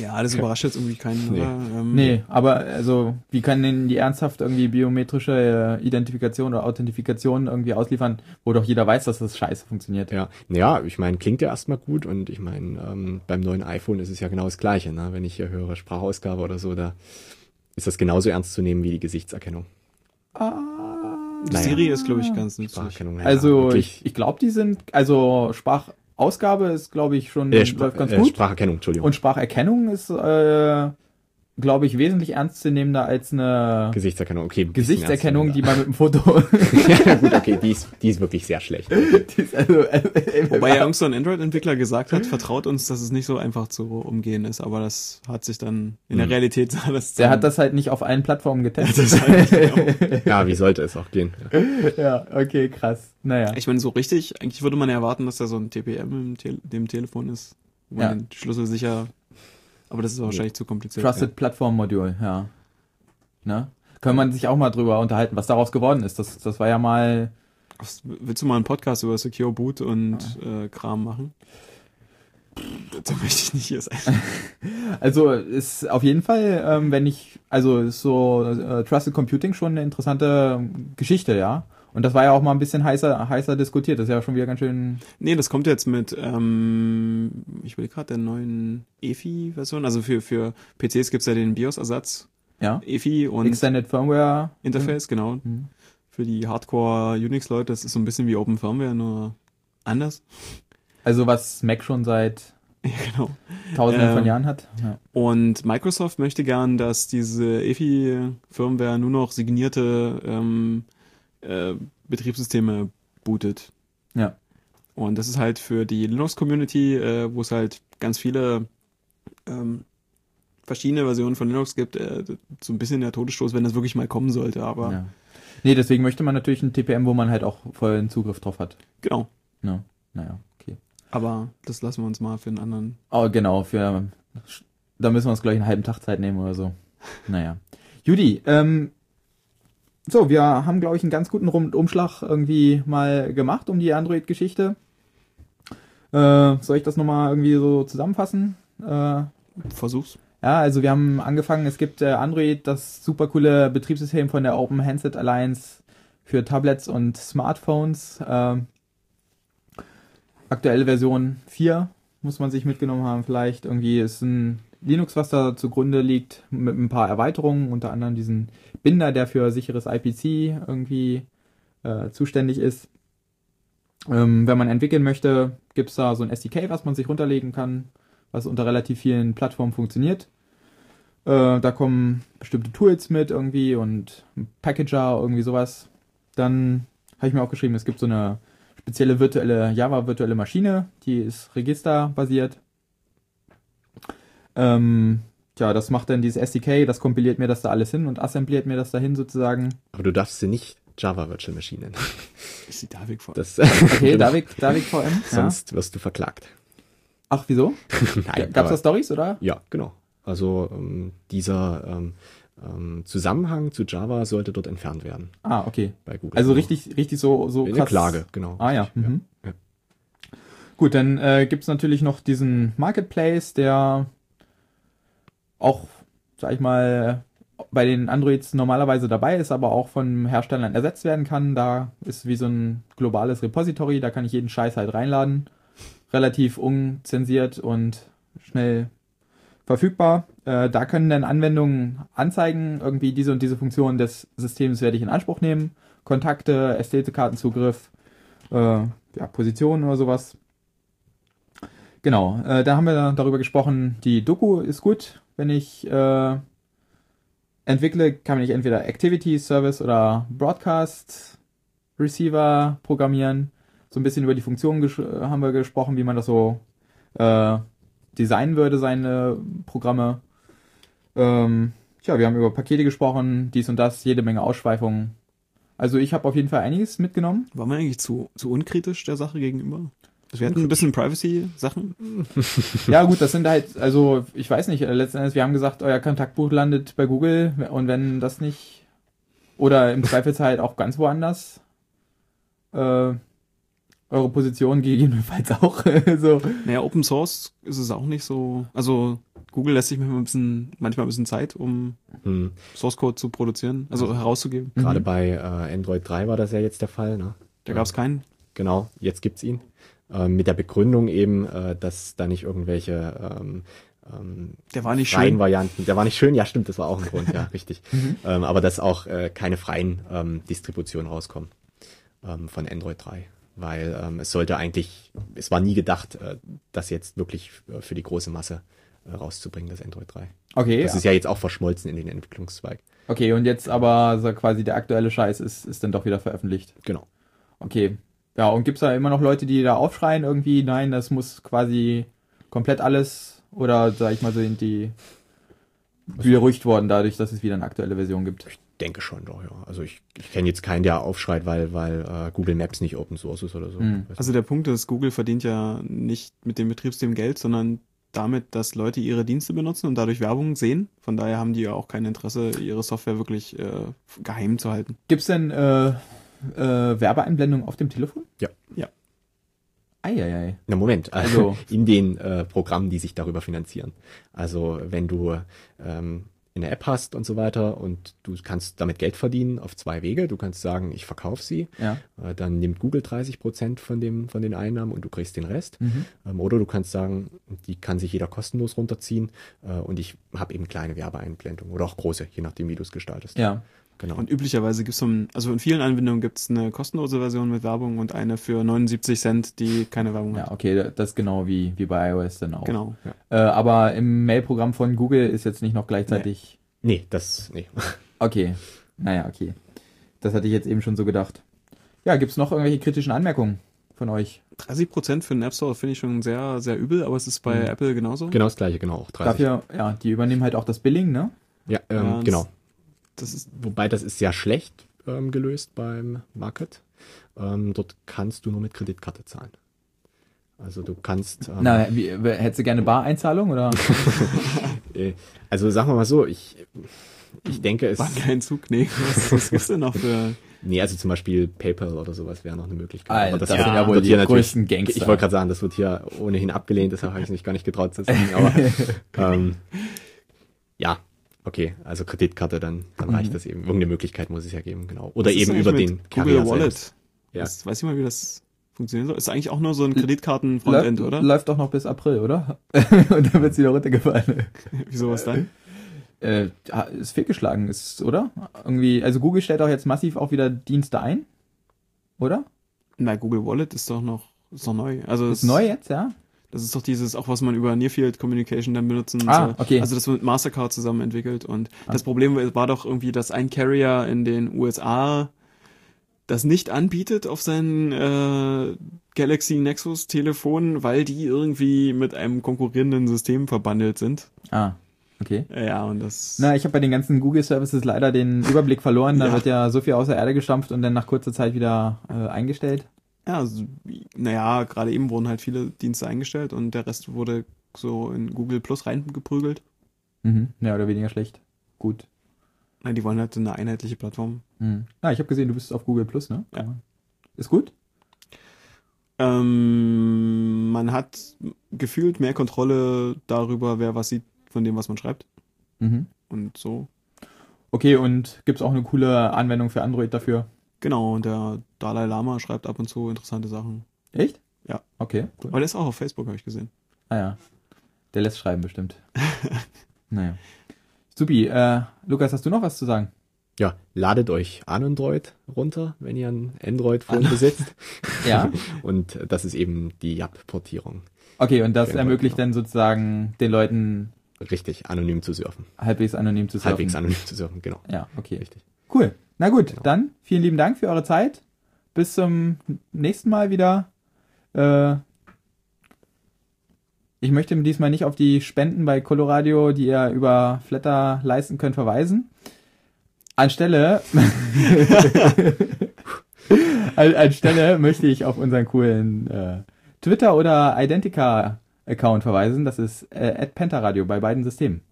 Ja, das überrascht jetzt irgendwie keinen, Nee. oder? Ähm, nee, aber also wie kann denn die ernsthaft irgendwie biometrische äh, Identifikation oder Authentifikation irgendwie ausliefern, wo doch jeder weiß, dass das scheiße funktioniert? Ja, naja, ich meine, klingt ja erstmal gut und ich meine, ähm, beim neuen iPhone ist es ja genau das Gleiche. Ne? Wenn ich hier höre Sprachausgabe oder so, da ist das genauso ernst zu nehmen wie die Gesichtserkennung. Die Naja. Siri ist, glaube ich, ganz nützlich. Ja, Also wirklich. ich, ich glaube, die sind, also Sprachausgabe ist, glaube ich, schon äh, läuft ganz äh, gut. Spracherkennung, Entschuldigung. Und Spracherkennung ist, äh, glaube ich, wesentlich ernstzunehmender als eine Gesichtserkennung, okay. ein Gesichtserkennung, die man mit dem Foto. ja, gut, okay, die ist, die ist wirklich sehr schlecht. die ist also, äh, Wobei ja irgend so ein Android-Entwickler gesagt hat, vertraut uns, dass es nicht so einfach zu umgehen ist, aber das hat sich dann in der Hm. Realität sah das der hat das halt nicht auf allen Plattformen getestet. Halt, genau. Ja, wie sollte es auch gehen? Ja. ja, okay, krass. Naja. Ich meine, so richtig, eigentlich würde man ja erwarten, dass da so ein TPM im Te dem Telefon ist, wo man Ja. den Schlüssel sicher, aber das ist wahrscheinlich zu kompliziert. Trusted Platform Module, ja. Ne? Kann man sich auch mal drüber unterhalten, was daraus geworden ist. Das, das war ja mal, willst du mal einen Podcast über Secure Boot und äh, Kram machen? Da möchte ich nicht hier sein. also ist auf jeden Fall, ähm, wenn ich, also ist so äh, Trusted Computing schon eine interessante Geschichte, ja. Und das war ja auch mal ein bisschen heißer, heißer diskutiert. Das ist ja schon wieder ganz schön. Nee, das kommt jetzt mit, ähm, ich will gerade der neuen EFI-Version. Also für, für PCs gibt's ja den BIOS-Ersatz, Ja. EFI und Extended Firmware Interface, genau. Mhm. Für die Hardcore-Unix-Leute, das ist so ein bisschen wie Open Firmware, nur anders. Also was Mac schon seit Ja, genau. tausenden von Ähm, Jahren hat. Ja. Und Microsoft möchte gern, dass diese EFI-Firmware nur noch signierte ähm, äh, Betriebssysteme bootet. ja. Und das ist halt für die Linux-Community, äh, wo es halt ganz viele ähm, verschiedene Versionen von Linux gibt, äh, so ein bisschen der Todesstoß, wenn das wirklich mal kommen sollte. Aber ja. Nee, deswegen möchte man natürlich ein TPM, wo man halt auch vollen Zugriff drauf hat. genau. Ne? Naja, okay. Aber das lassen wir uns mal für einen anderen. Oh, genau, für da müssen wir uns gleich einen halben Tag Zeit nehmen oder so. Naja. Judy, ähm, so, wir haben, glaube ich, einen ganz guten Rundumschlag irgendwie mal gemacht um die Android-Geschichte. Äh, soll ich das nochmal irgendwie so zusammenfassen? Äh, Versuch's. ja, also wir haben angefangen, es gibt äh, Android, das super coole Betriebssystem von der Open Handset Alliance für Tablets und Smartphones. Ähm, aktuelle Version 4 muss man sich mitgenommen haben vielleicht. Irgendwie ist ein Linux, was da zugrunde liegt, mit ein paar Erweiterungen, unter anderem diesen Binder, der für sicheres IPC irgendwie äh, zuständig ist. Ähm, wenn man entwickeln möchte, gibt's da so ein SDK, was man sich runterlegen kann, was unter relativ vielen Plattformen funktioniert. Äh, da kommen bestimmte Tools mit irgendwie und Packager, irgendwie sowas. Dann habe ich mir auch geschrieben, es gibt so eine spezielle virtuelle Java virtuelle Maschine, die ist registerbasiert. Ähm, tja, das macht dann dieses SDK, das kompiliert mir das da alles hin und assembliert mir das dahin sozusagen. Aber du darfst sie nicht Java Virtual Machine nennen. Ist die Davik vor. Das, Okay, genau. David, David VM. Ja. Sonst wirst du verklagt. Ach, wieso? Nein, Gab's aber- da Stories oder? Ja, genau. Also ähm, dieser ähm, ähm, Zusammenhang zu Java sollte dort entfernt werden Ah, okay. bei Google. Also richtig, richtig so, so Eine krass. Klage, genau. Ah ja. Mhm. ja. Gut, dann äh, gibt's natürlich noch diesen Marketplace, der auch, sag ich mal, bei den Androids normalerweise dabei ist, aber auch von Herstellern ersetzt werden kann. Da ist wie so ein globales Repository, da kann ich jeden Scheiß halt reinladen. Relativ unzensiert und schnell verfügbar. Äh, da können dann Anwendungen anzeigen, irgendwie diese und diese Funktion des Systems werde ich in Anspruch nehmen. Kontakte, SD-Kartenzugriff, äh, ja, Positionen oder sowas. Genau, äh, da haben wir darüber gesprochen, die Doku ist gut, wenn ich äh, entwickle, kann ich entweder Activity Service oder Broadcast Receiver programmieren. So ein bisschen über die Funktionen äh, haben wir gesprochen, wie man das so äh, designen würde, seine Programme. Ähm, tja, wir haben über Pakete gesprochen, dies und das, jede Menge Ausschweifungen. Also ich habe auf jeden Fall einiges mitgenommen. Waren wir eigentlich zu, zu unkritisch der Sache gegenüber? Wir hatten ein bisschen Privacy-Sachen. Ja gut, das sind halt, also ich weiß nicht, äh, letzten Endes, wir haben gesagt, euer Kontaktbuch landet bei Google und wenn das nicht, oder im Zweifelsfall halt auch ganz woanders, äh, eure Position gegebenenfalls auch, so. Naja, Open Source ist es auch nicht so. Also Google lässt sich manchmal ein bisschen, manchmal ein bisschen Zeit, um Hm. Source Code zu produzieren, also herauszugeben. Gerade Mhm. bei äh, Android 3 war das ja jetzt der Fall. Ne? Da gab es keinen. Genau, jetzt gibt's ihn. Ähm, mit der Begründung eben, äh, dass da nicht irgendwelche ähm, ähm, Der war nicht freien schön. Varianten, der war nicht schön, ja stimmt, das war auch ein Grund, ja, richtig. Mhm. Ähm, aber dass auch äh, keine freien ähm, Distributionen rauskommen ähm, von Android 3. Weil ähm, es sollte eigentlich, es war nie gedacht, äh, das jetzt wirklich äh, für die große Masse äh, rauszubringen, das Android 3. Okay. Das ist ja jetzt auch verschmolzen in den Entwicklungszweig. Okay, und jetzt aber so quasi der aktuelle Scheiß ist, ist dann doch wieder veröffentlicht. Genau. Okay. Ja, und gibt's da immer noch Leute, die da aufschreien irgendwie, nein, das muss quasi komplett alles oder sag ich mal, sind die beruhigt worden dadurch, dass es wieder eine aktuelle Version gibt? Ich denke schon doch, ja. Also ich, ich kenne jetzt keinen, der aufschreit, weil, weil äh, Google Maps nicht Open Source ist oder so. Hm. Weiß Also der Punkt ist, Google verdient ja nicht mit dem Betriebssystem Geld, sondern damit, dass Leute ihre Dienste benutzen und dadurch Werbung sehen. Von daher haben die ja auch kein Interesse, ihre Software wirklich äh, geheim zu halten. Gibt's denn äh, äh, Werbeeinblendungen auf dem Telefon? Ja. Ja. Eieiei. Na Moment, Also- also in den äh, Programmen, die sich darüber finanzieren. Also wenn du ähm, eine App hast und so weiter und du kannst damit Geld verdienen auf zwei Wege. Du kannst sagen, ich verkaufe sie, Ja. äh, dann nimmt Google 30 Prozent von dem von den Einnahmen und du kriegst den Rest. Mhm. Ähm, oder du kannst sagen, die kann sich jeder kostenlos runterziehen äh, und ich habe eben kleine Werbeeinblendungen oder auch große, je nachdem wie du es gestaltest. Ja. Genau. Und üblicherweise gibt's es, also in vielen Anwendungen gibt's eine kostenlose Version mit Werbung und eine für 79 Cent, die keine Werbung Ja, hat. okay, das ist genau wie, wie bei iOS dann auch. Genau. Äh, aber im Mail-Programm von Google ist jetzt nicht noch gleichzeitig. nee, das nee. Okay. Naja, okay. Das hatte ich jetzt eben schon so gedacht. Ja, gibt's noch irgendwelche kritischen Anmerkungen von euch? 30 Prozent für den App Store finde ich schon sehr, sehr übel, aber es ist bei Mhm. Apple genauso. Genau das gleiche, genau auch 30. Dafür, ja, die übernehmen halt auch das Billing, ne? ja, ähm, Ja, das- genau. Das ist, Wobei das ist sehr schlecht ähm, gelöst beim Market. Ähm, dort kannst du nur mit Kreditkarte zahlen. Also du kannst, ähm, Na, wie, hättest du gerne Bareinzahlung oder? äh, also sagen wir mal so, ich, ich denke es, war kein Zug, nee. Was, was gibt's denn noch für, nee, also zum Beispiel PayPal oder sowas wäre noch eine Möglichkeit. Alter, das das wird- sind ja wohl die hier natürlich- größten Gangster. Ich wollte gerade sagen, das wird hier ohnehin abgelehnt, deshalb habe ich mich gar nicht getraut zu sagen, aber ähm, ja, okay, also Kreditkarte, dann, dann Mhm. reicht das eben. Irgendeine Möglichkeit muss es ja geben, genau. Oder eben über den Google Carrier Wallet. selbst. Ja. Das, weiß ich mal, wie das funktionieren soll. Ist eigentlich auch nur so ein Kreditkarten-Frontend, oder? Läuft doch noch bis April, oder? Und dann wird's wieder runtergefallen. Wieso was dann? Äh, ist fehlgeschlagen, ist, oder? Irgendwie, also Google stellt auch jetzt massiv auch wieder Dienste ein, oder? Na, Google Wallet ist doch noch, ist doch neu. Also Ist neu jetzt, ja? Das ist doch dieses, auch was man über Nearfield Communication dann benutzen Ah, soll. okay. Also das wird mit Mastercard zusammen entwickelt und Ah. das Problem war doch irgendwie, dass ein Carrier in den USA das nicht anbietet auf sein äh, Galaxy Nexus Telefon, weil die irgendwie mit einem konkurrierenden System verbandelt sind. Ah, okay. Ja, und das Na, ich habe bei den ganzen Google Services leider den Überblick verloren. Da Ja. wird ja so viel außer Erde gestampft und dann nach kurzer Zeit wieder äh, eingestellt. Ja, also, naja, gerade eben wurden halt viele Dienste eingestellt und der Rest wurde so in Google Plus reingeprügelt. Mhm. Mehr oder weniger schlecht. Gut. Nein, die wollen halt eine einheitliche Plattform. Mhm. Ah, ich habe gesehen, du bist auf Google Plus, ne? Ja. Ist gut? Ähm, man hat gefühlt mehr Kontrolle darüber, wer was sieht von dem, was man schreibt. Mhm. Und so. Okay, und gibt's auch eine coole Anwendung für Android dafür? Genau, und der Dalai Lama schreibt ab und zu interessante Sachen. Echt? Ja. Okay, cool. Aber der ist auch auf Facebook, habe ich gesehen. Ah ja. Der lässt schreiben bestimmt. naja. Supi, äh, Lukas, hast du noch was zu sagen? Ja, ladet euch Android runter, wenn ihr ein Android-Phone besitzt. Ja. Und das ist eben die YAP-Portierung. Okay, und das Genau, ermöglicht dann sozusagen den Leuten Richtig, anonym zu surfen. halbwegs anonym zu surfen. Halbwegs anonym zu surfen, genau. Ja, okay. Richtig. Cool. Na gut, Genau. dann vielen lieben Dank für eure Zeit. Bis zum nächsten Mal wieder. Äh, ich möchte diesmal nicht auf die Spenden bei Coloradio, die ihr über Flatter leisten könnt, verweisen. Anstelle, an, anstelle möchte ich auf unseren coolen äh, Twitter oder Identica-Account verweisen. Das ist äh, @pentaradio bei beiden Systemen.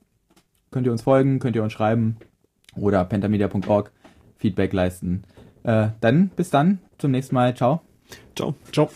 Könnt ihr uns folgen, könnt ihr uns schreiben oder pentamedia.org Feedback leisten. Äh, dann bis dann, zum nächsten Mal. Ciao. Ciao. Ciao.